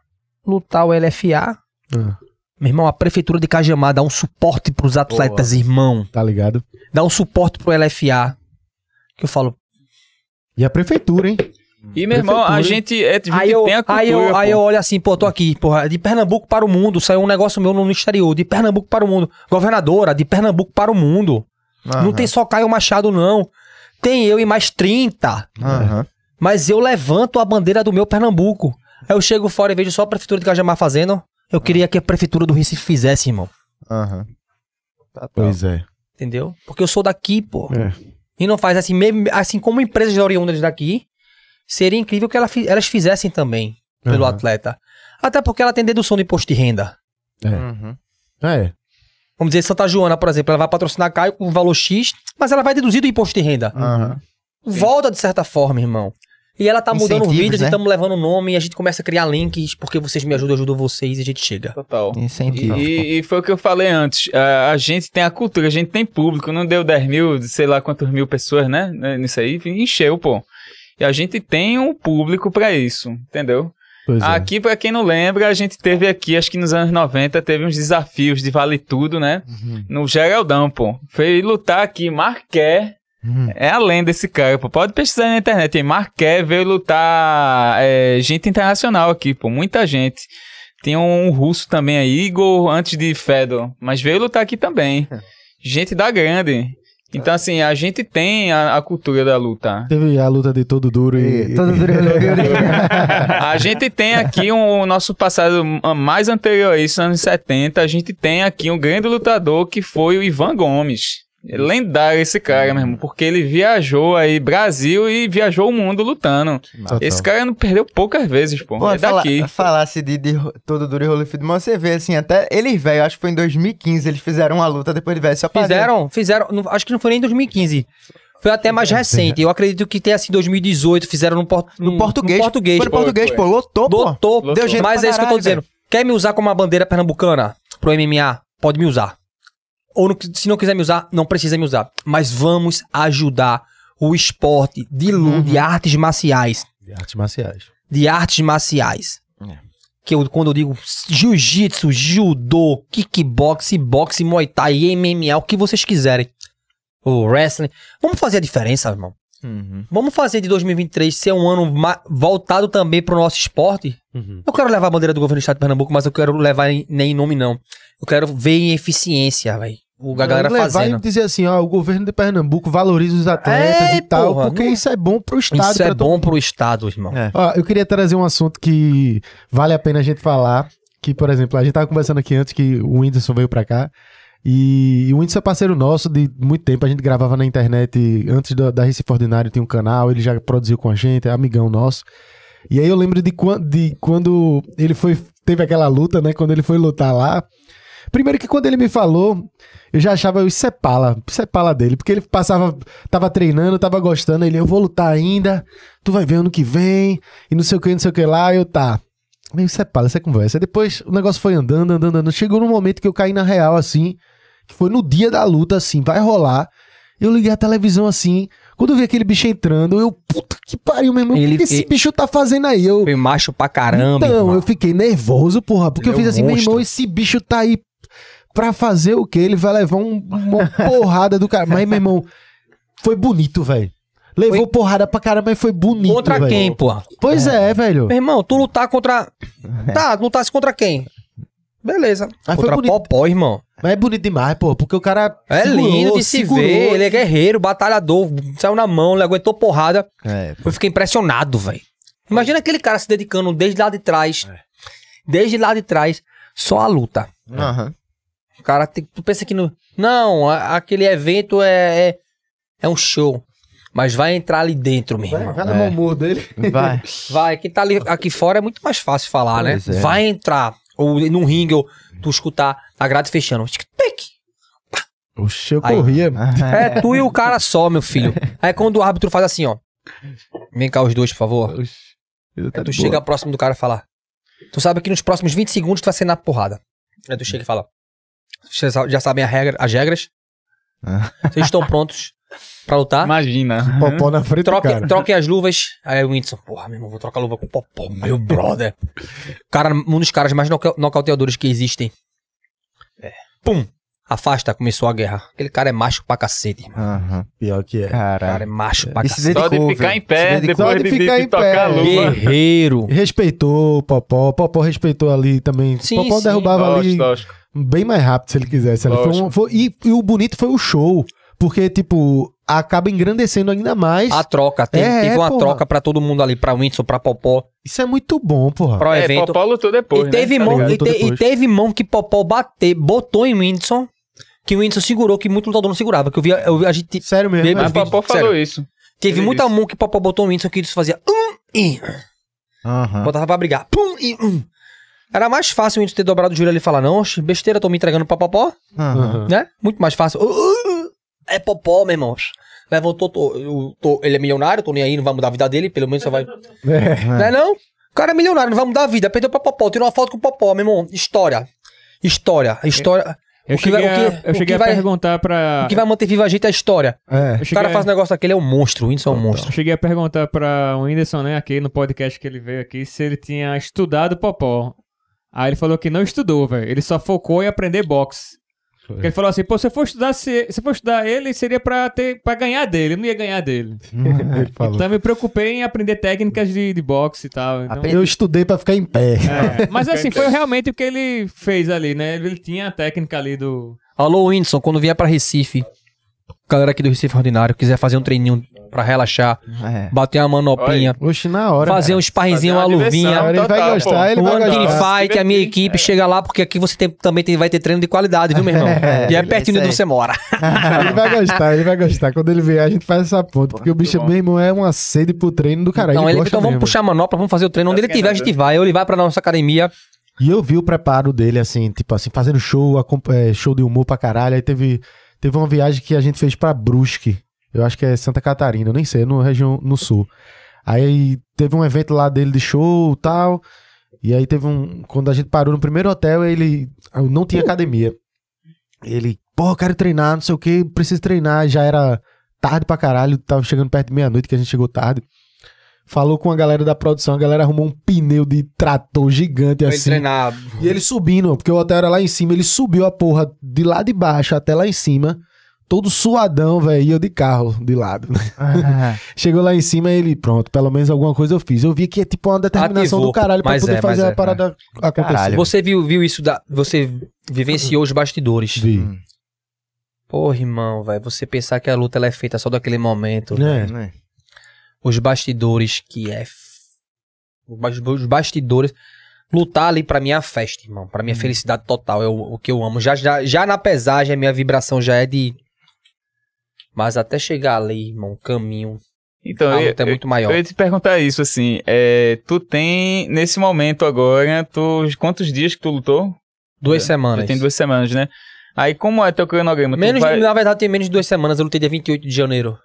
lutar o LFA. Ah. Meu irmão, a prefeitura de Cajamar dá um suporte pros atletas, irmão. Tá ligado? Dá um suporte pro LFA. Que eu falo, E a prefeitura, hein? E, meu irmão, a gente, é, a gente Aí eu, tem a cultura, aí, eu, aí eu olho assim, pô, tô aqui, porra, de Pernambuco para o mundo. Saiu um negócio meu no exterior, de Pernambuco para o mundo. Governadora, de Pernambuco para o mundo. Não tem só Caio Machado, não. Tem eu e mais 30. Aham. Mas eu levanto a bandeira do meu Pernambuco. Aí eu chego fora e vejo só a prefeitura de Cajamar fazendo. Eu queria que a prefeitura do Recife fizesse, irmão. Aham. Tá, tá. Pois é. Entendeu? Porque eu sou daqui, pô. É. E não faz assim, mesmo, assim como empresas oriundas daqui, seria incrível que ela elas fizessem também pelo Aham. atleta. Até porque ela tem dedução de imposto de renda. Uhum. É. Vamos dizer, Santa Joana, por exemplo, ela vai patrocinar Caio com um valor X, mas ela vai deduzir do imposto de renda. Aham. Volta de certa forma, irmão. E ela tá mudando Incentivos, vídeos e né? estamos levando o nome e a gente começa a criar links, porque vocês me ajudam, eu ajudo vocês e a gente chega. Total. Incentivo. E, e foi o que eu falei antes. A, a gente tem a cultura, a gente tem público. Não deu 10 mil, sei lá quantos mil pessoas, né? né, Nisso aí, encheu, pô. E a gente tem um público pra isso, entendeu? Pois é. Aqui, pra quem não lembra, a gente teve aqui, acho que nos anos 90, teve uns desafios de vale tudo, né? Uhum. No Geraldão, pô. Foi lutar aqui, Marqué. Uhum. É além desse cara, pô. Pode pesquisar na internet. Aí, Marqué veio lutar é, gente internacional aqui, pô. Muita gente. Tem um russo também aí, Igor, antes de Fedor. Mas veio lutar aqui também. Gente da grande. Então, assim, a gente tem a, a cultura da luta. Teve a luta de todo duro e. E todo duro- A gente tem aqui um, o nosso passado mais anterior a isso, anos 70. A gente tem aqui um grande lutador que foi o Ivan Gomes. É lendário esse cara, meu irmão, porque ele viajou aí Brasil e viajou o mundo lutando. Total. Esse cara não perdeu poucas vezes, pô. Pô, é fala- daqui. falasse de, de todo duro e Holyfield, mas você vê assim, até eles, velho, acho que foi em 2015, eles fizeram uma luta depois de velho, só ver. Fizeram, fizeram, não- acho que não foi nem em 2015. Foi até mais recente. Eu acredito que tenha sido 2018, fizeram no, por, No português. No português. Foi no português, pô, lotou, pô. Lotou. Deu jeito mas pra é isso que eu tô caralho, dizendo. Quer me usar como uma bandeira pernambucana pro MMA? Pode me usar. Ou não- se não quiser me usar, não precisa me usar. Mas vamos ajudar o esporte de luta, de artes marciais. De artes marciais. De artes marciais. É. Que eu, quando eu digo jiu-jitsu, judô, kickbox, boxe, muay thai, MMA, o que vocês quiserem. O wrestling. Vamos fazer a diferença, irmão. Uhum. Vamos fazer de 2023 ser um ano ma- voltado também pro nosso esporte. Uhum. Eu quero levar a bandeira do governo do estado de Pernambuco, mas eu quero levar em- nem em nome, não. Eu quero ver em eficiência, velho. A galera levar fazendo. e dizer assim, ó, o governo de Pernambuco valoriza os atletas É, e tal, porra, porque não- isso é bom pro estado. Isso é todo bom pro estado, irmão. É. Ó, eu queria trazer um assunto que vale a pena a gente falar. Que, por exemplo, a gente tava conversando aqui antes que o Whindersson veio pra cá. E, o Whindersson é parceiro nosso de muito tempo. A gente gravava na internet antes da, da Recife Ordinário, tinha um canal, ele já produziu com a gente, é amigão nosso. E aí eu lembro de, de quando ele foi. Teve aquela luta, né? Quando ele foi lutar lá. Primeiro que quando ele me falou, eu já achava isso é pala, isso é dele, porque ele passava, tava treinando, tava gostando, ele, eu vou lutar ainda, tu vai ver ano que vem, e não sei o que, não sei o que lá, eu tá. Meio isso é é conversa. Depois o negócio foi andando, andando, andando. Chegou num momento que eu caí na real, assim, foi no dia da luta, assim, vai rolar. Eu liguei a televisão assim, quando eu vi aquele bicho entrando, eu, puta que pariu, meu irmão, o Ele- que esse ele- bicho tá fazendo aí? Eu, Foi macho pra caramba, então, irmão. eu fiquei nervoso, porra, porque eu fiz é um assim, meu monstro. irmão, esse bicho tá aí pra fazer o quê? Ele vai levar um- uma porrada do cara. Mas, meu irmão, foi bonito, velho. Levou Foi- porrada pra caramba, mas foi bonito, Contra quem, porra? Pois é, velho. Meu irmão, tu lutar contra. Tá, lutasse contra quem? Beleza. Mas foi contra bonito. Popó, irmão. Mas é bonito demais, pô, porque o cara. É segurou, lindo de se segurou. ver. Ele é guerreiro, batalhador. Saiu na mão, ele aguentou porrada. É, Eu fiquei impressionado, velho. Imagina aquele cara se dedicando desde lá de trás. Desde lá de trás, só a luta. aham. O cara tem, tu pensa que no. Não, a- aquele evento é, é. é um show. Mas vai entrar ali dentro, meu irmão. Vai, vai no É. humor dele. Vai. Vai, quem tá ali aqui fora é muito mais fácil falar, Pois né? é. Vai entrar. Ou num ringue, ou tu escutar a grade fechando. Oxe, eu Aí. corria. É tu e o cara só, meu filho. Aí quando o árbitro faz assim, ó. Vem cá os dois, por favor. Oxe, tá Aí tu de chega boa. próximo do cara e fala. Tu sabe que nos próximos 20 segundos tu vai ser na porrada. Aí tu chega e fala. Vocês já sabem a regra, as regras? Ah. Vocês estão prontos? Pra lutar. Imagina. Popó na frente do Troque, cara. troquem as luvas. Aí o Whindersson, porra, meu irmão, vou trocar a luva com o Popó, meu brother. Cara, um dos caras mais noca- nocauteadores que existem. Pum! Afasta, começou a guerra. Aquele cara é macho pra cacete, irmão. Aham. Pior que é. O cara é macho pra cacete. Só de dedicou, ficar velho. em pé, dedicou. depois de de, de, ficar de em tocar pé. a luva. Guerreiro. Respeitou o Popó. Popó respeitou ali também. Sim, Popó sim. derrubava ali Lógico, bem mais rápido se ele quisesse. Foi um- foi- e, e o bonito foi o show. Porque, tipo, acaba engrandecendo ainda mais. A troca, teve, É, teve é, uma porra. troca pra todo mundo ali, pra Whindersson, pra Popó, Isso é muito bom, porra. pro É, evento. Popó lutou depois, e, teve né? Tá mão, e, te- e teve mão que Popó bater, botou em Whindersson, que o Whindersson segurou, que muito lutador não segurava. Que eu vi, eu vi- a gente Sério mesmo. Né? Mas Popó Sério. falou isso. teve Ele muita disse. mão que Popó botou em Whindersson que isso fazia um e Aham. botava pra brigar. Pum e um. Era mais fácil o Whindersson ter dobrado o joelho ali e falar, não, besteira, tô me entregando pra Popó. Aham. né? Muito mais fácil. Uh, uh. É Popó, meu irmão. Levantou, tô, eu tô- ele é milionário, tô nem aí, não vai mudar a vida dele, pelo menos só vai... É. Não é não? O cara é milionário, não vai mudar a vida. Perdeu pra Popó, tirou uma foto com o Popó, meu irmão. História. História. História. Eu O que cheguei, vai- o a, que- eu o cheguei que a vai- perguntar pra. O que vai manter viva a gente é a história. É. O cara a- faz um negócio daquele, é um monstro. O Whindersson é um monstro. Eu cheguei a perguntar pra o Whindersson, né, aqui no podcast que ele veio aqui, se ele tinha estudado Popó. Aí ele falou que não estudou, velho. Ele só focou em aprender boxe. Porque ele falou assim, pô, se eu for estudar, se, se eu for estudar ele, seria pra, ter, pra ganhar dele, eu não ia ganhar dele. Ele falou. Então eu me preocupei em aprender técnicas de, de boxe e tal. Então, Eu estudei pra ficar em pé. é. Mas assim, foi realmente o que ele fez ali, né? Ele tinha a técnica ali do... Alô, Whindersson, quando vier pra Recife, galera aqui do Recife Ordinário, quiser fazer um treininho pra relaxar, É. bater uma manopinha, Oxe, na hora. fazer um sparringzinho, uma luvinha. diversão. Ele vai gostar, pô. ele vai One gostar. Fight, a minha equipe, chega lá, porque aqui você tem- também tem- vai ter treino de qualidade, viu, meu irmão? e é pertinho de onde você mora. ele vai gostar, ele vai gostar. Quando ele vier, a gente faz essa ponta. Porque o bicho bom. mesmo é uma sede pro treino do caralho. Então, ele então vamos mesmo. puxar a manopla, vamos fazer o treino. Onde ele Tá tiver, a gente vai. Ou ele vai pra nossa academia. E eu vi o preparo dele, assim, tipo assim, fazendo show, é, show de humor pra caralho. Aí teve, teve uma viagem que a gente fez pra Brusque. Eu acho que é Santa Catarina, eu nem sei, é no região no sul. Aí teve um evento lá dele de show e tal. E aí teve um. Quando a gente parou no primeiro hotel, ele não tinha academia. Ele, pô, eu quero treinar, não sei o que, preciso treinar. Já era tarde pra caralho, tava chegando perto de meia-noite, que a gente chegou tarde. Falou com a galera da produção, a galera arrumou um pneu de trator gigante ele assim. treinar. E ele subindo, porque o hotel era lá em cima, ele subiu a porra de lá de baixo até lá em cima, todo suadão, velho, e eu de carro de lado. Chegou lá em cima ele, pronto, pelo menos alguma coisa eu fiz. Eu vi que é tipo uma determinação Ativou. do caralho pra Mas poder é, fazer a é, parada acontecer. Caralho. Você viu, viu isso da. Você vivenciou os bastidores. Vi. Porra, irmão, velho. Você pensar que a luta ela é feita só daquele momento. É. Né? Os bastidores que é. Os bas- os bastidores. Lutar ali pra mim é a festa, irmão. Pra mim é felicidade total. É o, o que eu amo. Já, já, já na pesagem, a minha vibração já é de. Mas até chegar ali, irmão, o caminho. Então, a eu, é eu- muito maior. eu ia te perguntar isso, assim. É, tu tem, nesse momento agora, tu, quantos dias que tu lutou? Duas Já- semanas. Já tem duas semanas, né? Aí, como é teu cronograma? Menos, vai- Na verdade, tem menos de duas semanas. Eu lutei dia 28 de janeiro.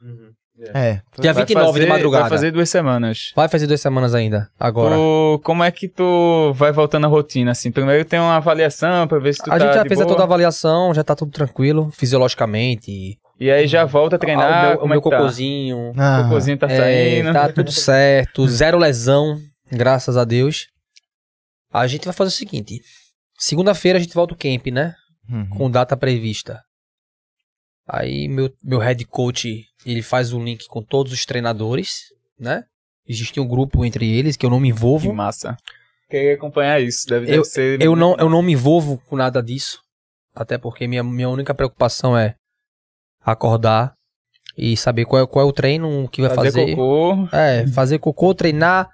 É. Dia vai 29 fazer, de madrugada. Vai fazer duas semanas. Vai fazer duas semanas ainda. Agora. Tu- como é que tu vai voltando à rotina, assim? Primeiro tem uma avaliação pra ver se tu a tá gente já de fez a boa, toda a avaliação, já tá tudo tranquilo, fisiologicamente. E aí já volta a Ah, treinar, o meu, o meu é que tá? cocôzinho. Ah, O cocôzinho tá é, saindo. tá tudo certo. Zero lesão, graças a Deus. A gente vai fazer o seguinte. Segunda-feira a gente volta o camp, né? uhum. Com data prevista. Aí meu, meu head coach, ele faz o link com todos os treinadores, né? Existe um grupo entre eles que eu não me Que envolvo. massa. Queria acompanhar isso. Deve, deve ser. Eu não, eu não me envolvo com nada disso. Até porque minha, minha única preocupação é acordar e saber qual é, qual é o treino, que vai fazer, fazer. cocô. É, fazer cocô, treinar,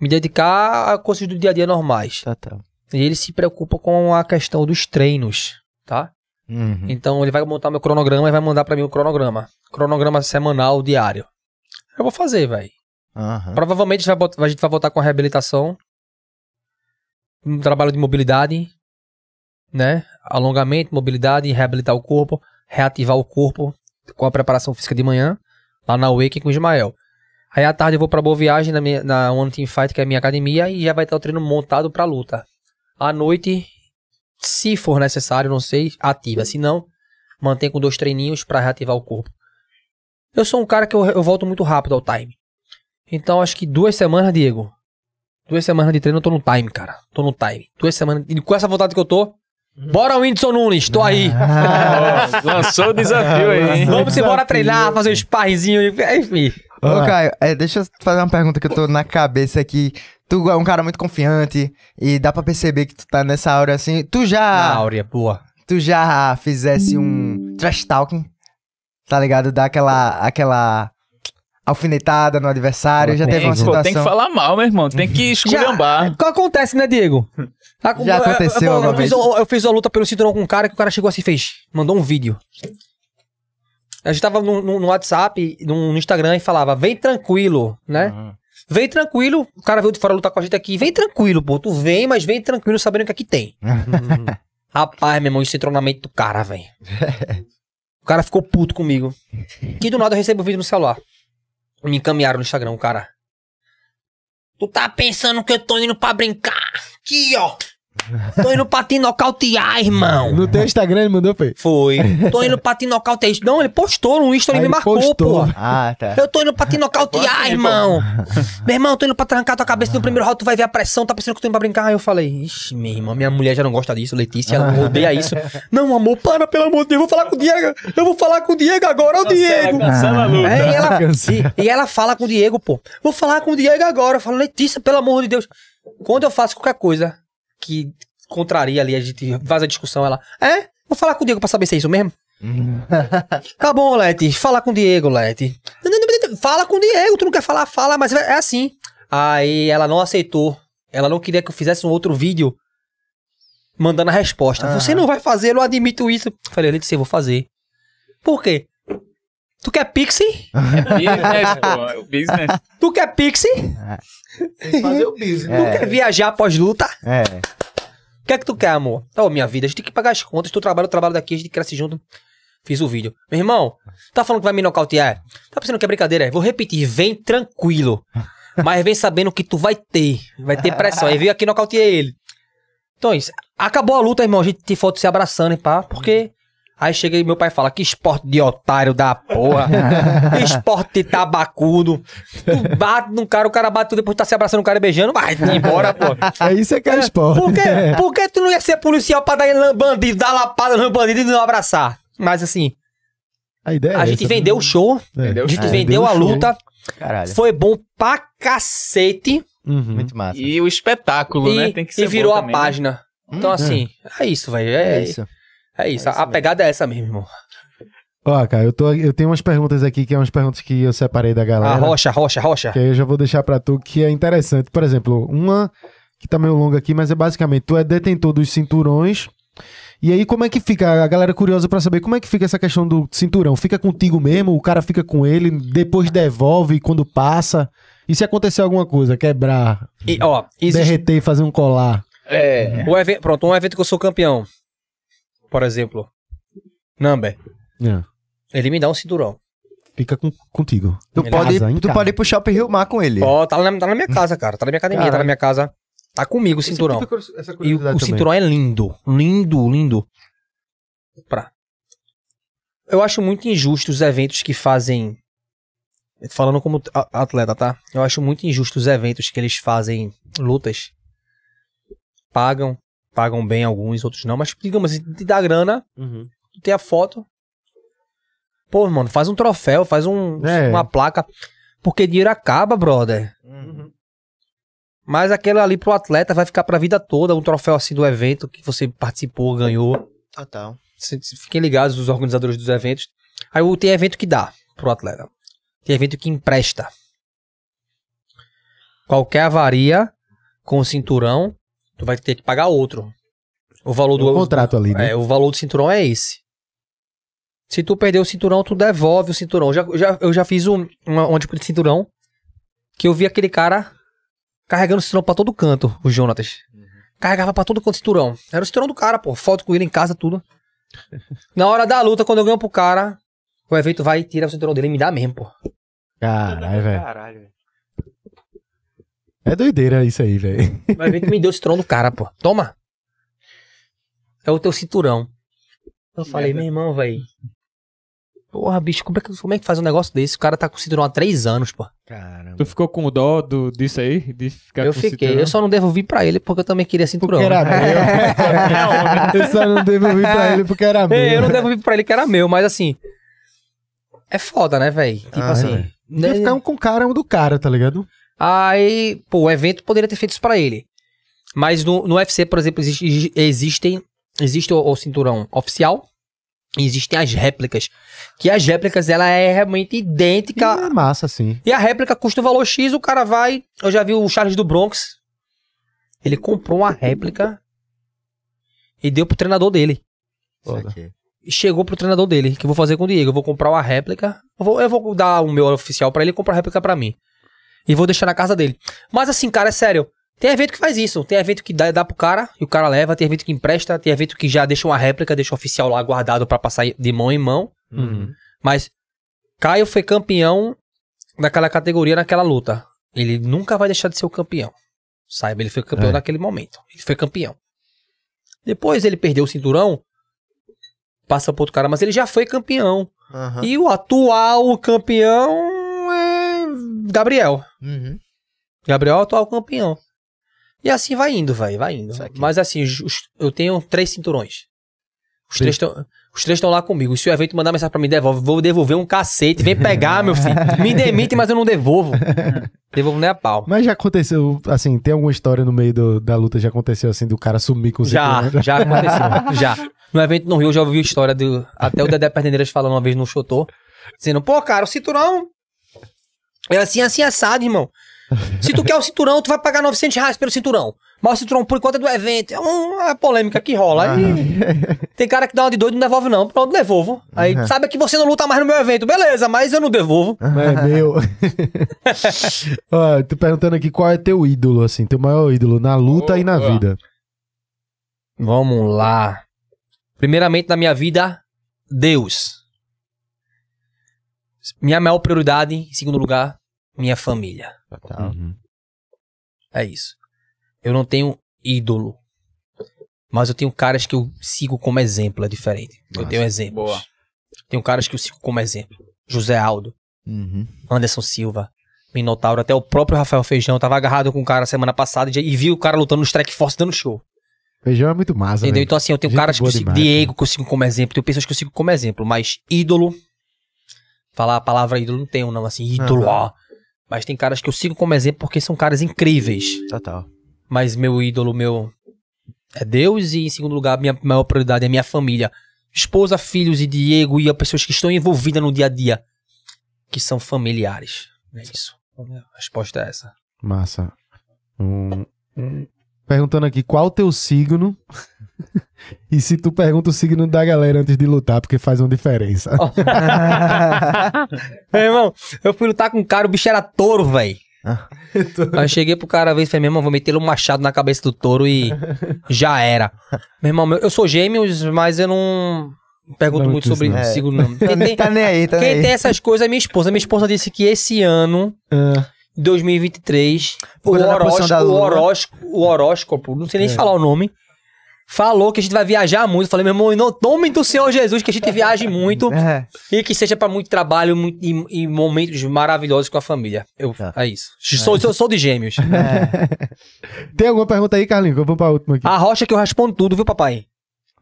me dedicar a coisas do dia a dia normais. Tá, tá. E ele se preocupa com a questão dos treinos, tá? Uhum. Então ele vai montar meu cronograma e vai mandar pra mim o cronograma. Cronograma semanal, diário. Eu vou fazer, velho. Aham. Provavelmente a gente vai, a gente vai voltar com a reabilitação. Um trabalho de mobilidade, né? Alongamento, mobilidade, reabilitar o corpo, reativar o corpo com a preparação física de manhã, lá na Wake com o Ismael. Aí à tarde eu vou pra Boa Viagem na, minha, na One Team Fight, que é a minha academia, e já vai estar o treino montado pra luta. À noite, se for necessário, não sei, ativa. Se não, mantém com dois treininhos pra reativar o corpo. Eu sou um cara que eu, eu volto muito rápido ao time. Então acho que duas semanas, Diego. Duas semanas de treino eu tô no time, cara. Tô no time. Duas semanas. E com essa vontade que eu tô. Bora, Whindersson Nunes, tô aí. Ó, lançou o desafio aí, hein? Vamos embora treinar, fazer um sparringzinho, enfim. Ô, Caio, é, deixa eu fazer uma pergunta que eu tô na cabeça aqui. Tu é um cara muito confiante e dá pra perceber que tu tá nessa hora assim. Tu já. Áurea, boa. tu já fizesse um trash talking, tá ligado? Dar aquela, aquela alfinetada no adversário, já teve uma pô, situação... tem que falar mal, meu irmão. Tem que esculhambar. O que acontece, né, Diego? Já aconteceu eu, eu, alguma eu, fiz, eu, eu fiz uma luta pelo cinturão com um cara que o cara chegou assim e fez. Mandou um vídeo. A gente tava no, no- no WhatsApp, no, no Instagram e falava, vem tranquilo, né? Uhum. Vem tranquilo. O cara veio de fora lutar com a gente aqui. Vem tranquilo, pô. Tu vem, mas vem tranquilo sabendo que aqui tem. Rapaz, meu irmão, na mente do cara, velho. o cara ficou puto comigo. Que do nada eu recebo o vídeo no celular. Me encaminharam no Instagram, cara. Tu tá pensando que eu tô indo pra brincar? Aqui, ó. Tô indo pra te nocautear, irmão. No teu Instagram ele mandou, foi? Foi. Tô indo pra te nocautear. Não, ele postou no Insta, ele Aí me ele marcou, postou. pô. Ah, tá. Eu tô indo pra te nocautear, irmão. Meu irmão, tô indo pra trancar tua cabeça no primeiro round, tu vai ver a pressão, tá pensando que eu tô indo pra brincar. Aí eu falei, ixi, meu irmão, minha mulher já não gosta disso, Letícia, ela odeia isso. Não, amor, para, pelo amor de Deus, eu vou falar com o Diego, eu vou falar com o Diego agora, ô Diego. Cancela a luta. É, e, ela, e, e ela fala com o Diego, pô. Vou falar com o Diego agora. Eu falo, Letícia, pelo amor de Deus. Quando eu faço qualquer coisa que contraria ali, a gente vaza a discussão, ela. É? Vou falar com o Diego pra saber se é isso mesmo. tá bom, Leti. Fala com o Diego, Leti. Fala com o Diego, tu não quer falar, fala, mas é assim. Aí ela não aceitou. Ela não queria que eu fizesse um outro vídeo mandando a resposta. Aham. Você não vai fazer, eu não admito isso. Falei, Letícia, eu vou fazer. Por quê? Tu quer pixie? Business, pô. é O business. Tu quer pixie? Fazer o business. Tu quer viajar após luta? É. O que é que tu quer, amor? Ô, minha vida, a gente tem que pagar as contas. Tu trabalha, eu trabalho daqui, a gente cresce junto. Fiz o vídeo. Meu irmão, tá falando que vai me nocautear? Tá pensando que é brincadeira? Vou repetir, vem tranquilo. Mas vem sabendo que tu vai ter. Vai ter pressão. Aí veio aqui e nocauteei ele. Então, isso. Acabou a luta, irmão. A gente tem foto se abraçando e pá, porque. Aí chega e meu pai fala: que esporte de otário da porra. esporte de tabacudo. Tu bate num cara, o cara bate tu depois tá se abraçando o cara e beijando. Vai embora, pô. É isso é que é esporte. Por quê? Por que tu não ia ser policial pra dar bandido, dar lapada no bandido e não abraçar? Mas assim, A ideia a é gente essa. vendeu o show, É. a gente É, vendeu vendeu a luta, Caralho. foi bom pra cacete Uhum. Muito massa. E o espetáculo, e, né? Tem que ser e virou bom a também, né? página. Então assim, é isso, velho. É É, isso. É isso. A, a pegada é essa mesmo, irmão. Ó, cara, eu, tô, eu tenho umas perguntas aqui que é umas perguntas que eu separei da galera. A rocha, rocha, rocha. Que aí eu já vou deixar pra tu, que é interessante. Por exemplo, uma que tá meio longa aqui, mas é basicamente, tu é detentor dos cinturões. E aí, como é que fica? A galera é curiosa pra saber como é que fica essa questão do cinturão. Fica contigo mesmo? O cara fica com ele, depois devolve quando passa? E se acontecer alguma coisa, quebrar, E, ó, existe derreter e fazer um colar? É. o evento, pronto, um evento que eu sou campeão. Por exemplo, Number, É, ele me dá um cinturão. fica com- contigo. Tu, pode, casa, em tu pode ir pro shopping Rio Mar com ele. Ó, tá, na, tá na minha casa, cara. Tá na minha academia, tá na minha casa. Tá comigo o cinturão. Tive essa E o, curiosidade o também. cinturão é lindo. Lindo, lindo. Pra. Eu acho muito injusto os eventos que fazem. Falando como a- atleta, tá? Eu acho muito injusto os eventos que eles fazem lutas. Pagam. Pagam bem alguns, outros não. Mas, digamos, te dá grana, Uhum. tu tem a foto. Pô, mano, faz um troféu, faz um, É. uma placa. Porque dinheiro acaba, brother. Uhum. Mas aquele ali pro atleta vai ficar pra vida toda, um troféu assim do evento que você participou, ganhou. Total. Se- se- Fiquem ligados, os organizadores dos eventos. Aí o- tem evento que dá pro atleta. Tem evento que empresta. Qualquer avaria com o cinturão, tu vai ter que pagar outro. O valor do O contrato ali, né? é, o valor do cinturão é esse. Se tu perder o cinturão, tu devolve o cinturão. Eu já, eu já, eu já fiz um, uma, um tipo de cinturão que eu vi aquele cara carregando o cinturão pra todo canto, o Jonatas. Carregava pra todo canto o cinturão. Era o cinturão do cara, pô. Foto com ele em casa, tudo. Na hora da luta, quando eu ganho pro cara, o evento vai e tira o cinturão dele e me dá mesmo, pô. Caralho, velho. Caralho, velho. É doideira isso aí, velho. O evento me deu o cinturão do cara, pô. Toma. É o teu cinturão. Eu falei, meu irmão, velho. Porra, bicho, como é, que, como é que faz um negócio desse? O cara tá com cinturão há três anos, pô. Caramba. Tu ficou com dó do, disso aí? De ficar eu com fiquei. cinturão? Eu só não devolvi pra ele porque eu também queria cinturão. Porque era meu. eu só não devolvi pra ele porque era meu. É, eu não devolvi pra ele que era meu, mas assim. É foda, né, velho? Tipo Ah, assim. é. Né? ficar um com cara, um do cara, tá ligado? Aí, pô, o evento poderia ter feito isso pra ele. Mas no, no UFC, por exemplo, existe, existem. Existe o, o cinturão oficial. E existem as réplicas. Que as réplicas, ela é realmente idêntica. É massa, sim. E a réplica custa o valor X, o cara vai. Eu já vi o Charles do Bronx. Ele comprou uma réplica e deu pro treinador dele. E chegou pro treinador dele, que eu vou fazer com o Diego. Eu vou comprar uma réplica. Eu vou, eu vou dar o meu oficial pra ele e comprar a réplica pra mim. E vou deixar na casa dele. Mas assim, cara, é sério. Tem evento que faz isso. Tem evento que dá, dá pro cara e o cara leva. Tem evento que empresta. Tem evento que já deixa uma réplica, deixa o oficial lá guardado pra passar de mão em mão. Uhum. Mas Caio foi campeão daquela categoria naquela luta. Ele nunca vai deixar de ser o campeão. Saiba, ele foi campeão É. naquele momento. Ele foi campeão. Depois ele perdeu o cinturão, passa pro outro cara, mas ele já foi campeão. Aham. E o atual campeão Gabriel. Uhum. Gabriel é o atual campeão. E assim vai indo, vai, vai indo. Mas assim, os- eu tenho três cinturões. Os três estão. Os três estão lá comigo. E se o evento mandar mensagem pra mim, devolve. Vou devolver um cacete. Vem pegar, meu filho. Me demite, mas eu não devolvo. Devolvo nem a pau. Mas já aconteceu, assim, tem alguma história no meio do- da luta, já aconteceu assim, do cara sumir com o Já, já aconteceu. já. No evento no Rio, eu já ouvi a história do. Até o Dedé Perneiras falando uma vez no Chotô. Dizendo, pô, cara, o cinturão. É assim, assim, assado, irmão. Se tu quer o cinturão, tu vai pagar 900 reais pelo cinturão. Mas o cinturão, por é do evento. É uma polêmica que rola. Aí, tem cara que dá uma de doido e não devolve, não. Pronto, devolvo. Aí, sabe que você não luta mais no meu evento. Beleza, mas eu não devolvo. Mas é meu. Ó, tô perguntando aqui qual é teu ídolo, assim, teu maior ídolo na luta e na vida. Vamos lá. Primeiramente na minha vida, Deus. Minha maior prioridade, em segundo lugar, minha família. Total. É isso. Eu não tenho ídolo. Mas eu tenho caras que eu sigo como exemplo, é diferente. Eu tenho exemplos. Boa. Tenho caras que eu sigo como exemplo. José Aldo, Uhum. Anderson Silva, Minotauro, até o próprio Rafael Feijão. Eu tava agarrado com um cara semana passada e e vi o cara lutando no Strike Force dando show. Feijão é muito massa, Entendeu? Então, assim, eu tenho Gente caras que eu sigo. demais, Diego, que eu sigo como exemplo. Tenho pessoas que eu sigo como exemplo. Mas ídolo. Falar a palavra ídolo não tenho, não. Assim, ídolo, Aham. ó. Mas tem caras que eu sigo como exemplo porque são caras incríveis. Total. Mas meu ídolo, meu. É Deus. E em segundo lugar, minha maior prioridade é minha família. Esposa, filhos e Diego e as pessoas que estão envolvidas no dia a dia. Que são familiares. É isso. A resposta é essa. Massa. Um- um- Perguntando aqui qual o teu signo. e se tu pergunta o signo da galera antes de lutar, porque faz uma diferença. Meu irmão, eu fui lutar com um cara, o bicho era touro, velho. Aí eu cheguei pro cara uma vez e falei, meu irmão, vou meter um machado na cabeça do touro e já era. Meu irmão, eu sou gêmeos, mas eu não pergunto Não, muito sobre não. signo, não. Quem, Nem tem, tá nem aí, tá nem quem aí. tem essas coisas é minha esposa. Minha esposa disse que esse ano, Ah, 2023, o horóscopo, o, lua. horóscopo, o horóscopo, não sei nem É. falar o nome, falou que a gente vai viajar muito. Eu falei, meu irmão, em nome do Senhor Jesus, que a gente viaje muito. É. E que seja pra muito trabalho muito- e, e momentos maravilhosos com a família. Eu, Tá. É isso. Sou, eu sou de gêmeos. Tem alguma pergunta aí, Carlinhos? Vamos pra última aqui. A rocha que eu respondo tudo, viu, papai?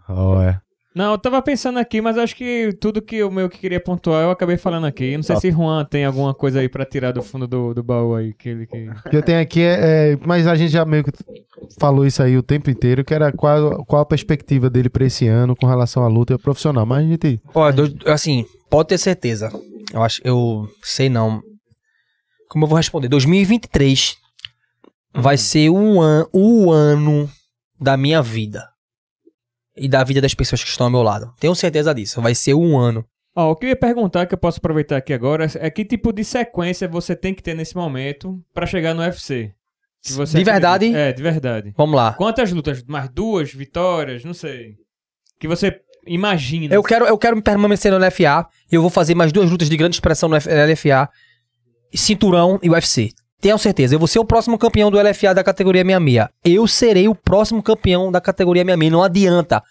Ó, é. Não, eu tava pensando aqui, mas acho que tudo que eu meu que queria pontuar eu acabei falando aqui. Não sei se Juan tem alguma coisa aí pra tirar do fundo do, do baú aí. Que ele, que... O que eu tenho aqui é, é- Mas a gente já meio que falou isso aí o tempo inteiro, que era qual, qual a perspectiva dele pra esse ano com relação à luta e ao profissional. Mas a gente. Ó, do- assim, pode ter certeza. Eu acho, eu sei não. Como eu vou responder? 2023 vai ser um an, o ano da minha vida. E da vida das pessoas que estão ao meu lado. Tenho certeza disso. Vai ser um ano. Ó, o que eu ia perguntar, que eu posso aproveitar aqui agora, é que tipo de sequência você tem que ter nesse momento pra chegar no UFC? De verdade? acredita- É, de verdade. Vamos lá. Quantas lutas? Mais duas vitórias? Não sei. Que você imagina. Eu quero, eu quero me permanecer no LFA. E eu vou fazer mais duas lutas de grande expressão no LFA. Cinturão e UFC. Tenho certeza. Eu vou ser o próximo campeão do LFA da categoria 66. Eu serei o próximo campeão da categoria 66. Não adianta.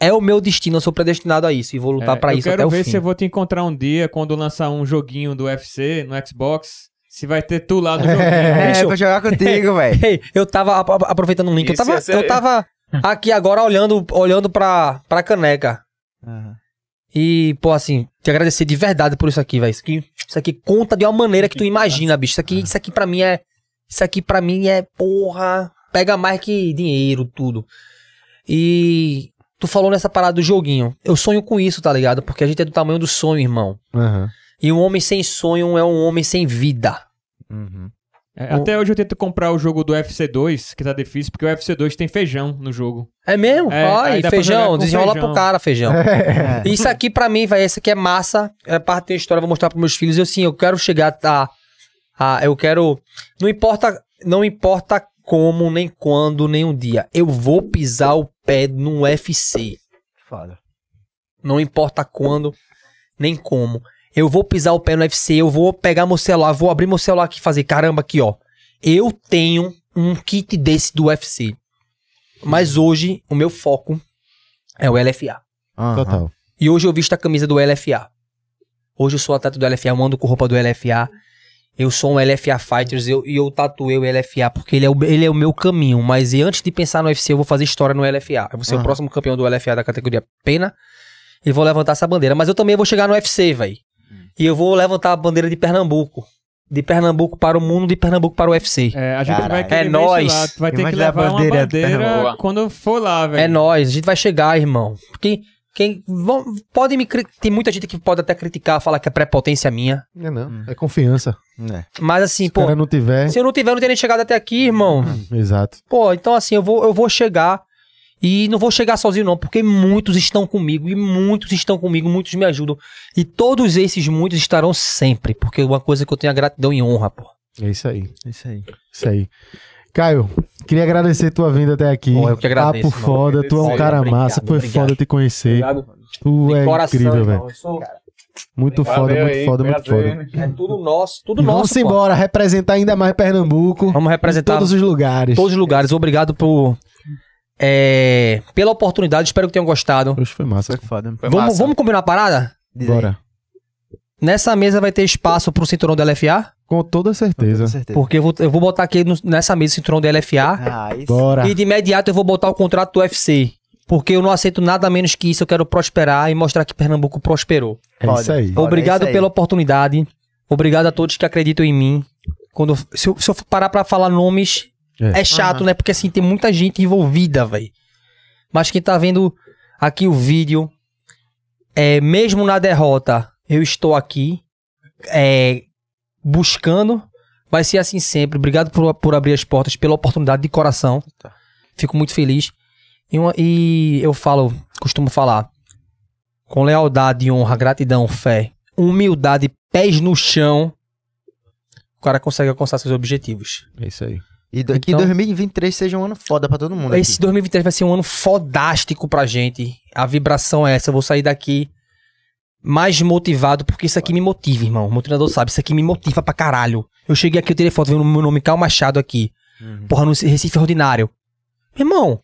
é o meu destino, eu sou predestinado a isso e vou lutar É, pra eu isso quero até o ver fim. se eu vou te encontrar um dia quando lançar um joguinho do UFC no Xbox. Se vai ter tu lá no joguinho. É, Bicho. vou jogar contigo, velho. Eu tava ap- ap- aproveitando um link, eu tava, ser- eu tava aqui agora olhando, olhando pra, pra caneca. E, pô, assim, te agradecer de verdade por isso aqui, velho. Aqui, isso aqui conta de uma maneira que tu imagina, bicho. Isso aqui, isso aqui pra mim é. Isso aqui pra mim é, porra. Pega mais que dinheiro, tudo. E. Tu falou nessa parada do joguinho. Eu sonho com isso, tá ligado? Porque a gente é do tamanho do sonho, irmão. Aham. E um homem sem sonho é um homem sem vida. Uhum. É, até hoje eu tento comprar o jogo do UFC 2, que tá difícil, porque o UFC 2 tem feijão no jogo. É mesmo? É, Ai, feijão, desenrola feijão. pro cara, feijão. É. Isso aqui pra mim, velho, isso aqui é massa. É parte da história, vou mostrar pros meus filhos. Eu sim, eu quero chegar a, a eu quero não importa, não importa como, nem quando, nem um dia. Eu vou pisar o pé no UFC. Foda. Não importa quando, nem como. Eu vou pisar o pé no UFC, eu vou pegar meu celular, vou abrir meu celular aqui e fazer, caramba, aqui, ó. Eu tenho um kit desse do UFC. Mas hoje, o meu foco é o LFA. Aham. Total. E hoje eu visto a camisa do LFA. Hoje eu sou atleta do LFA, eu ando com roupa do LFA. Eu sou um LFA Fighters eu- e eu, tatuei o LFA porque ele é o, ele é o meu caminho. Mas e antes de pensar no UFC, eu vou fazer história no LFA. Eu vou ser o próximo campeão do LFA da categoria pena e vou levantar essa bandeira. Mas eu também vou chegar no UFC, velho. E eu vou levantar a bandeira de Pernambuco. De Pernambuco para o mundo, de Pernambuco para o UFC. É, a gente Caralho. vai querer É isso lá. Tu vai ter que levar uma bandeira de bandeira quando for lá, velho. É nóis, a gente vai chegar, irmão. Porque quem vão, podem me cri- tem muita gente que pode até criticar, falar que é prepotência minha, É não. É confiança. É. mas assim, Se pô, não tiver. se eu não tiver, eu não teria nem chegado até aqui, irmão. Exato. Pô, então assim, eu vou eu vou chegar e não vou chegar sozinho não, porque muitos estão comigo e muitos estão comigo, muitos me ajudam. E todos esses muitos estarão sempre, porque uma coisa que eu tenho é gratidão e honra, pô. É isso aí. Isso aí. Isso aí. Caio, queria agradecer tua vinda até aqui. Pô, eu que agradeço, Papo foda, tu é um Obrigado, cara obrigado, massa, foi obrigado. foda te conhecer. Tu é incrível, velho. Muito foda, Valeu muito aí, foda, muito foda. É tudo nosso, tudo E nosso. vamos pô. embora, representar ainda mais Pernambuco. Vamos representar Em todos os lugares. todos os lugares. Obrigado por é, pela oportunidade, espero que tenham gostado. Hoje foi massa. Foi foda. Foi Vamos, massa. vamos combinar uma parada? Diz aí. Bora. Nessa mesa vai ter espaço pro cinturão do LFA, Com toda certeza. Com certeza. porque eu vou, eu vou botar aqui no- nessa mesa o cinturão do LFA. Ah, isso. Bora. E de imediato eu vou botar o contrato do UFC. Porque eu não aceito nada menos que isso. Eu quero prosperar e mostrar que Pernambuco prosperou. É isso aí. Obrigado é isso aí. pela oportunidade. Obrigado a todos que acreditam em mim. Quando, se, eu, se eu for parar pra falar nomes, É. é, chato, Aham. né? Porque assim, tem muita gente envolvida, velho. Mas quem tá vendo aqui o vídeo, é, mesmo na derrota, eu estou aqui é, buscando. Vai ser assim sempre. Obrigado por, por abrir as portas, pela oportunidade de coração. Tá. Fico muito feliz. E, uma- e eu falo, costumo falar, com lealdade, honra, gratidão, fé, humildade, pés no chão, o cara consegue alcançar seus objetivos. É isso aí. E do- que Então- 2023 seja um ano foda pra todo mundo. Esse aqui. 2023 vai ser um ano fodástico pra gente. A vibração é essa. Eu vou sair daqui mais motivado, porque isso aqui me motiva, irmão. O meu treinador sabe, isso aqui me motiva pra caralho. Eu cheguei aqui, eu tirei foto vendo o meu nome Cal Machado aqui. Uhum. Porra, no Recife Ordinário. Irmão,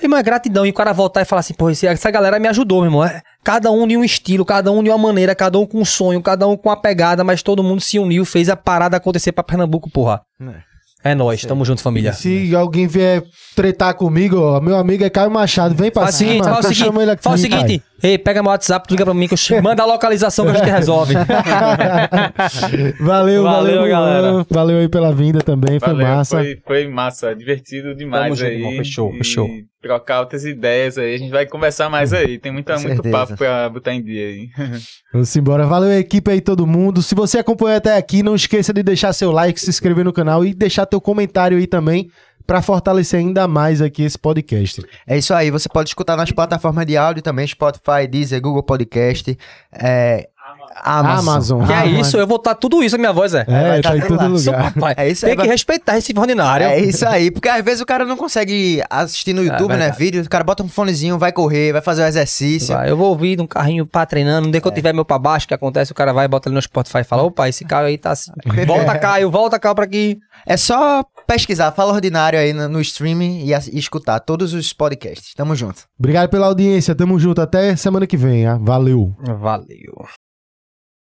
irmão, é gratidão. E o cara voltar e falar assim, porra, essa galera me ajudou, meu irmão. É, Cada um de um estilo, cada um de uma maneira, cada um com um sonho, cada um com uma pegada, mas todo mundo se uniu, fez a parada acontecer pra Pernambuco, porra. É nóis, tamo junto, família. E se alguém vier tretar comigo, ó, meu amigo é Caio Machado, vem pra Faz cima. seguinte, faz o seguinte, chamo ele aqui, faz o seguinte. Ei, pega meu WhatsApp, liga pra mim que eu chego. Manda a localização que a gente resolve. valeu, valeu, Valeu, galera. Valeu aí pela vinda também, foi Valeu, massa. Foi, foi massa, divertido demais Tamo junto, aí. irmão, fechou, E fechou. Trocar outras ideias aí. A gente vai conversar mais aí. Tem muita, Com muito certeza. papo pra botar em dia aí. Vamos embora. Valeu, equipe aí, todo mundo. Se você acompanhou até aqui, não esqueça de deixar seu like, se inscrever no canal e deixar teu comentário aí também pra fortalecer ainda mais aqui esse podcast. É isso aí, você pode escutar nas plataformas de áudio também, Spotify, Deezer, Google Podcast, é, Amazon. Que é Ah, isso, eu vou botar tudo isso na minha voz, é. É, tá tá em tudo todo lugar. papai. É isso aí, Tem que vai- respeitar esse ordinário. É isso aí, porque às vezes o cara não consegue assistir no YouTube, né? verdade. Vídeo, o cara bota um fonezinho, vai correr, vai fazer o exercício. Vai, eu vou ouvir num carrinho pra treinando, dia que eu tiver meu pra baixo, que acontece, o cara vai, bota ali no Spotify e fala, opa, esse Caio aí tá assim. Volta, Caio, volta, Caio, pra aqui. É só pesquisar, fala ordinário aí no, no streaming e, e escutar todos os podcasts. Tamo junto. Obrigado pela audiência. Tamo junto. Até semana que vem. ah. Valeu. Valeu.